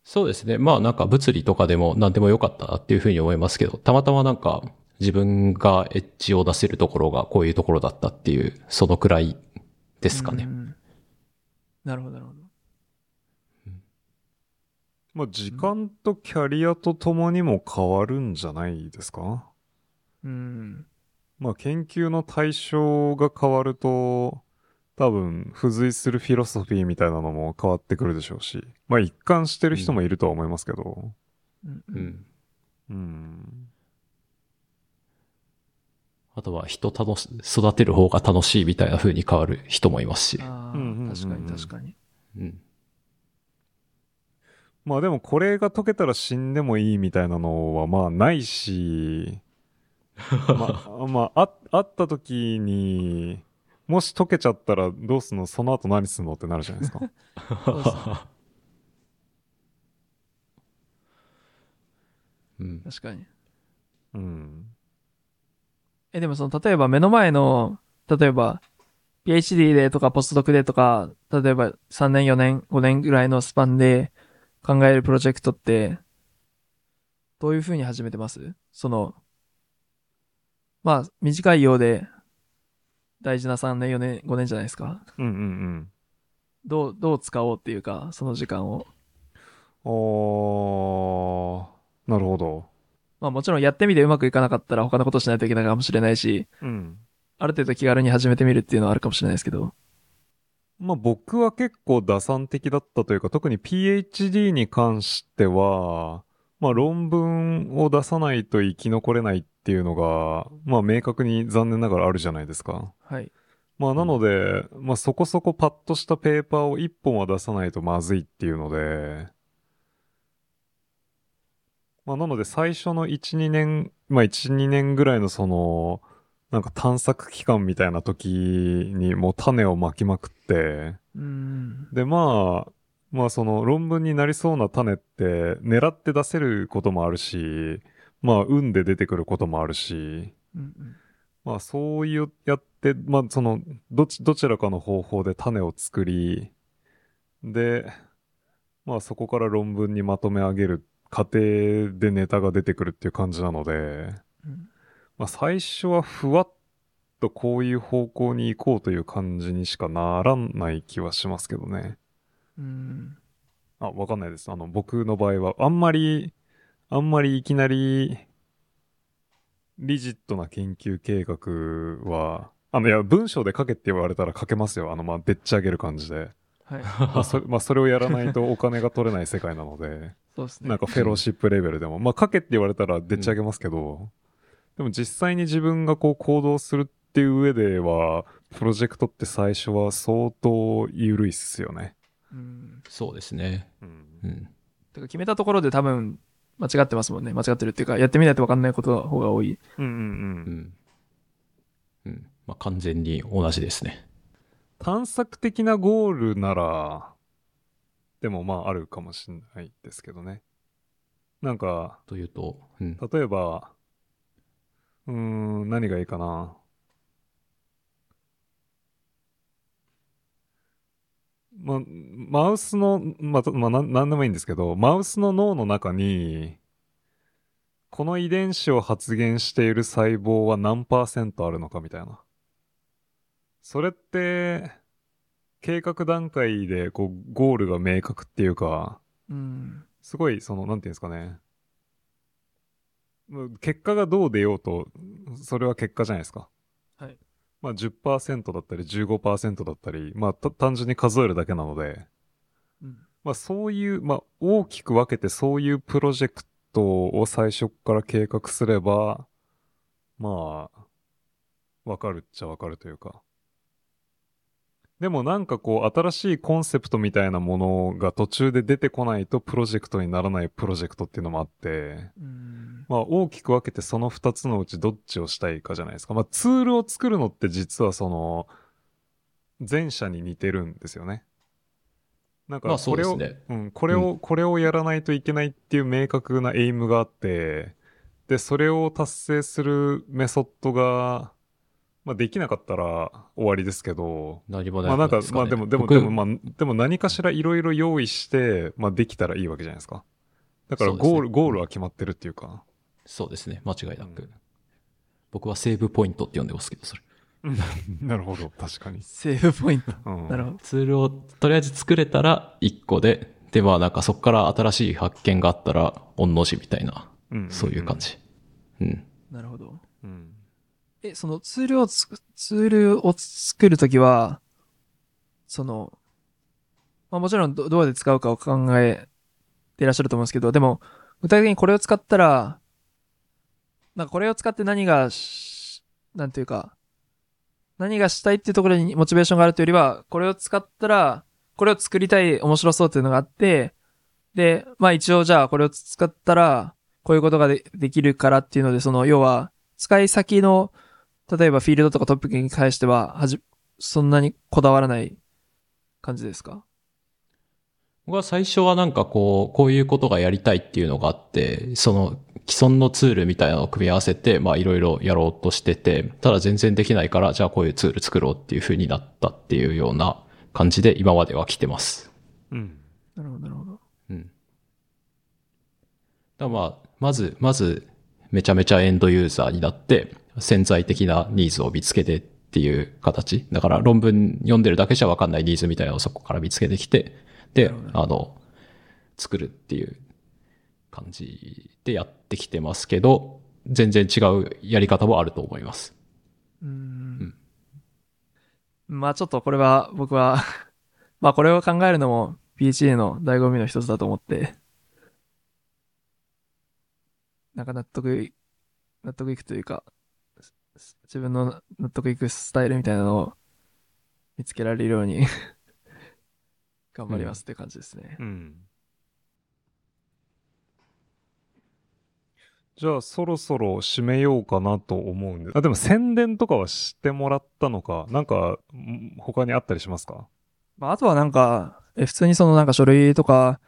そうですね。まあなんか物理とかでも何でもよかったなっていうふうに思いますけど、たまたまなんか自分がエッジを出せるところがこういうところだったっていう、そのくらいですかね。うんなるほど、なるほど。まあ時間とキャリアとともにも変わるんじゃないですか？うん。まあ研究の対象が変わると、多分付随するフィロソフィーみたいなのも変わってくるでしょうし、まあ一貫してる人もいるとは思いますけど、うんうん。うん。あとは人楽し、育てる方が楽しいみたいな風に変わる人もいますし。確かに確かに。うん。まあでもこれが解けたら死んでもいいみたいなのはまあないし、まあ、まあ、あ、あった時に、もし溶けちゃったらどうすんの？その後何すんの？ってなるじゃないですか。そうですねうん。確かに。うん。え、でもその、例えば目の前の、例えば、PhD でとかポストドクでとか、例えば3年、4年、5年ぐらいのスパンで考えるプロジェクトって、どういう風に始めてます？その、まあ、短いようで、大事な3年、4年、5年じゃないですか。うんうんどう、どう使おうっていうか、その時間を。うん。おー、なるほど。まあもちろんやってみてうまくいかなかったら他のことしないといけないかもしれないし、うん。ある程度気軽に始めてみるっていうのはあるかもしれないですけど。まあ僕は結構打算的だったというか、特に PhD に関しては、まあ論文を出さないと生き残れないっていうのが、まあ明確に残念ながらあるじゃないですか。はい。まあなので、まあそこそこパッとしたペーパーを一本は出さないとまずいっていうので、まあなので最初の1、2年、まあ1、2年ぐらいのその、なんか探索期間みたいな時にもう種をまきまくって、うーん。でまあ、まあその論文になりそうな種って狙って出せることもあるし、まあ運で出てくることもあるし、うんうん。まあそういうやって、まあその、どち、どちらかの方法で種を作り、で、まあそこから論文にまとめ上げる過程でネタが出てくるっていう感じなので、うんまあ最初はふわっとこういう方向に行こうという感じにしかならない気はしますけどね。うーん。あ、わかんないです。あの、僕の場合は、あんまり、あんまりいきなり、リジットな研究計画は、あの、いや、文章で書けって言われたら書けますよ。あの、まあ、でっち上げる感じで。はい。まあ、そまあ、それをやらないとお金が取れない世界なので、そうですね。なんかフェローシップレベルでも、まあ、書けって言われたらでっち上げますけど、でも実際に自分がこう行動するっていう上では、プロジェクトって最初は相当緩いっすよね。うん。そうですね。うんうん。てか決めたところで多分間違ってますもんね。間違ってるっていうか、やってみないと分かんないことの方が多い。うんうんう。うんん。うん。まあ、完全に同じですね。探索的なゴールなら、でもまああるかもしれないですけどね。なんか、というと、うん。例えば、うーん、何がいいかな。ま、マウスの、まあ、まあ、なんなんでもいいんですけど、マウスの脳の中に、この遺伝子を発現している細胞は何パーセントあるのかみたいな。それって、計画段階で、こう、ゴールが明確っていうか、うん。すごい、その、なんていうんですかね。もう結果がどう出ようと、それは結果じゃないですか。はい。まあ10%だったり15%だったり、まあた単純に数えるだけなので、うん。まあそういう、まあ大きく分けてそういうプロジェクトを最初から計画すれば、まあ、わかるっちゃわかるというか。でもなんかこう新しいコンセプトみたいなものが途中で出てこないとプロジェクトにならないプロジェクトっていうのもあって、うん。まあ大きく分けてその二つのうちどっちをしたいかじゃないですか。まあツールを作るのって実はその前者に似てるんですよね。なんかこれを、うですね。うん、これを、これをやらないといけないっていう明確なエイムがあって、で、それを達成するメソッドが、まあできなかったら終わりですけど、何もないまあなんか、ですねまあでも、でも、僕でも、まあ、でも何かしらいろいろ用意して、まあできたらいいわけじゃないですか。だからゴール、ゴールは決まってるっていうか。そうですね。間違いなく。うん僕はセーブポイントって呼んでますけど、それ。なるほど、確かに。セーブポイント。うん、なるほど。ツールをとりあえず作れたら1個で、で、まあなんかそこから新しい発見があったら、御の字みたいな、うんんそういう感。じ。うん。なるほど。え、そのツールをつく、ツールを作るときは、その、まあもちろんどどうやって使うかを考えていらっしゃると思うんですけど、でも、具体的にこれを使ったら、なんかこれを使って何がし、なんていうか、何がしたいっていうところにモチベーションがあるというよりは、これを使ったら、これを作りたい面白そうっていうのがあって、で、まあ一応じゃあこれを使ったら、こういうことがでできるからっていうので、その、要は、使い先の、例えばフィールドとかトピックに関しては、はじ、そんなにこだわらない感じですか？僕は最初はなんかこう、こういうことがやりたいっていうのがあって、その既存のツールみたいなのを組み合わせて、まあいろいろやろうとしてて、ただ全然できないから、じゃあこういうツール作ろうっていう風になったっていうような感じで今までは来てます。うん。なるほど、なるほど。うん。だまあ、まず、まず、めちゃめちゃエンドユーザーになって、潜在的なニーズを見つけてっていう形。だから論文読んでるだけじゃわかんないニーズみたいなのをそこから見つけてきて、で、あの、作るっていう感じでやってきてますけど、全然違うやり方もあると思います。うーん。まあちょっとこれは僕は、まあこれを考えるのも PHA の醍醐味の一つだと思って、なんか納得い、納得いくというか、す自分の納得いくスタイルみたいなのを見つけられるように 頑張りますって感じですね。うん。じゃあそろそろ締めようかなと思うんで。あ、でも宣伝とかはしてもらったのか、なんかん他にあったりしますか？まああとはなんか、え普通にそのなんか書類とか、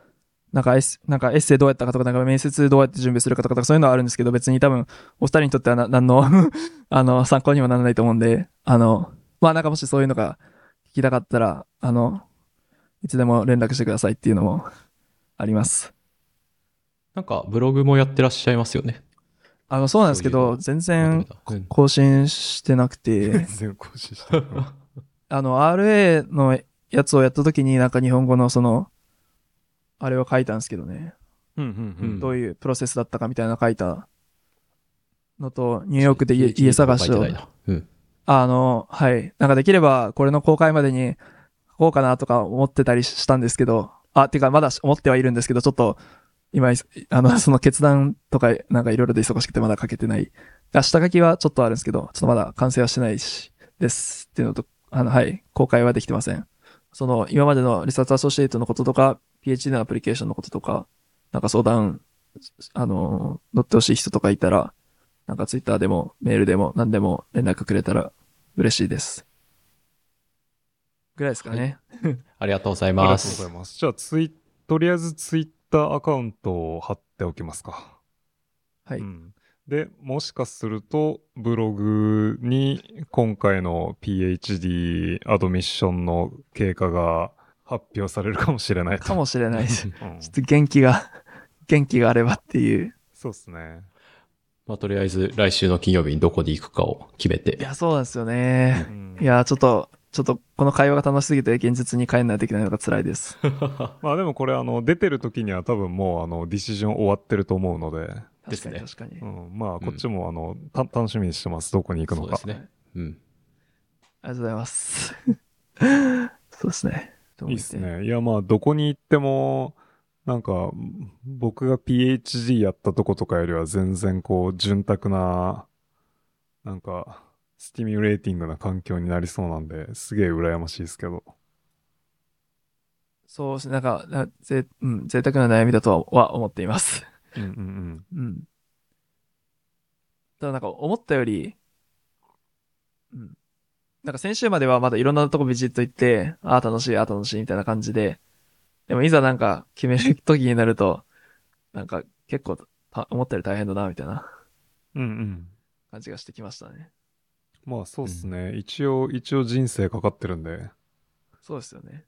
なんかエッセなんかエッセイどうやったかとか、なんか面接どうやって準備するかとか、そういうのはあるんですけど、別に多分、お二人にとってはな、何の、あの、参考にもならないと思うんで、あの、まあなんかもしそういうのが聞きたかったら、あの、いつでも連絡してくださいっていうのもあります。なんかブログもやってらっしゃいますよね。あの、そうなんですけど、全然うん更新してなくて、全然更新してない。あの、RA のやつをやった時になんか日本語のその、あれを書いたんですけどね。うんうんうん。どういうプロセスだったかみたいなの書いたのと、ニューヨークで家家探しをうん。あの、はい。なんかできれば、これの公開までに書こうかなとか思ってたりしたんですけど、あ、てかまだ思ってはいるんですけど、ちょっと、今、あの、その決断とか、なんかいろいろで忙しくてまだ書けてない。あ下書きはちょっとあるんですけど、ちょっとまだ完成はしてないし、です。っていうのと、あの、はい。公開はできてません。その、今までのリサーチアソシエイトのこととか、PhD のアプリケーションのこととか、なんか相談、あの、乗ってほしい人とかいたら、なんかツイッターでもメールでも何でも連絡くれたら嬉しいです。ぐらいですかね。ありがとうございありがとうごます。ざいます。じゃあツイ、とりあえずツイッターアカウントを貼っておきますか。はい。うんで、もしかすると、ブログに今回の PhD アドミッションの経過が発表されるかもしれないと。かもしれないです。ちうんょっと元気が、元気があればっていう。そうですね。まあ、とりあえず来週の金曜日にどこに行くかを決めて。いや、そうなんですよねう。んいや、ちょっと、ちょっとこの会話が楽しすぎて現実に帰んないといけないのが辛いです。まあでもこれあの出てる時には多分もうあのディシジョン終わってると思うので、ですね確かに確かに。うん、まあこっちもあの、た楽しみにしてます。どこに行くのか。そうですね。うん。ありがとうございます。そうですね。いいっす。ね。いやまあどこに行っても、なんか僕が PhD やったとことかよりは全然こう潤沢な、なんかスティミュレーティングな環境になりそうなんで、すげえ羨ましいですけど。そうですね。なんか、なぜ、うん、贅沢な悩みだとはは思っています。うんうん うん。ただなんか思ったより、うん。なんか先週まではまだいろんなとこビジッと行って、ああ楽しい、ああ楽しいみたいな感じで、でもいざなんか決める時になると、なんか結構た思ったより大変だな、みたいなうん。うんうん。感じがしてきましたね。まあそうっすね。一応、一応人生かかってるんで。そうですよね。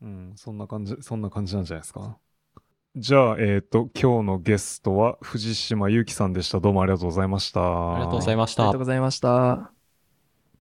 うん、そんな感じ、そんな感じなんじゃないですか。じゃあ、えっ、と、今日のゲストは藤島ゆうきさんでした。どうもありがとうございました。ありがとうございましたありがとう。ございました。